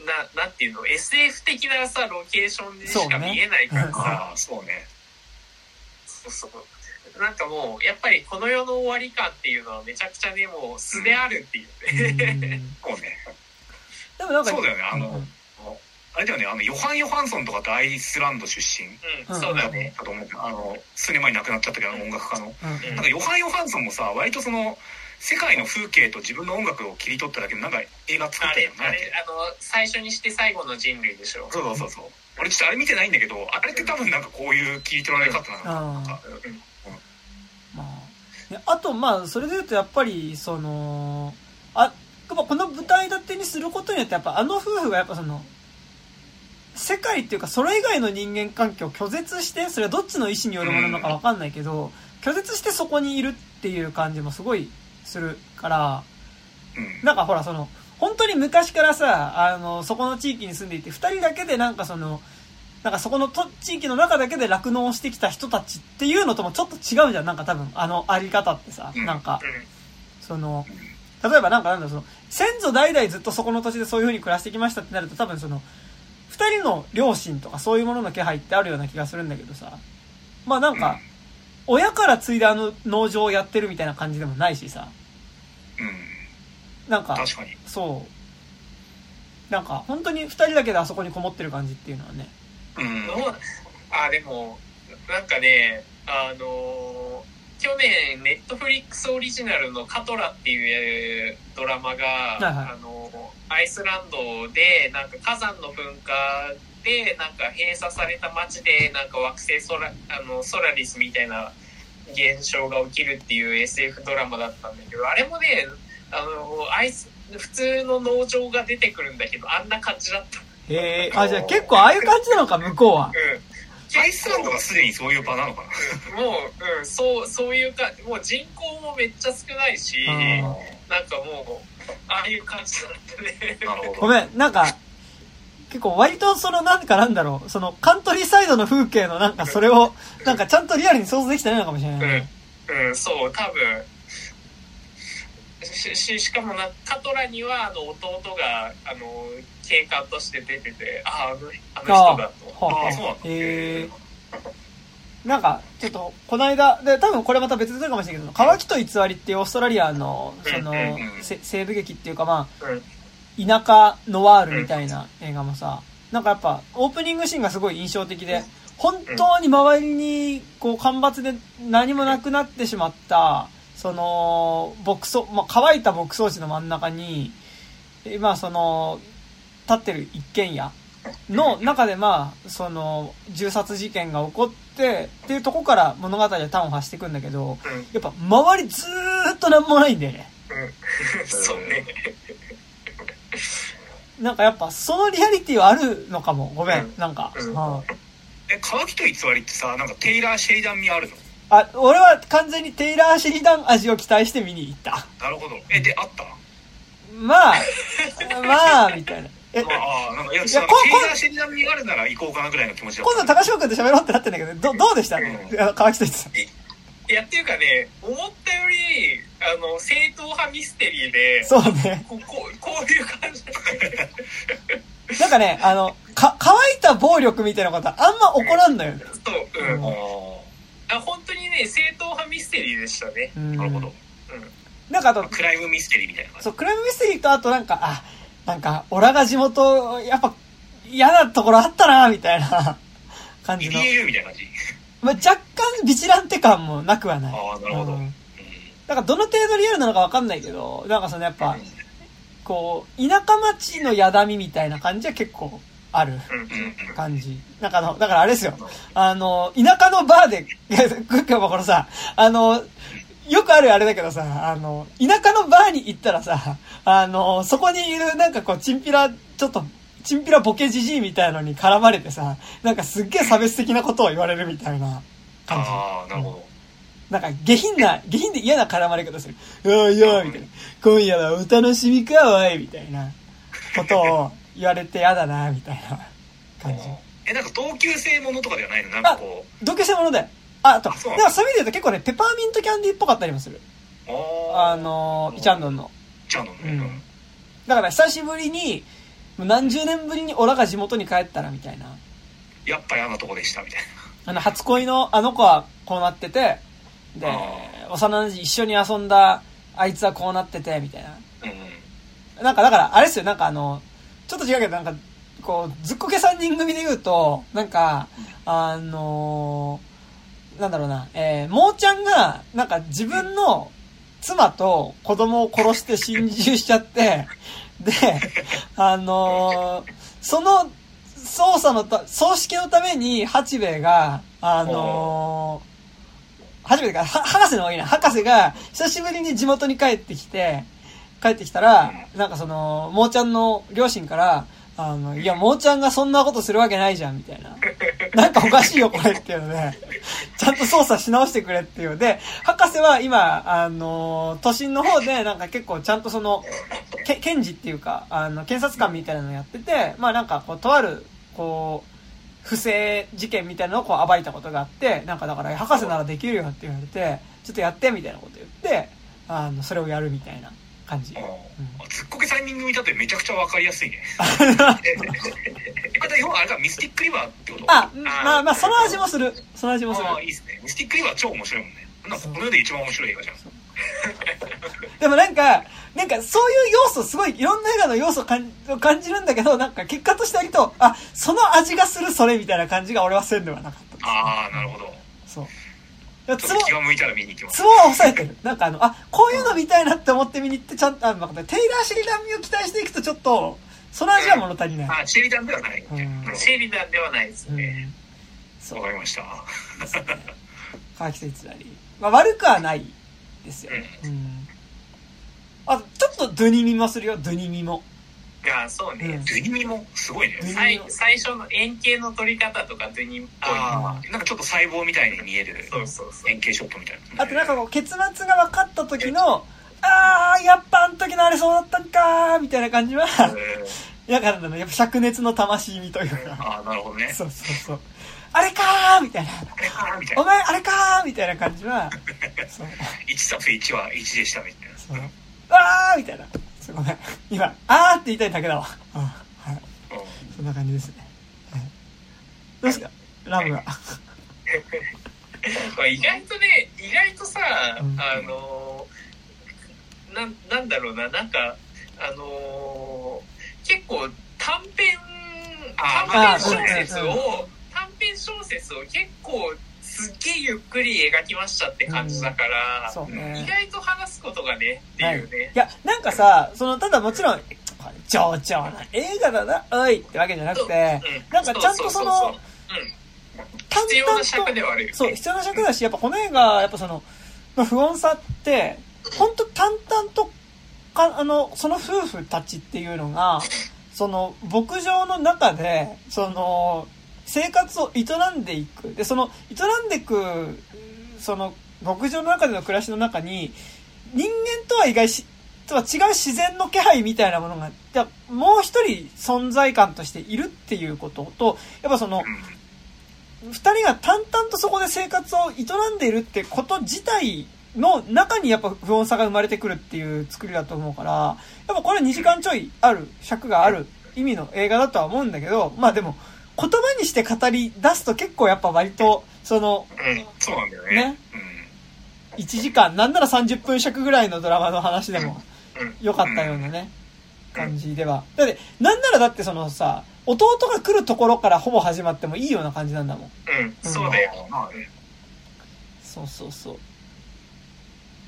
Speaker 3: う、な、なんていうの、SF 的なさ、ロケーションでしか見えないからさ、
Speaker 2: そうね。
Speaker 3: そうそう。なんかもう、やっぱりこの世の終わり感っていうのはめちゃくちゃね、もう素であるっていうね。
Speaker 2: そうね。
Speaker 1: でもなんか、
Speaker 2: そうだよね、あの、あれだよね、あの、ヨハン・ヨハンソンとかってアイスランド出身？
Speaker 3: うん、そうだね。
Speaker 2: だと思う。あの、数年前に亡くなっちゃったけど、あの音楽家の。
Speaker 1: うん。
Speaker 2: なんかヨハン・ヨハンソンもさ、割とその、世界の風景と自分の音楽を切り取っただけで、なんか映画作
Speaker 3: あ
Speaker 2: ったよ
Speaker 3: れ、あれ、あの、最初にして最後の人類でしょ？
Speaker 2: そうそうそうそう。俺ちょっとあれ見てないんだけど、あれって多分なんかこういう切り取られ方なのか
Speaker 3: うん。
Speaker 1: まあ、ねあとまあそれで言うとやっぱりそのあこの舞台立てにすることによってやっぱあの夫婦がやっぱその世界っていうかそれ以外の人間関係を拒絶してそれはどっちの意思によるものなのか分かんないけど拒絶してそこにいるっていう感じもすごいするから
Speaker 2: うん。
Speaker 1: なんかほらその本当に昔からさあのそこの地域に住んでいて2人だけでなんかそのなんかそこのと地域の中だけで酪農をしてきた人たちっていうのともちょっと違うじゃん。なんか多分あのあり方ってさ
Speaker 2: うん。
Speaker 1: なんか。
Speaker 3: う
Speaker 1: その例えばなんかなんだろうその先祖代々ずっとそこの土地でそういう風に暮らしてきましたってなると多分その2人の両親とかそういうものの気配ってあるような気がするんだけどさまあなんか親から継いであの農場をやってるみたいな感じでもないしさ
Speaker 2: うん。
Speaker 1: なんか
Speaker 2: 確かに。
Speaker 1: そうなんか本当に2人だけであそこにこもってる感じっていうのはね
Speaker 2: うん。
Speaker 3: あ、でも、なんかね、あのー去年、ネットフリックスオリジナルのカトラっていうドラマが、
Speaker 1: いはい
Speaker 3: あのーアイスランドで、なんか火山の噴火で、なんか閉鎖された街で、なんか惑星ソラ、あの、ソラリスみたいな現象が起きるっていう SF ドラマだったんだけど、あれもね、あの、アイス、普通の農場が出てくるんだけど、あんな感じだった。
Speaker 1: へえあじゃあ結構ああいう感じなのか向こうは
Speaker 3: うん。
Speaker 2: アイスランドがすでにそういう場なのかな？
Speaker 3: もう、うん、そう、そういうか、もう人口もめっちゃ少ないし、なんかもう、ああいう感じだったね。
Speaker 2: なるほど。
Speaker 1: ごめんなんか結構割とそのなんかなんだろうそのカントリーサイドの風景のなんかそれをなんかちゃんとリアルに想像できてないのかもしれないね
Speaker 3: うん、うん、そう、多分。し、ししかもな、カトラには、あの、弟が、あの、警官として出てて、ああ、あの、あの人だと。
Speaker 1: は
Speaker 2: ああ、そうなん
Speaker 1: なんか、ちょっと、この間、で、多分これまた別でかもしれないけど、乾きと偽りっていうオーストラリアの、その西部劇っていうかまあ、
Speaker 3: うん。
Speaker 1: 田舎ノワールみたいな映画もさ、なんかやっぱ、オープニングシーンがすごい印象的で、本当に周りに、こう、干ばつで何もなくなってしまった、その、牧草、まあ、乾いた牧草地の真ん中に、えまあ、その、立ってる一軒家の中で、まあ、その、銃殺事件が起こって、っていうとこから物語は端を発していくんだけど、
Speaker 3: うん。
Speaker 1: やっぱ、周りずーっとなんもないんだよね。
Speaker 3: うん。そうね。
Speaker 1: なんかやっぱ、そのリアリティはあるのかも。ごめん。
Speaker 3: うん
Speaker 1: なんか。
Speaker 2: え、乾きと偽りってさ、なんかテイラー・シェリダン味あるの？
Speaker 1: あ、俺は完全にテイラー・シェリダン味を期待して見に行った。
Speaker 2: なるほど。え、で、あった？
Speaker 1: まあ、まあ、みたいな。え、
Speaker 2: まあ、ああ、なんか、いや、テイラー・シェリダン味があるなら行こうかなぐらいの気持ちだ。
Speaker 1: 今度高島君と喋ろうってなってんだけど、ど、どうでした？
Speaker 2: うん
Speaker 1: いや川木と言ってた。
Speaker 3: いや、っていうかね、思ったより、あの、正統派ミステリーで、
Speaker 1: そうね。
Speaker 3: ここう、こういう感じだった
Speaker 1: なんかね、あの、か、乾いた暴力みたいなことはあんま起こらんのよね。
Speaker 3: そう、うん。
Speaker 1: うん
Speaker 2: あ
Speaker 3: あ本当にね、正統派ミステリーでしたね。
Speaker 1: うん
Speaker 2: あ、なるほど。。
Speaker 1: なんかあと、
Speaker 2: クライムミステリーみたいな感じ。
Speaker 1: そう、クライムミステリーとあとなんか、あ、なんか、オラが地元、やっぱ、嫌なところあったな、みたいな 感じの。
Speaker 2: BBAU みたいな感じ。
Speaker 1: まあ、若干ビジランテ感もなくはない。
Speaker 2: ああ、なるほど。
Speaker 1: う
Speaker 2: うんん。
Speaker 1: なんかどの程度リアルなのかわかんないけど、なんかそのやっぱ、こう、田舎町のやだみみたいな感じは結構ある。感じ。なんかあの、だからあれですよ。あの、田舎のバーで、クッキーもこのさ、あの、よくあるあれだけどさ、あの、田舎のバーに行ったらさ、あの、そこにいるなんかこう、チンピラ、ちょっと、チンピラボケじじいみたいのに絡まれてさ、なんかすっげえ差別的なことを言われるみたいな感じ。
Speaker 2: ああ、なるほど。
Speaker 1: なんか下品な、下品で嫌な絡まれ方する。おいおい、みたいな。今夜はお楽しみか、おい、みたいなことを言われて嫌だな、みたいな感じ。
Speaker 2: え、なんか同級生ものとかではないの？なんかこう。
Speaker 1: 同居してものだよ。あ、あと、
Speaker 2: あそう
Speaker 1: だからそういう意味で言うと結構ね、ペパーミントキャンディーっぽかったりもする。あの、イチャンドンの。
Speaker 2: イチャンドンね。
Speaker 1: うん。だから久しぶりに、何十年ぶりにオラが地元に帰ったらみたいな。
Speaker 2: やっぱ嫌なとこでしたみたい
Speaker 1: な。あの、初恋のあの子はこうなってて、で、幼馴染一緒に遊んだあいつはこうなってて、みたいな。うん。なんかだから、あれですよ、なんかあの、ちょっと違うけど、なんか、こう、ずっこけ3人組で言うと、なんか、あのー、なんだろうな、えー、もーちゃんが、なんか自分の妻と子供を殺して心中しちゃって、で、あのー、その捜査のた、葬式のために八兵衛が、あのー、初めてか、博士の方がいいな。博士が、久しぶりに地元に帰ってきて、帰ってきたら、なんかその、もーちゃんの両親から、あの、いや、もーちゃんがそんなことするわけないじゃん、みたいな。なんかおかしいよ、これっていうので、ちゃんと操作し直してくれっていうので、博士は今、あの、都心の方で、なんか結構ちゃんとその、け検事っていうか、あの、検察官みたいなのやってて、まあなんかこう、とある、こう、不正事件みたいなのをこう暴いたことがあって、なんかだから、博士ならできるよって言われて、ちょっとやってみたいなこと言って、あの、それをやるみたいな。感じ。うん、
Speaker 2: ずっこけ3人組だってめちゃくちゃわかりやすいね。え、要はあれか、ミスティックリバーってこと
Speaker 1: あ、まあまあ、その味もする。その味もする。
Speaker 2: あいいですね。ミスティックリバー超面白いもんね。なんかこの世で一番面白い映画じゃん。
Speaker 1: でもなんか、なんかそういう要素、すごいいろんな映画の要素を感じるんだけど、なんか結果として割と、あ、その味がするそれみたいな感じが俺はせんではなかった。
Speaker 2: ああ、なるほど。
Speaker 1: そう。
Speaker 2: ツボ気が向いたら見に行きます。
Speaker 1: ツボは抑えてる。なんかあの、あ、こういうの見たいなって思って見に行って、ちゃんと、あの、テイラー・シェリダンを期待していくとちょっと、その味は物足りない。
Speaker 2: あ、シェリダンではない。う
Speaker 3: ん、シェリダンではないですね。
Speaker 2: わ、うん、かりました。
Speaker 1: 川北一成。まあ悪くはないですよ。うん。あ、ちょっとドゥニミもするよ、ドゥニミも。
Speaker 3: いやそうね、
Speaker 2: ドゥニミもすごいね。
Speaker 3: 最最初の円形の撮り方とかドゥニミっぽい
Speaker 2: あなんかちょっと細胞みたいに見える
Speaker 3: そうそうそう。
Speaker 2: 円形ショットみたいな。
Speaker 1: あとなんかこう結末が分かった時のああやっぱあの時のあれそうだったんかみたいな感じはやからだね。やっぱ灼熱の魂みというか。
Speaker 2: ああなるほどね。
Speaker 1: そうそうそう。あれかーみたいな。
Speaker 2: あれかーみたいな。
Speaker 1: お前、あれかーみたいな感じは、
Speaker 2: そう。1たす1は1でしたみたいな。
Speaker 1: あーみたいな。すごい。今、あーって言いたいだけだわ。うん。はい。そんな感じですね。はい、どうですか？ラムが。
Speaker 3: まあ意外とね、意外とさ、うん、あのー、な、なんだろうな、なんか、あのー、結構短編、短編小説を、短編小説を結構すっげえゆっくり描きましたって感じだから、うん。ね、意外と話すことがねっていうね、はい、
Speaker 1: いやなんかさそのただもちろん上々な映画だなおいってわけじゃなくて、う。ん、なんかちゃんとその
Speaker 3: 必要な尺ではあるよ、ね、
Speaker 1: そう必要な尺だしやっぱこの映画やっぱその不穏さって本当淡々とかあのその夫婦たちっていうのがその牧場の中でその生活を営んでいく。で、その、営んでいく、その、牧場の中での暮らしの中に、人間とは意外し、とは違う自然の気配みたいなものが、もう一人存在感としているっていうことと、やっぱその、二人が淡々とそこで生活を営んでいるってこと自体の中にやっぱ不穏さが生まれてくるっていう作りだと思うから、やっぱこれ2時間ちょいある、尺がある意味の映画だとは思うんだけど、まあでも、言葉にして語り出すと結構やっぱ割と、その、
Speaker 2: うん、そうなんだよね。ね。
Speaker 1: うん、1時間、なんなら30分尺ぐらいのドラマの話でも、良かったようなね、感じでは。だって、なんならだってそのさ、弟が来るところからほぼ始まってもいいような感じなんだもん。
Speaker 3: うん、そうだよ。
Speaker 1: そうそうそう。
Speaker 2: っ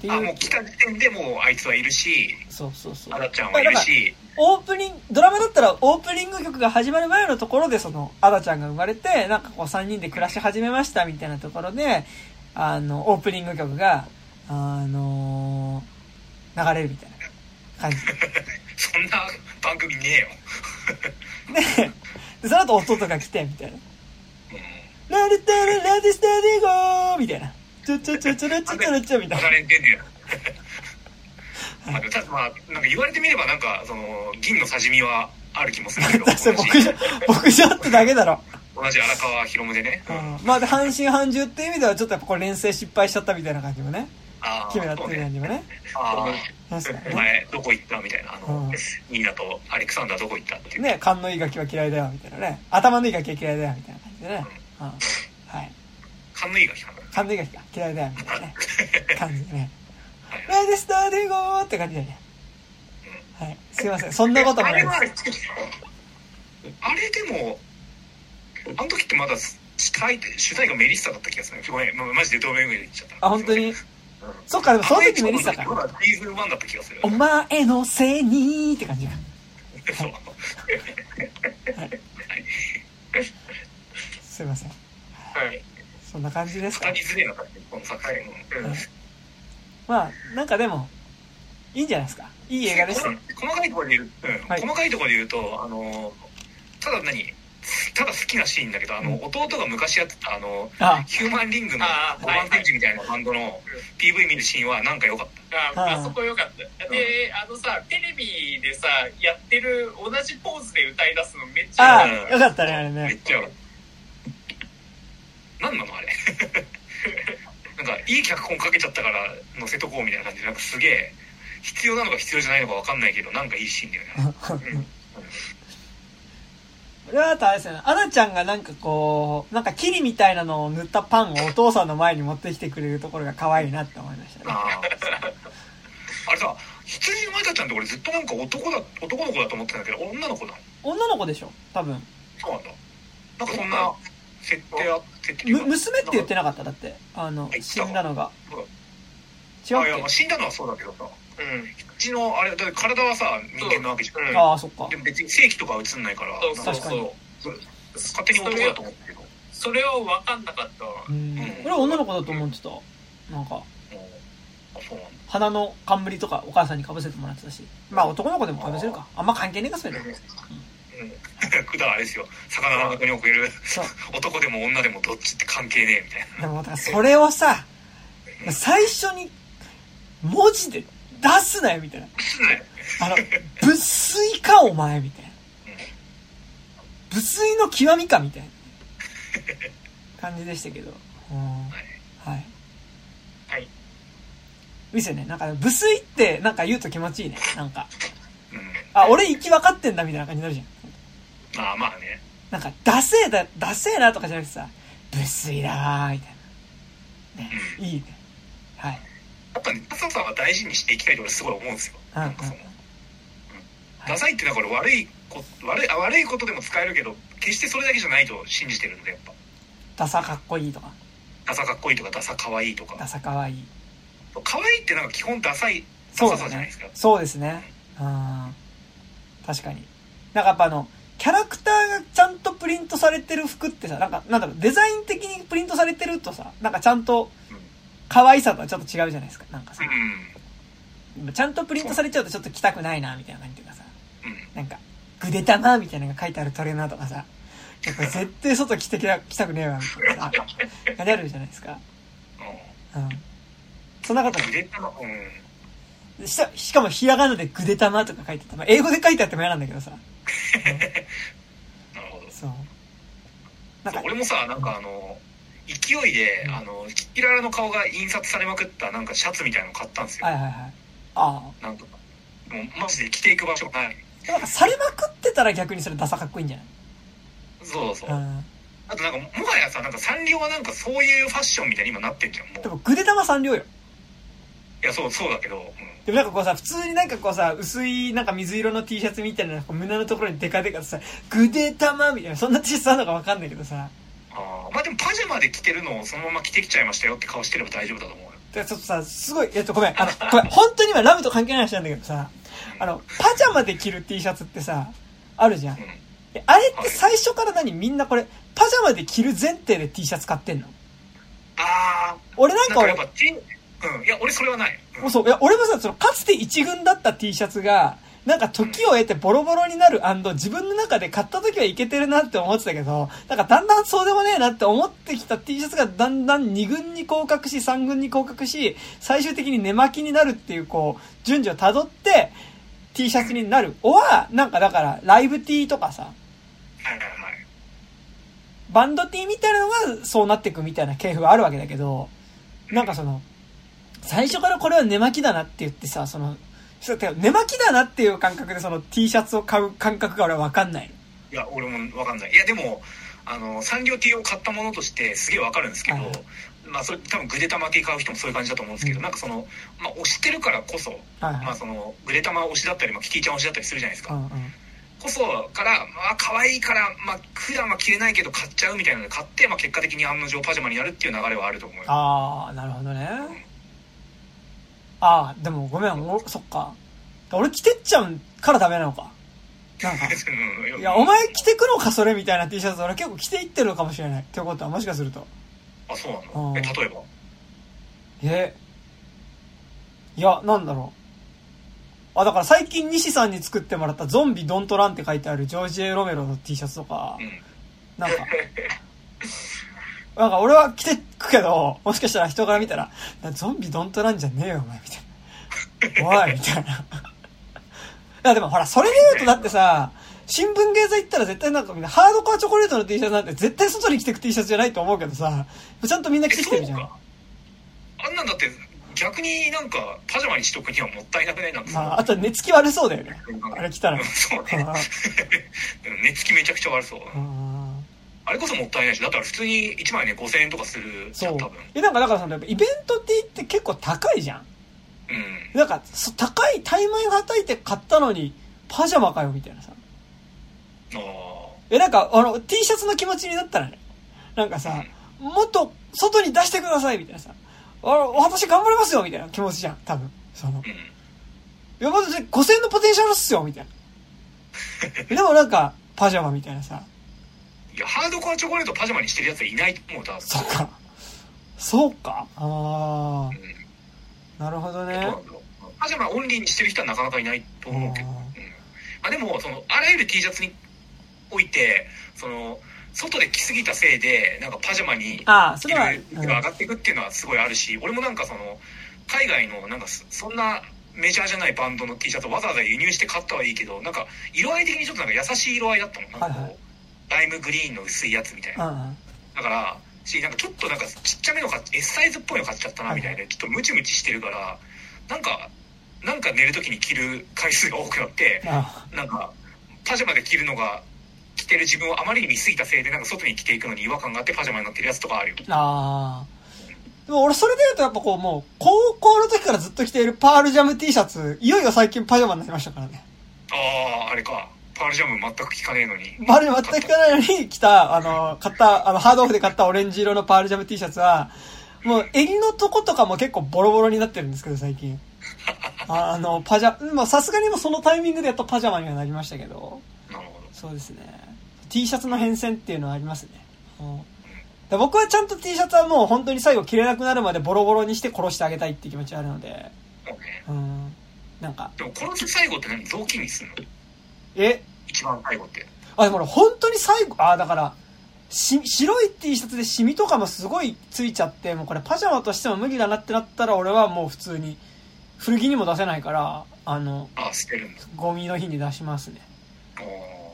Speaker 2: ていう。あ、もう来た時点でもうあいつはいるし、
Speaker 1: そうそうそう。
Speaker 2: あらちゃんはいるし。
Speaker 1: オープニング、ドラマだったらオープニング曲が始まる前のところでその、アダちゃんが生まれて、なんかこう3人で暮らし始めましたみたいなところで、あの、オープニング曲が、あのー、流れるみたいな感じ。
Speaker 2: そんな番組ねえよ。
Speaker 1: で、その後弟が来て、みたいな。ラルタルラ Ready Steady Go みたいな。ちょちょちょちょちょちょちょみたいな。
Speaker 2: まあ、たまあ、なんか言われてみればなんか、その、銀の匙みはある気もするけど。
Speaker 1: 牧場、牧場ってだけだろ。
Speaker 2: 同じ荒川弘でね。
Speaker 1: うん。まあ、で、半人半獣っていう意味ではちょっとやっぱこれ錬成失敗しちゃったみたいな感じもね。キメラっていう感じもね。
Speaker 2: あ
Speaker 1: 確かにね。
Speaker 2: お前どこ行ったみたいなあの、
Speaker 1: うん
Speaker 2: ニーナとアレクサンダーどこ行ったっていう、
Speaker 1: ね、勘のいいガキは嫌いだよ、みたいなね。頭のいいガキは嫌いだよ、みたいな感じでね。うん。はい。
Speaker 2: 勘のいいがきかな
Speaker 1: 勘のいいガキが嫌いだよ、みたいなね。感じでね。 Steady Go って感じでね。はい。すいません。そんなこともない
Speaker 2: あれは
Speaker 1: です。
Speaker 2: あれでもあの時ってまだ主体主体がメリッサだった気がするごめんまマジでで言っちゃった
Speaker 1: あ、本当に？そっか、でもその時メリッサか。
Speaker 2: まだシーズン1だった気がする
Speaker 1: お前のせいにって感じが。
Speaker 2: そう
Speaker 1: すいません。
Speaker 3: はい。
Speaker 1: そんな感じですか？
Speaker 2: 二。人ずれなかったこの作品
Speaker 3: うん
Speaker 1: はいまあ、なんかでも、いいんじゃないですか。いい映画でしたよ。
Speaker 2: 細かいところで言う、うん。
Speaker 1: はい。
Speaker 2: 細かいところで言うとあのただ何ただ好きなシーンだけどあの、
Speaker 1: うん。
Speaker 2: 弟が昔やってたあの
Speaker 1: あ、
Speaker 2: ヒューマンリングの
Speaker 3: あー
Speaker 2: 5番ページみたいなバンドの PV 見るシーンはなんか良かった。
Speaker 3: あ
Speaker 1: あ
Speaker 3: そこよかった。で、あのさ、テレビでさ、やってる同じポーズで歌い出すのめっちゃ
Speaker 1: あ
Speaker 3: 良かっ
Speaker 1: よかったね、あれ
Speaker 2: めっ
Speaker 1: ね。
Speaker 2: ちゃ良かった。何なのあれ。な んかいい脚本かけちゃったから載せとこうみたいな感じでなんかすげえ必要なのか必要じゃないのか分かんないけどなんかいいシーンだよね。
Speaker 1: 俺はあとあれですよね、アナちゃんがなんかこう、なんかキリみたいなのを塗ったパンをお父さんの前に持ってきてくれるところが可愛いなって思いましたね。
Speaker 2: あれさ羊のマイカちゃんって俺ずっとなんか男だ男の子だと思ってたんだけど女の子なの
Speaker 1: 女の子でしょ多分。
Speaker 2: そうなんだ。なんかそんな設定あ設定
Speaker 1: む、娘って言ってなかった？だって。あの
Speaker 2: は、い
Speaker 1: 死んだのが。違
Speaker 2: あいや
Speaker 1: うっ
Speaker 2: まあ死んだのはそうだけどさ
Speaker 3: た。うん。
Speaker 2: 羊のあれだって体はさ人間なわけじゃん、
Speaker 3: うん
Speaker 1: けああ、そっか
Speaker 2: で。も別に正規とかは映んないから
Speaker 3: そうそう
Speaker 1: 確かに
Speaker 3: そう。
Speaker 2: 勝手に男だと思ったけど
Speaker 3: それを分かんなかったわ。
Speaker 1: うん
Speaker 2: うん。
Speaker 1: 俺は女の子だと思ってた。なんか、
Speaker 2: もうあそうなんだ
Speaker 1: 鼻の冠とかお母さんに被せてもらってたし。まあ男の子でも被せるか。あんま関係ねえか、それ。
Speaker 3: うん。
Speaker 2: 普段あれですよ魚の中に送る
Speaker 1: そう。
Speaker 2: 男でも女でもどっちって関係ねえみたいな
Speaker 1: でも、だからそれをさ、最初に文字で出すなよ、みたいな。あの、無粋か、お前、みたいな。無粋の極みか、みたいな感じでしたけど。うんはい。
Speaker 3: はい。
Speaker 1: いいですよね。なんか、無粋って、なんか言うと気持ちいいね。なんか、
Speaker 2: うん
Speaker 1: あ、俺生き分かってんだ、みたいな感じになるじゃん。
Speaker 2: まあまあね
Speaker 1: なんか、ダセえだ、ダセえなとかじゃなくてさ、無粋だわー、みたいな。ね、いいね。はい。
Speaker 2: やっぱねダサさは大事にしていきたいと俺すごい思うんですよ
Speaker 1: うんうん
Speaker 2: なんかそのダサいってなんか俺悪いこ悪いあ悪いことでも使えるけど決してそれだけじゃないと信じてるんでやっぱ
Speaker 1: ダサかっこいいとか、
Speaker 2: ダサかっこいいとかダサかわいいとか
Speaker 1: ダサかわいい。
Speaker 2: かわいいってなんか基本ダサいダサさじゃないですか。
Speaker 1: そうですね。うん。確かに。なんかやっぱあの、キャラクターがちゃんとプリントされてる服ってさ、なんか、なんだろう、デザイン的にプリントされてるとさ、なんかちゃんと
Speaker 2: うん、
Speaker 1: 可愛さとはちょっと違うじゃないですか。なんかさ
Speaker 2: う、ん
Speaker 1: ちゃんとプリントされちゃうとちょっと着たくないな、みたいな感じとかさ、
Speaker 2: うん
Speaker 1: なんか、グデタマみたいなのが書いてあるトレーナーとかさ、やっぱ絶対外着てきた着たくねえわ、みたいなさ、感じあるじゃないですか。うん。そんなこと
Speaker 2: うんグレタのうん
Speaker 1: ししかもひらがなでグデタマとか書いてた。まあ、英語で書いてあっても嫌なんだけどさ。
Speaker 2: なるほど
Speaker 1: そう。なんか、
Speaker 2: 俺もさなんかあの勢いで、
Speaker 1: うん
Speaker 2: あのキキララの顔が印刷されまくったなんかシャツみたいなの買ったんですよ、
Speaker 1: はいはいはい。あ
Speaker 2: なんかもうマジで着ていく場所がない
Speaker 1: あ。なんかされまくってたら逆にそれダサかっこいいんじゃない？
Speaker 2: そうそう、
Speaker 1: うん。
Speaker 2: あとなんかもはやさなんかサンリオはなんかそういうファッションみたいに今なってんじゃんもう
Speaker 1: でもグデタマ三両よ。
Speaker 2: いやそうそうだけど、うん。
Speaker 1: でもなんかこうさ、普通になんかこうさ、薄いなんか水色の T シャツみたいなこう胸のところにデカデカとさ、グデタマみたいな、そんな T シャツあるのかわかんないけどさ。
Speaker 2: あー。まあでもパジャマで着てるのをそのまま着てきちゃいましたよって顔してれば大丈夫だと思うよ。
Speaker 1: でちょっとさ、すごい、えっとごめん、あの、ごめん、本当に今ラムと関係ない話なんだけどさ、あの、パジャマで着る T シャツってさ、あるじゃん。
Speaker 2: うん。
Speaker 1: えあれって最初から何みんなこれ、パジャマで着る前提で T シャツ買ってんの？
Speaker 2: あ
Speaker 1: 俺なんか俺
Speaker 2: あなんかやっ、ぱちうん。いや俺それはない、うん。
Speaker 1: そう、いや、俺もさ、その、かつて一軍だった T シャツが、なんか時を経てボロボロになる自分の中で買った時はいけてるなって思ってたけど、なんかだんだんそうでもねえなって思ってきた T シャツがだんだん2軍に降格し、3軍に降格し、最終的に寝巻きになるっていうこう、順序を辿って、T シャツになる。おは、なんかだから、ライブ T とかさ、バンド T みたいなのがそうなっていくみたいな系譜があるわけだけど、なんかその、最初からこれは寝巻きだなって言ってさ、その、寝巻きだなっていう感覚でその T シャツを買う感覚が俺はわかんない。
Speaker 2: いや、俺もわかんない。いや、でも、あの、サンリオ T を買ったものとしてすげえわかるんですけど、はい、まあそれ多分グレタマ T 買う人もそういう感じだと思うんですけど、うん、なんかその、まあ推してるからこそ、はいはい、まあその、グレタマ推しだったり、まあキティちゃん推しだったりするじゃないですか。うんうんこそから、まあ可愛いから、まあ普段は着れないけど買っちゃうみたいなので買って、まあ結果的に案の定パジャマになるっていう流れはあると思う
Speaker 1: ああ、なるほどね。うん、ああ、でもごめん、おそっか。俺着てっちゃうからダメなのか。なんか、いや、お前着てくのか、それみたいな T シャツ俺結構着ていってるのかもしれない。ってことは、もしかすると。
Speaker 2: あ、そうなの？え、例えば？
Speaker 1: え？いや、なんだろう。あ、だから最近西さんに作ってもらったゾンビドントランって書いてあるジョージ・エロメロの T シャツとか、うん、なんか、なんか俺は着てくけど、もしかしたら人から見たら、ゾンビドントランじゃねえよ、お前、みたいな。おい、みたいな。やでもほら、それで言うとだってさ、新聞芸座行ったら絶対なんかみんな、ハードコアチョコレートの T シャツなんて絶対外に着てく T シャツじゃないと思うけどさ、ちゃんとみんな着てきてるじゃん。
Speaker 2: あんなんだって、逆になんか、パジャマにしとくにはもったいなくないなんか
Speaker 1: まあ、あと寝つき悪そうだよね。あれ着たら。
Speaker 2: そうね。寝つきめちゃくちゃ悪そう。あれこそもったいないし、だったら普通に1枚ね、5000円とかするじゃん、多分。
Speaker 1: え、なんかだからその、イベントって言って結構高いじゃん。うん。なんか、高い、タイマイはたいて買ったのに、パジャマかよ、みたいなさ。え、なんか、あの、T シャツの気持ちになったらね、なんかさ、もっと外に出してください、みたいなさ。あ私頑張りますよ、みたいな気持ちじゃん、多分。その。いや、まず5000円のポテンシャルっすよ、みたいな。でもなんか、パジャマみたいなさ。
Speaker 2: いや、ハードコアチョコレートパジャマにしてるやつはいないと思う、多分。
Speaker 1: そうか。そうか。ああ、うん、なるほどね。
Speaker 2: パジャマオンリーにしてる人はなかなかいないと思うけど。あでもそのあらゆる T シャツにおいてその外で着すぎたせいでなんかパジャマに着るが上がっていくっていうのはすごいあるし、俺もなんかその海外のなんかそんなメジャーじゃないバンドの T シャツをわざわざ輸入して買ったはいいけどなんか色合い的にちょっとなんか優しい色合いだったのなんはいはい、ライムグリーンの薄いやつみたいな、だからしなんかちょっとなんかちっちゃめの買っ S サイズっぽいの買っちゃったなみたいな、ちょっとムチムチしてるからなんかなんか寝る時に着る回数が多くなってなんかパジャマで着るのが着てる自分をあまりに見すぎたせいでなんか外に着ていくのに違和感があってパジャマになってるやつとかあるよ。
Speaker 1: ああ。でも俺それで言うとやっぱこうもう高校の時からずっと着ているパールジャム T シャツいよいよ最近パジャマになりましたからね。
Speaker 2: あああれかパールジャム全く着かねえのに。
Speaker 1: パールジャム全く着かないのに着た、あの、買った、あの、ハードオフで買ったオレンジ色のパールジャム T シャツは、もう襟のとことかも結構ボロボロになってるんですけど、最近。あの、パジャ、まあさすがにもそのタイミングでやっとパジャマにはなりましたけど。なるほど。そうですね。T シャツの変遷っていうのはありますね。うん、僕はちゃんと T シャツはもう本当に最後着れなくなるまでボロボロにして殺してあげたいっていう気持ちあるので。うん。なんか。
Speaker 2: でも殺す最後って何？雑巾にするの？
Speaker 1: え？
Speaker 2: 一番最後って。
Speaker 1: あ、でも俺本当に最後、あ、だから、し、白い T シャツでシミとかもすごいついちゃって、もうこれパジャマとしても無理だなってなったら俺はもう普通に古着にも出せないから、あの、
Speaker 2: あ、捨てるんだ。
Speaker 1: ゴミの日に出しますね。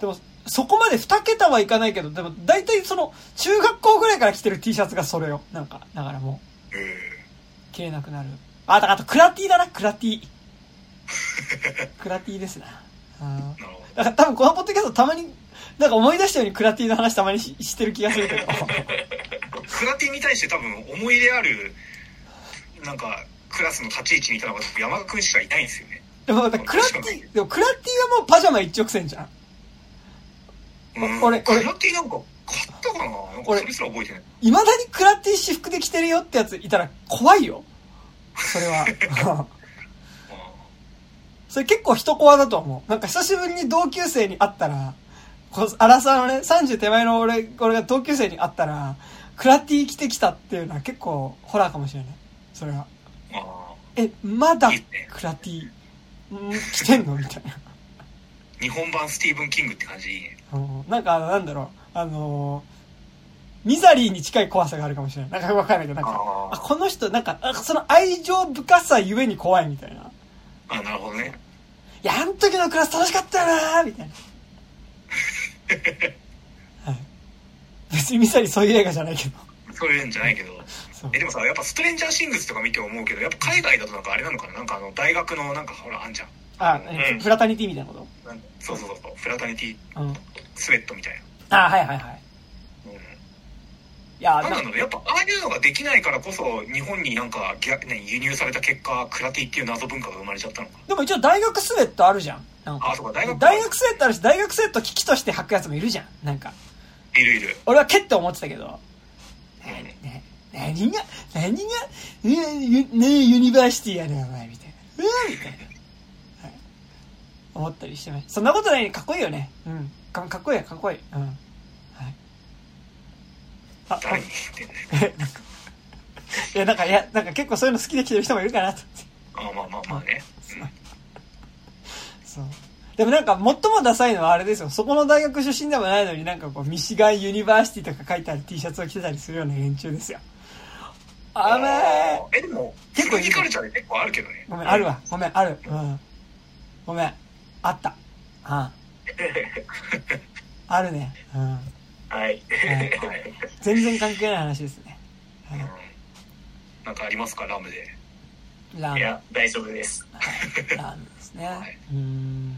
Speaker 1: でも、そこまで2桁はいかないけど、でも大体その、中学校ぐらいから着てる T シャツがそれよ。なんか、だからもう、着れなくなる。あ、だからあとクラティだな、クラティ。クラティですな。あだから多分このポッドキャストたまに、なんか思い出したようにクラティの話たまにししてる気がするけど。
Speaker 2: クラティに対して多分思い入れある、なんか、クラスの立ち位置にいたのが山田君しかいないんですよね。
Speaker 1: でも、クラッティ、でもクラッティはもうパジャマ一直線じゃん。
Speaker 2: ん俺、俺。クラッティなんか買ったかな？なんかそれすら覚えてない。
Speaker 1: いまだにクラッティ私服で着てるよってやついたら怖いよ。それは。それ結構人コアだと思う。なんか久しぶりに同級生に会ったら、こアラサーのね、30手前の俺、俺が同級生に会ったら、クラッティ着てきたっていうのは結構ホラーかもしれない。それは。え、まだクラティ、来てんの？みたいな。
Speaker 2: 日本版スティーブン・キングって感じいいね。
Speaker 1: なんか、なんだろう、あのー、ミザリーに近い怖さがあるかもしれない。なんかわかんないけど、なんか、あこの人、なんか、その愛情深さゆえに怖いみたいな。
Speaker 2: あ、なるほどね。
Speaker 1: いや、あの時のクラス楽しかったよなみたいな。はい。別にミサリーそういう映画じゃないけど。
Speaker 2: そういうんじゃないけど。えでもさやっぱストレンジャーシングスとか見て思うけどやっぱ海外だとなんかあれなのかな？なんかあの大学のなんかほらあんじゃん
Speaker 1: あ、
Speaker 3: うん
Speaker 1: フラタニティみたいなこ
Speaker 2: なんそうそうそうそうフラタニティ
Speaker 1: とうん。
Speaker 2: スウェットみたい
Speaker 1: あ、はいはいはい。や、
Speaker 2: なん
Speaker 1: な
Speaker 2: だろうねやっぱああいうのができないからこそ日本になんか逆、ね、輸入された結果クラ T っていう謎文化が生まれちゃったのか
Speaker 1: でも一応大学スウェットあるじゃん。なんか
Speaker 2: あそうか大学
Speaker 1: 大学スウェットあるし、大学スウェット嬉々として履くやつもいるじゃん。なんか。
Speaker 2: いるいる
Speaker 1: 俺はけって思ってたけど。
Speaker 2: うん
Speaker 1: ね、何が、何が、ねユねユニバーシティやねん、お前、みたいな。うわみたいな。はい。思ったりしてます。そんなことないかっこいいよね。うん。かかっこいいよかっこいい。うん。
Speaker 2: 誰に言ってんね
Speaker 1: え、なんか、いや、なんか、いや、なんか結構そういうの好きで来てる人もいるかなと思って。
Speaker 2: あまあまあまあね、
Speaker 1: そう。でもなんか、最もダサいのはあれですよ。そこの大学出身でもないのになんかこう、ミシガンユニバーシティとか書いてある T シャツを着てたりするような連中ですよ。あめー
Speaker 2: えでも
Speaker 1: 結構いる
Speaker 2: 結構カルチャーで結構あるけどね
Speaker 1: ごめん、あるわ。ごめん、ある。うん。ごめん。あった。あ あるね。うん。は
Speaker 3: はい。
Speaker 1: い全然関係ない話ですね。は
Speaker 2: うんなんかありますか？ラムで
Speaker 1: いラーメン。
Speaker 3: いや、大丈夫です。
Speaker 1: はいラーメンですね。
Speaker 2: はいう
Speaker 1: ーん。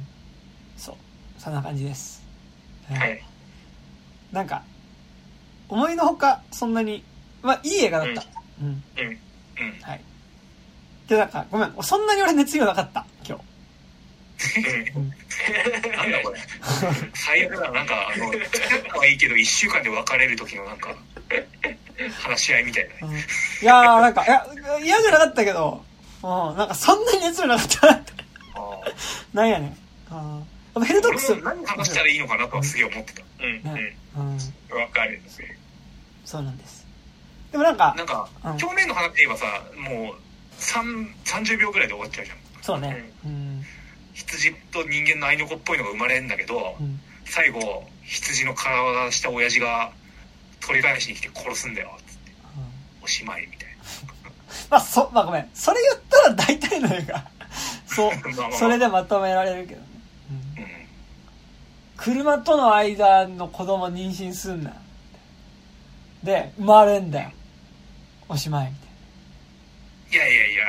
Speaker 1: そう。そんな感じです。はい
Speaker 3: はい。
Speaker 1: なんか、思いのほか、そんなに、まあ、いい映画だった。うん。
Speaker 3: うん。
Speaker 2: うん
Speaker 1: はい。で、なんか、ごめん、そんなに俺熱量なかった、今日。うん
Speaker 2: なんだこれ最悪だなんかあの付き合ったはいいけど1週間で別れる時のなんか話し合いみたいなね
Speaker 1: うんいやー、なんか、いや、嫌じゃなかったけど、うん、なんかそんなに熱量なかったなって。
Speaker 2: あー
Speaker 1: なんやねん。あーやっぱヘルドックス、
Speaker 2: 何話したらいいのかなとはすげえ思ってた
Speaker 3: うん。
Speaker 1: ね、うん、
Speaker 3: うん。わかる。
Speaker 1: そうなんです。でもなんか
Speaker 2: な、んか
Speaker 1: うん
Speaker 2: 表面の話って言えばさもう3 30秒ぐらいで終わっちゃうじゃん
Speaker 1: そうね。うん。
Speaker 2: 羊と人間の愛の子っぽいのが生まれるんだけど、
Speaker 1: うん。
Speaker 2: 最後羊の体した親父が取り返しに来て殺すんだよつっておしまいみたい
Speaker 1: まあ、そ、まあごめん。それ言ったら大体の映画。そう
Speaker 2: まあまあまあ。
Speaker 1: それでまとめられるけどね。うん
Speaker 2: な、うん、
Speaker 1: 車との間の子供妊娠すんな。で、生まれんだよ。おしまいみたい
Speaker 2: いやいやいや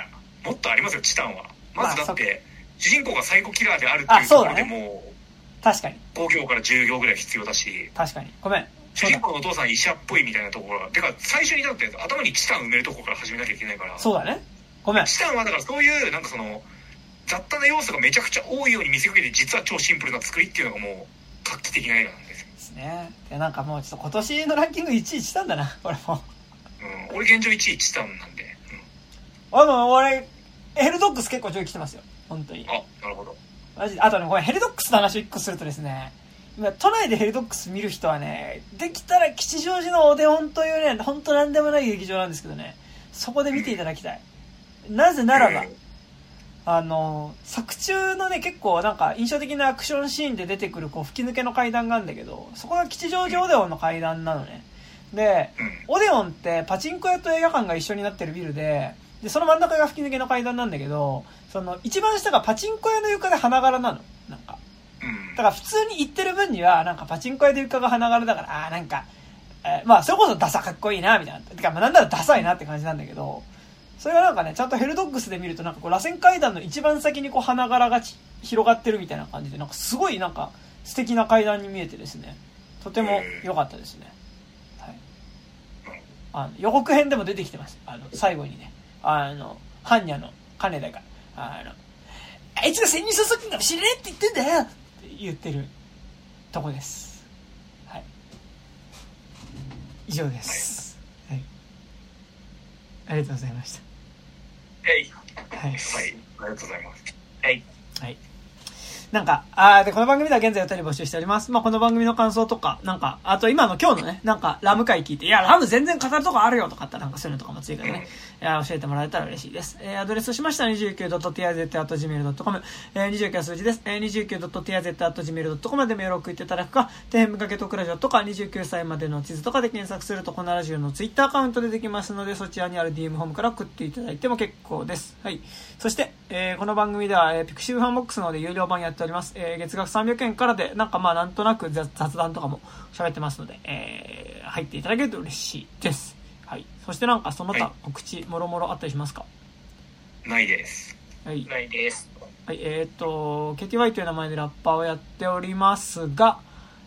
Speaker 2: もっとありますよチタンはまずだ
Speaker 1: まあ
Speaker 2: って主人公がサイコキラーであるっていうところでもう
Speaker 1: な。確かに。
Speaker 2: 5行から10行ぐらい必要だし
Speaker 1: 確かに。ごめん。
Speaker 2: 主人公のお父さん医者っぽいみたいなところてか最初にだって頭にチタン埋めるところから始めなきゃいけないから
Speaker 1: そうだね。ごめん。
Speaker 2: チタンはだからそういうなんかその雑多な要素がめちゃくちゃ多いように見せかけて実は超シンプルな作りっていうのがもう画期的な映画なんですよ、
Speaker 1: ですね。で、なんかもうちょっと今年のランキング1位したんだな、これも。
Speaker 2: うん、俺現状1位チタンなんで、
Speaker 1: あの、俺、ヘルドックス結構上位来てますよ。本当に
Speaker 2: うん、。あなるほど
Speaker 1: マジで。あとね、ごめん、ヘルドックスの話を1個するとですね、今、都内でヘルドックス見る人はね、できたら吉祥寺のオデオンというね、本当なんでもない劇場なんですけどね、そこで見ていただきたい。なぜならば、あの、作中のね、結構なんか印象的なアクションシーンで出てくるこう吹き抜けの階段があるんだけど、そこが吉祥寺オデオンの階段なのね。で、
Speaker 2: うん
Speaker 1: オデオンってパチンコ屋と映画館が一緒になってるビルで、で、その真ん中が吹き抜けの階段なんだけど、その一番下がパチンコ屋の床で花柄なの。なんか。
Speaker 2: うん
Speaker 1: だから普通に行ってる分には、なんかパチンコ屋で床が花柄だから、ああー、なんか、えーまあ、それこそダサかっこいいな、みたいな。てか、まあ、なんならダサいなって感じなんだけど、それがなんかね、ちゃんとヘルドッグスで見ると、なんかこう、螺旋階段の一番先にこう、花柄がち広がってるみたいな感じで、なんかすごいなんか、素敵な階段に見えてですね、とても良かったですね。はい。あの、予告編でも出てきてます。あの、最後にね、あの、般若の金田が、あの、あいつが潜入捜査官かもしれねえって言ってんだよって言ってるとこです。はい。以上です。はい。ありがとうございまし
Speaker 3: はい。
Speaker 1: た。はい。
Speaker 2: はいありがとうございます
Speaker 3: はい。
Speaker 1: はい。なんか、あーで、この番組では現在お便り募集しております。まあ、この番組の感想とか、なんか、あと今の今日のね、なんか、ラム会聞いて、いや、ラム全然語るとこあるよとかあったら、なんかそういうのとかも追加でね、いや教えてもらえたら嬉しいです。えー、アドレスとしましたら 29.tiaz.gmail.com、えー、29は数字です。えー、29.tiaz.gmail.com までメールを送っていただくか、底辺文化系トークラジオとか、29歳までの地図とかで検索すると、このラジオのツイッターアカウントでできますので、そちらにある DM ホームから送っていただいても結構です。はい。そして、えーこの番組では、えーピクシブファンボックスの方で有料版やっております。えー月額300円からで、なんかまあなんとなく雑雑談とかも喋ってますので、えー入っていただけると嬉しいです。はい。そしてなんかその他
Speaker 2: はい
Speaker 1: 告知もろもろあったりしますか？
Speaker 2: ないです。
Speaker 1: はい。
Speaker 3: ないです。
Speaker 1: はい、えーっと、KTY という名前でラッパーをやっておりますが、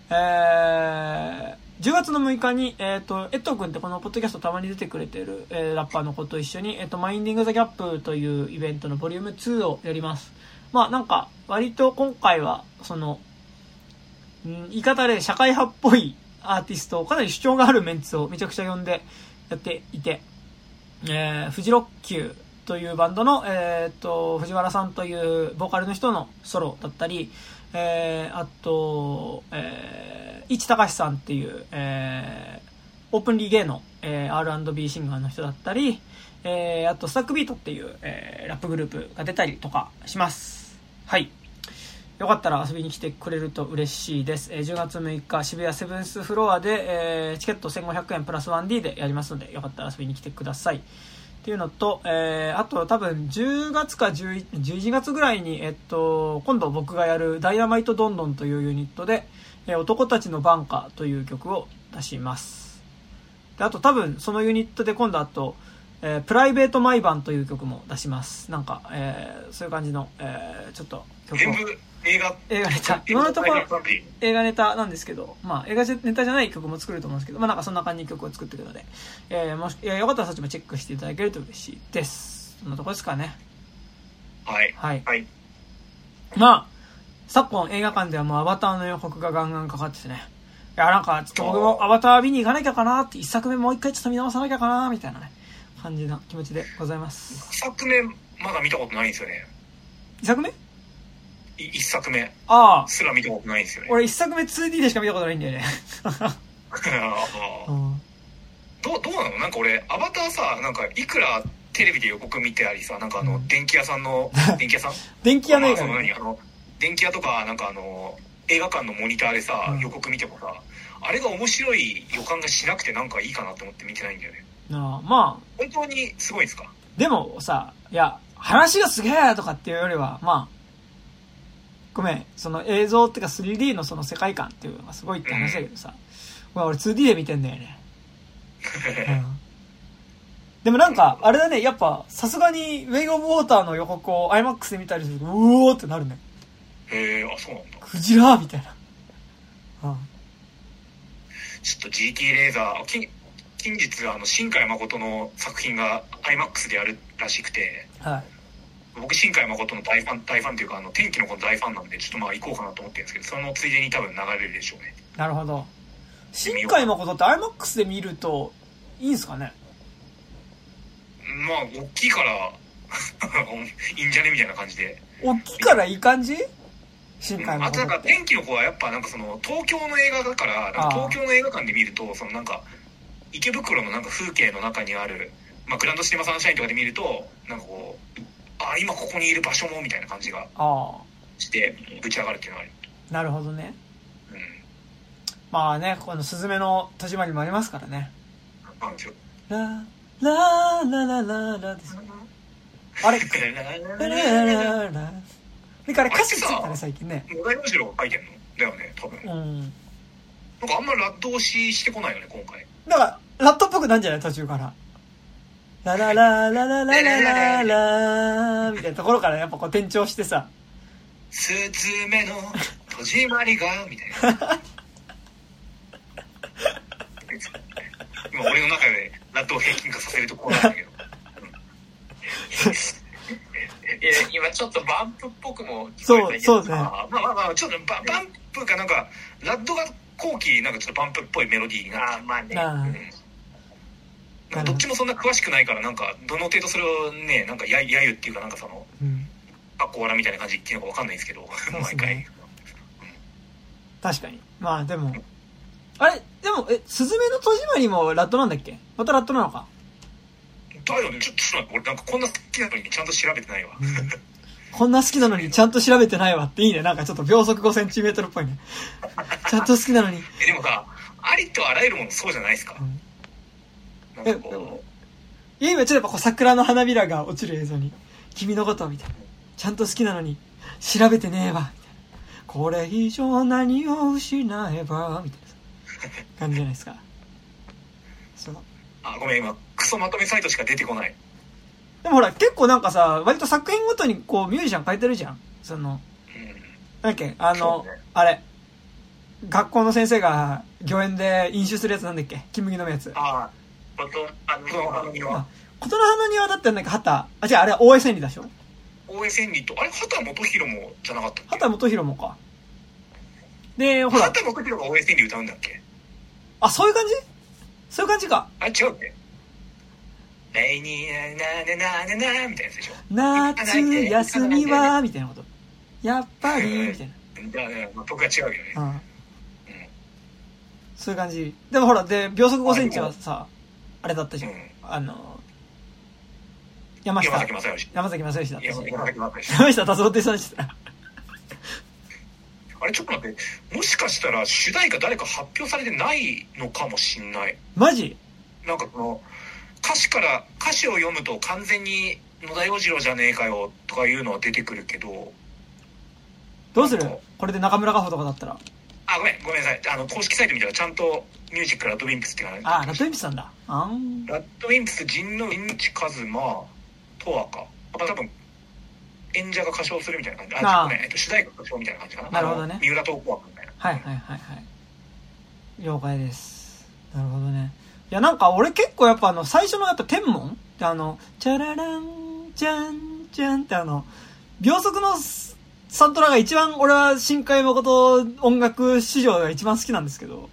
Speaker 1: えー、10月の6日に、えーっと、エットー君ってこのポッドキャストたまに出てくれてる、えーラッパーの子と一緒に、えーっと、マインディング・ザ・ギャップというイベントのボリューム2をやります。まあなんか、割と今回は、その、うん言い方で社会派っぽいアーティスト、かなり主張があるメンツをめちゃくちゃ呼んでやっていて、えー、フジロッキューというバンドの、えーっと、藤原さんというボーカルの人のソロだったり、えー、あと、えー、市隆さんっていう、えー、オープンリーゲーの、えー、R&B シンガーの人だったり、えー、あと、スタックビートっていう、えー、ラップグループが出たりとかします。はい。よかったら遊びに来てくれると嬉しいです。えー10月6日渋谷セブンスフロアで、えーチケット1500円プラス 1D でやりますので、よかったら遊びに来てください。っていうのと、えーあと多分10月か11 11月ぐらいに、えっと、今度僕がやるダイナマイトドンドンというユニットで、えー男たちのバンカーという曲を出します。で、あと多分そのユニットで今度あと、えープライベート毎晩という曲も出します。なんか、えーそういう感じの、えーちょっと曲を。
Speaker 2: 全部映画、
Speaker 1: 映画ネタ。今のところ
Speaker 2: 映画で
Speaker 1: 映画ネタなんですけど、まあ映画ネタじゃない曲も作ると思うんですけど、まあなんかそんな感じに曲を作っていくので、えーもし、えーよかったらそっちもチェックしていただけると嬉しいです。そんなとこですかね。
Speaker 2: はい。
Speaker 1: はい。
Speaker 3: はい。
Speaker 1: まあ、昨今映画館ではもうアバターの予告がガンガンかかっててね。いや、なんか、ちょっと僕もアバター見に行かなきゃかなって、一作目もう一回ちょっと見直さなきゃかなみたいなね、感じな気持ちでございます。
Speaker 2: 一作目、まだ見たことないんですよね。
Speaker 1: 一作目？
Speaker 2: い一作目
Speaker 1: ああ、
Speaker 2: すら見たことないんですよね。
Speaker 1: 俺一作目 2D でしか見たことないんだよね。
Speaker 2: どう、どうなの？なんか俺、アバターさ、なんか、いくらテレビで予告見てありさ、なんかあの、
Speaker 1: うん
Speaker 2: 電気屋さんの、電気屋さん？
Speaker 1: 電気屋の映画
Speaker 2: まあその、電気屋とか、なんかあの、映画館のモニターでさ、
Speaker 1: うん
Speaker 2: 予告見てもさ、あれが面白い予感がしなくてなんかいいかなと思って見てないんだよね。
Speaker 1: なあまあ、
Speaker 2: 本当にすごいんですか？
Speaker 1: でもさ、いや、話がすげえとかっていうよりは、まあ、ごめん、その映像っていうか 3D のその世界観っていうのがすごいって話だけどさ、まあ俺 2D で見てんだよね。うんでもなんか、あれだね、やっぱ、さすがに、ウェイオブウォーターの予告を IMAX で見たりすると、うおーってなるね。
Speaker 2: へえ、あ、そうなんだ。
Speaker 1: クジラみたいな。うん。
Speaker 2: ちょっと GT レーザー、近近日、あの、新海誠の作品が IMAX でやるらしくて、
Speaker 1: はい。
Speaker 2: 僕、新海誠の大ファン、大ファンっていうか、あの、天気の子の大ファンなんで、ちょっとまあ行こうかなと思ってるんですけど、そのついでに多分流れるでしょうね。
Speaker 1: なるほど。新海誠って IMAX で見ると、いいんすかね？
Speaker 2: まあ、大きいから、いいんじゃね？みたいな感じで。
Speaker 1: 大きいからいい感じ？新海
Speaker 2: あとなんか
Speaker 1: 誠って。
Speaker 2: 天気の子はやっぱなんかその東京の映画だから東京の映画館で見るとそのなんか池袋のなんか風景の中にある、まあ、グランドシネマサンシャインとかで見るとなんかこうあ今ここにいる場所もみたいな感じが
Speaker 1: あ
Speaker 2: してぶち上がるっていうのがある、
Speaker 1: あ、なるほどね。
Speaker 2: うん、
Speaker 1: まあね、このスズメの戸締まりもありますからね。
Speaker 2: なんですよ
Speaker 1: ララララララですね。あれ？ラララララ。で、あれ歌詞ついたね、最近ね。
Speaker 2: 野田洋次郎が書いてんの？だよね多分な
Speaker 1: うん。
Speaker 2: んかあんまラッド押ししてこないよね今回
Speaker 1: だから、ラットっぽくなんじゃない？途中から。ラララララララララみたいなところからやっぱこう転調してさ。
Speaker 2: スズメの戸締まりがみたいな。今俺の中でラッドを平均化させるところなんだけど。
Speaker 3: いや今ちょっとバンプっぽくも聞
Speaker 1: そう、
Speaker 3: こえたけど。
Speaker 1: そうね。
Speaker 2: あまあまあまあちょっとババンプかなんかラッドが後期なんかちょっとバンプっぽいメロディーになっ
Speaker 3: あーまあね。
Speaker 2: うん、どっちもそんな詳しくないからなんかどの程度それをねなんかややゆっていうかなんかその
Speaker 1: うん。
Speaker 2: あこわらみたいな感じっていうのかわかんないんですけど。
Speaker 1: うです
Speaker 2: 毎
Speaker 1: ね
Speaker 2: 回
Speaker 1: 確かに。まあでも、あれ、でも、え、スズメの戸締まりもラットなんだっけ？またラットなのか？
Speaker 2: だよね。ちょっと俺なんかこんな好きなのにちゃんと調べてないわ
Speaker 1: こんな好きなのにちゃんと調べてないわっていいね。なんかちょっと秒速5センチメートルっぽいね。ちゃんと好きなのに。
Speaker 2: えでもさありとあらゆるものそうじゃないですか
Speaker 1: うん
Speaker 2: なんかこ
Speaker 1: いや、今ちょっとやっぱこう桜の花びらが落ちる映像に、君のことをみたいな。ちゃんと好きなのに、調べてねえわ。これ以上何を失えば、みたいな感じじゃないですか。そう。
Speaker 2: あごめん今クソまとめサイトしか出てこない
Speaker 1: でもほら、結構なんかさ、割と作品ごとにこうミュージシャン変えてるじゃん。その、
Speaker 2: うん
Speaker 1: なんだっけ、あの、
Speaker 2: ね
Speaker 1: あれ。学校の先生が御苑で飲酒するやつなんだっけ？金麦飲むやつ。
Speaker 2: ああことあのあの
Speaker 1: あ、琴の葉の庭だってなんだっけ畑、あ、違う、あれ大江千里だでしょ？
Speaker 2: 大江千里とあれ畑基博もじゃなかったっけ？
Speaker 1: 畑元博もか。で、ほら、
Speaker 2: 畑基博が大江千里歌うんだっけ？
Speaker 1: あ、そういう感じ？そういう感じか。
Speaker 2: あれ違うっけ？来にななななななみたいなやつでしょ？
Speaker 1: 夏休みは、みたいなこと。やっぱり、みたいな。
Speaker 2: じゃあね、まあ、僕は違うよね
Speaker 1: うん。そういう感じ。でもほら、で、秒速5センチはさ、あれだったじゃん。
Speaker 2: うん
Speaker 1: あの、山下
Speaker 2: 山、崎正義
Speaker 1: 山崎正義だったし。
Speaker 2: 山山崎正義
Speaker 1: 山下達郎って人でした。
Speaker 2: あれちょっと待ってもしかしたら主題歌誰か発表されてないのかもしんない
Speaker 1: マジ？
Speaker 2: なんかこの歌詞から歌詞を読むと完全に野田洋次郎じゃねえかよとかいうのは出てくるけど
Speaker 1: どうする？これで中村佳穂とかだったら。
Speaker 2: あごめんごめんなさいあの公式サイト見たらちゃんとミュージックラッドウィンプスっていうのが
Speaker 1: あ、ラッドウィンプスなんだ。あん。
Speaker 2: ラッドウィンプス陣の陣地一馬とわかまあ多分演者が歌唱するみたいな感じあ
Speaker 1: ああ
Speaker 2: ごめん、えっと、主題歌歌唱みたいな感じかな
Speaker 1: なるほどね
Speaker 2: 三浦透子枠みたいな
Speaker 1: はいはいはいはい。了解です。なるほどね。いやなんか俺結構やっぱあの最初のやっぱ天文ってあの、チャララン、チャン、チャンってあの、秒速のサントラが一番俺は深海誠音楽史上が一番好きなんですけど、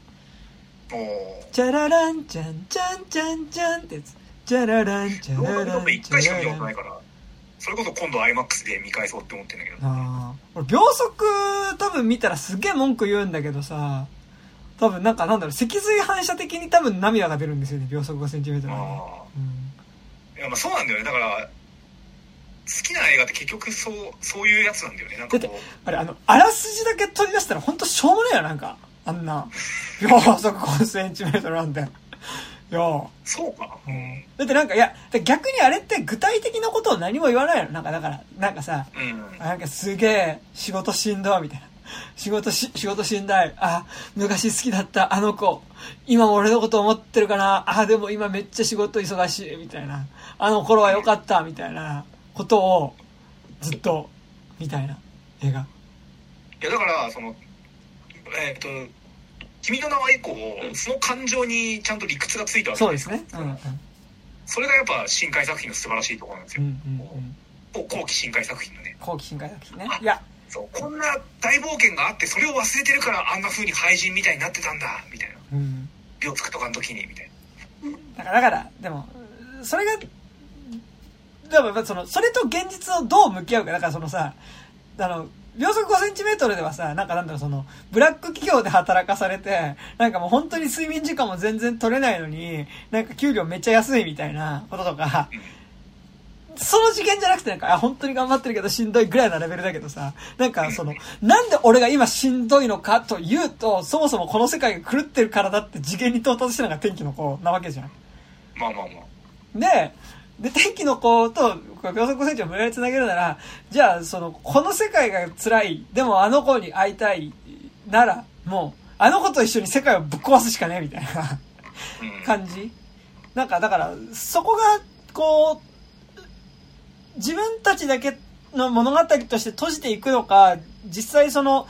Speaker 1: チャララン、チャン、チャン、チャン、チャンってやつ。チャララン、チャララン、
Speaker 2: トップ一回しか見たことないからそれこそ今度 IMAX で見返そうって思ってんだけど。
Speaker 1: ああ。俺、秒速多分見たらすげえ文句言うんだけどさ、多分なんかなんだろう、脊髄反射的に多分涙が出るんですよね、秒速5センチメートル
Speaker 2: いやまあそうなんだよね。だから好きな映画って結局そうそういうやつなんだよね。なんかこう。
Speaker 1: あれ、あの、あらすじだけ取り出したらほんとしょうもないよ、なんか。あんな。秒速5センチメートルなんて。いや
Speaker 2: そうか。うん。
Speaker 1: だってなんか、いや、逆にあれって具体的なことを何も言わないの。なんかだから、なんかさ、
Speaker 2: うん。
Speaker 1: なんかすげえ仕事しんどいみたいな。仕事し、仕事しんどい。あ、昔好きだったあの子。今も俺のこと思ってるかな。あ、でも今めっちゃ仕事忙しい。みたいな。あの頃は良かった。みたいなことをずっと、みたいな映画。
Speaker 2: いやだからそのえっ、と「君の名は」以降その感情にちゃんと理屈がついたわけ
Speaker 1: そうですね。うんうん。
Speaker 2: それがやっぱ深海作品の素晴らしいところなんですよ、
Speaker 1: うんうんうん。
Speaker 2: 後期深海作品のね
Speaker 1: 後期深海作品ね。いや、
Speaker 2: そうこんな大冒険があってそれを忘れてるからあんな風に廃人みたいになってたんだみたいな
Speaker 1: うん。
Speaker 2: 秒つくとかの時にみたいな
Speaker 1: だから、だから、でも、それが、でも、その、それと現実をどう向き合うか。だからそのさ、あの、秒速5センチメートルではさ、なんかなんだろう、その、ブラック企業で働かされて、なんかもう本当に睡眠時間も全然取れないのに、なんか給料めっちゃ安いみたいなこととか、その次元じゃなくてなんか、あ、本当に頑張ってるけどしんどいぐらいなレベルだけどさ、なんかその、なんで俺が今しんどいのかというと、そもそもこの世界が狂ってるからだって次元に到達したのが天気の子なわけじゃん。
Speaker 2: まあまあまあ。
Speaker 1: で、で、天気の子と、秒速5センチを無理やり繋げるなら、じゃあ、その、この世界が辛い、でもあの子に会いたい、なら、もう、あの子と一緒に世界をぶっ壊すしかねえみたいな
Speaker 2: うん。
Speaker 1: 感じ。なんか、だから、そこが、こう、自分たちだけの物語として閉じていくのか、実際その、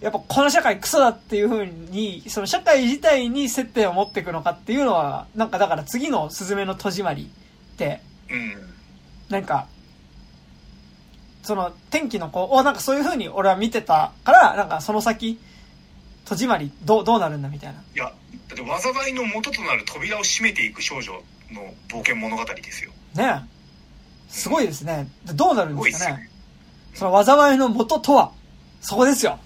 Speaker 1: やっぱこの社会クソだっていう風に、その社会自体に接点を持っていくのかっていうのは、なんかだから次のスズメの戸締まりって、
Speaker 2: うん
Speaker 1: なんか、その天気の子をなんかそういう風に俺は見てたから、なんかその先、戸締まりどう、どうなるんだみたいな。
Speaker 2: いやだって災いの元となる扉を閉めていく少女の冒険物語ですよ
Speaker 1: ねえ。すごいですね。でどうなるんですかね。その災いの元とは、そこですよ。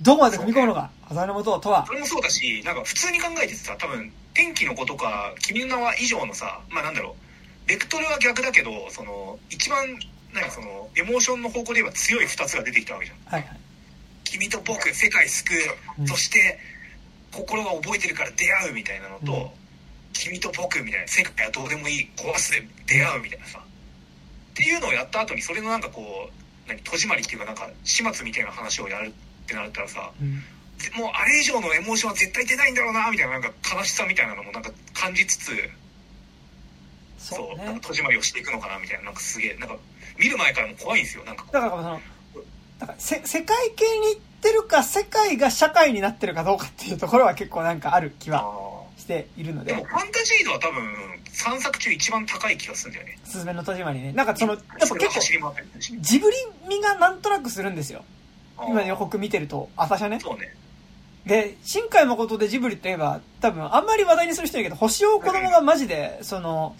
Speaker 1: どこまで踏み込むのか。災いの元とは
Speaker 2: そ。れもそうだしなんか普通に考えてさ多分天気の子とか君の名は以上のさまあなんだろうベクトルは逆だけどその一番なんかそのエモーションの方向で言えば強い2つが出てきたわけじゃん
Speaker 1: はいはい。
Speaker 2: 君と僕世界救う、
Speaker 1: うん
Speaker 2: そして心が覚えてるから出会うみたいなのと、
Speaker 1: うん
Speaker 2: 君と僕みたいな世界はどうでもいい壊すで出会うみたいなさっていうのをやった後にそれのなんかこう何戸締まりっていうかなんか始末みたいな話をやるってなったらさ
Speaker 1: うん。
Speaker 2: もうあれ以上のエモーションは絶対出ないんだろうなみたいななんか悲しさみたいなのもなんか感じつつそう、ね、戸締まりをしていくのかなみたいななんかすげえなんか見る前からも怖いんですよなんか
Speaker 1: だからそのだからせ世界系に行ってるか世界が社会になってるかどうかっていうところは結構なんかある気はしているので。
Speaker 2: でもファンタジー度は多分3作中一番高い気がするんだよね。
Speaker 1: すずめの戸締まりね。なんかそのやっぱ結構ジブリ味がなんとなくするんですよ。今予告見てると朝社ね
Speaker 2: そうね。
Speaker 1: で、新海誠でジブリって言えば、多分あんまり話題にする人いるけど、星を子供がマジで、その、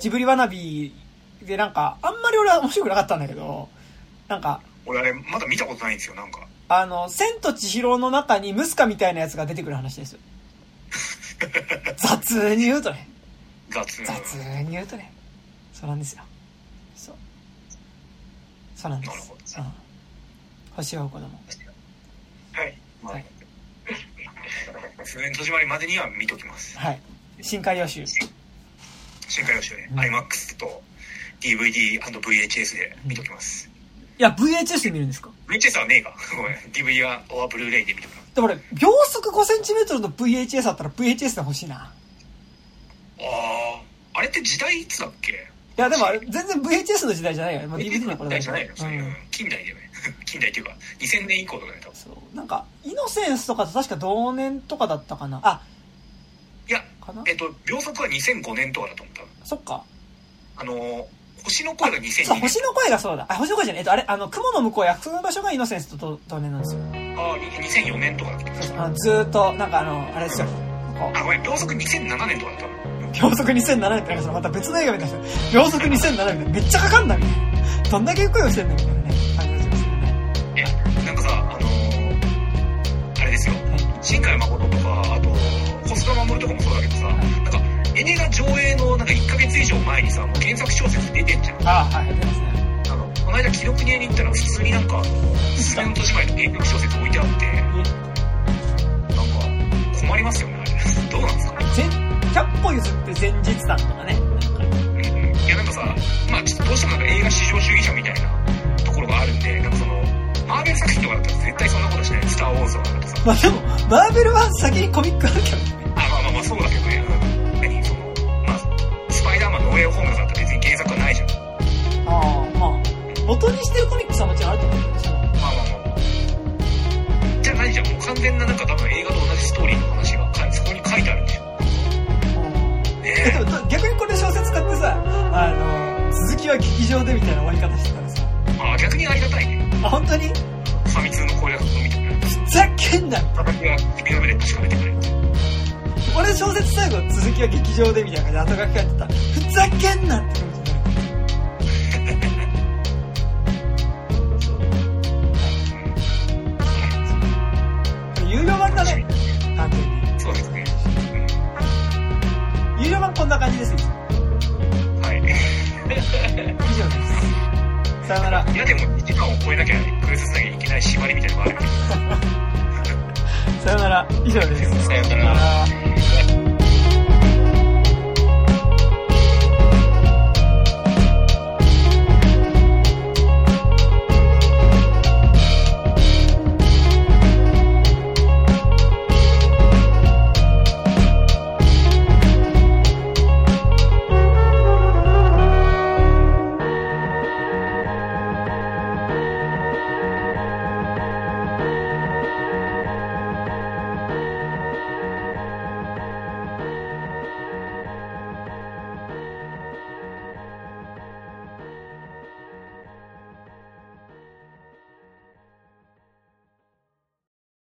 Speaker 1: ジブリワナビでなんか、あんまり俺は面白くなかったんだけど、なんか、
Speaker 2: 俺あれ、まだ見たことないんですよ、なんか。
Speaker 1: あの、千と千尋の中にムスカみたいなやつが出てくる話ですよ。雑に言うとね。
Speaker 2: 雑
Speaker 1: 雑に言うとね。そうなんですよ。そう。そうなんです。なるほど。うん。星を子供。
Speaker 2: はい。まあ、はい戸締まりまでには見ときます
Speaker 1: はい新海予習
Speaker 2: 新海予習ね、うん、IMAX と DVD&VHS で見ときます
Speaker 1: いや VHS で見るんですか
Speaker 2: ？VHS はねえかごめん DVD はオアブルーレイで見ときます
Speaker 1: でも俺秒速 5cm の VHS あったら VHS で欲しいな。あ
Speaker 2: ああれって時代いつだっけ？
Speaker 1: いやでもあれ全然 VHS の時代じゃないよね。もう DVD
Speaker 2: の頃だじゃないよ、うん、近代だよね近代っていうか2000年以降とかね多分
Speaker 1: そう。なんかイノセンスとかと確か同年とかだったかな。あ。
Speaker 2: いやえっと秒速は2005年とかだと思った。
Speaker 1: そっか。
Speaker 2: あの星の声が2002年
Speaker 1: そう星の声がそうだ。あ星の声じゃねえ。っとあれあの雲の向こう約束の場所がイノセンスと同年なんですよ
Speaker 2: ああ2004年とかだっけ
Speaker 1: あずっとなんかあのあれですよこ
Speaker 2: あごめん秒速2007年とかだった
Speaker 1: 秒速2007年ってなんかまた別の映画みたいな秒速2007年みたいなめっちゃかかんだみたいなどんだけ声をしてんだみたいなね
Speaker 3: いや
Speaker 2: 何かさあのあれですよ新海誠とかあと小須賀守とかもそうだけどさなんか映画上映のなんか1ヶ月以上前にさもう原作小説出てんじゃん。
Speaker 1: あはい出てますね。
Speaker 2: あのこの間記録屋に行ったら普通になんか「すめの戸締まり」の原曲小説置いてあってなんか困りますよねあれ。どうなんですか
Speaker 1: ？100歩譲って前日談とかね。
Speaker 2: うんいやなんかさまあちょっとどうしてもなんか映画至上主義者みたいなところがあるんでなんかそのマーベル作品とかだったら絶対そんなことしないスター・ウォーズとかだとさ
Speaker 1: まあでもマーベルは先にコミックあるけど
Speaker 2: ね。あまあまあまあそうだけどねパイダーマンのウェイホームズだったら別に原作はないじゃん。あ
Speaker 1: あまあ元にしてるコミックさもちろんあると思うけどまあまあ
Speaker 2: まあ。じゃあ何じゃん。もう完全ななんか多分映画と同じストーリーの話がそこに書いてあるんでしょ。
Speaker 1: ね、でも逆にこれ小説買ってさあの続きは劇場でみたいな終わり方してたらさ。
Speaker 2: あ逆にありがたいね。
Speaker 1: あ本当に？フ
Speaker 2: ァミ通の攻略を見てくれる
Speaker 1: ふざけんな。
Speaker 2: 私が君の目で確かめてくれる
Speaker 1: 俺小説最後続きは劇場でみたいな感じで後書き書いてたふざけんなって気持ち有料版だね完全
Speaker 2: にそうですね、
Speaker 1: 有料版こんな感じです
Speaker 2: はい
Speaker 1: 以上ですさよなら。
Speaker 2: いやでも2時間を超えなきゃクイズつなぎいけない縛りみたいなのがある。
Speaker 1: さよなら。以上です。
Speaker 2: さよなら。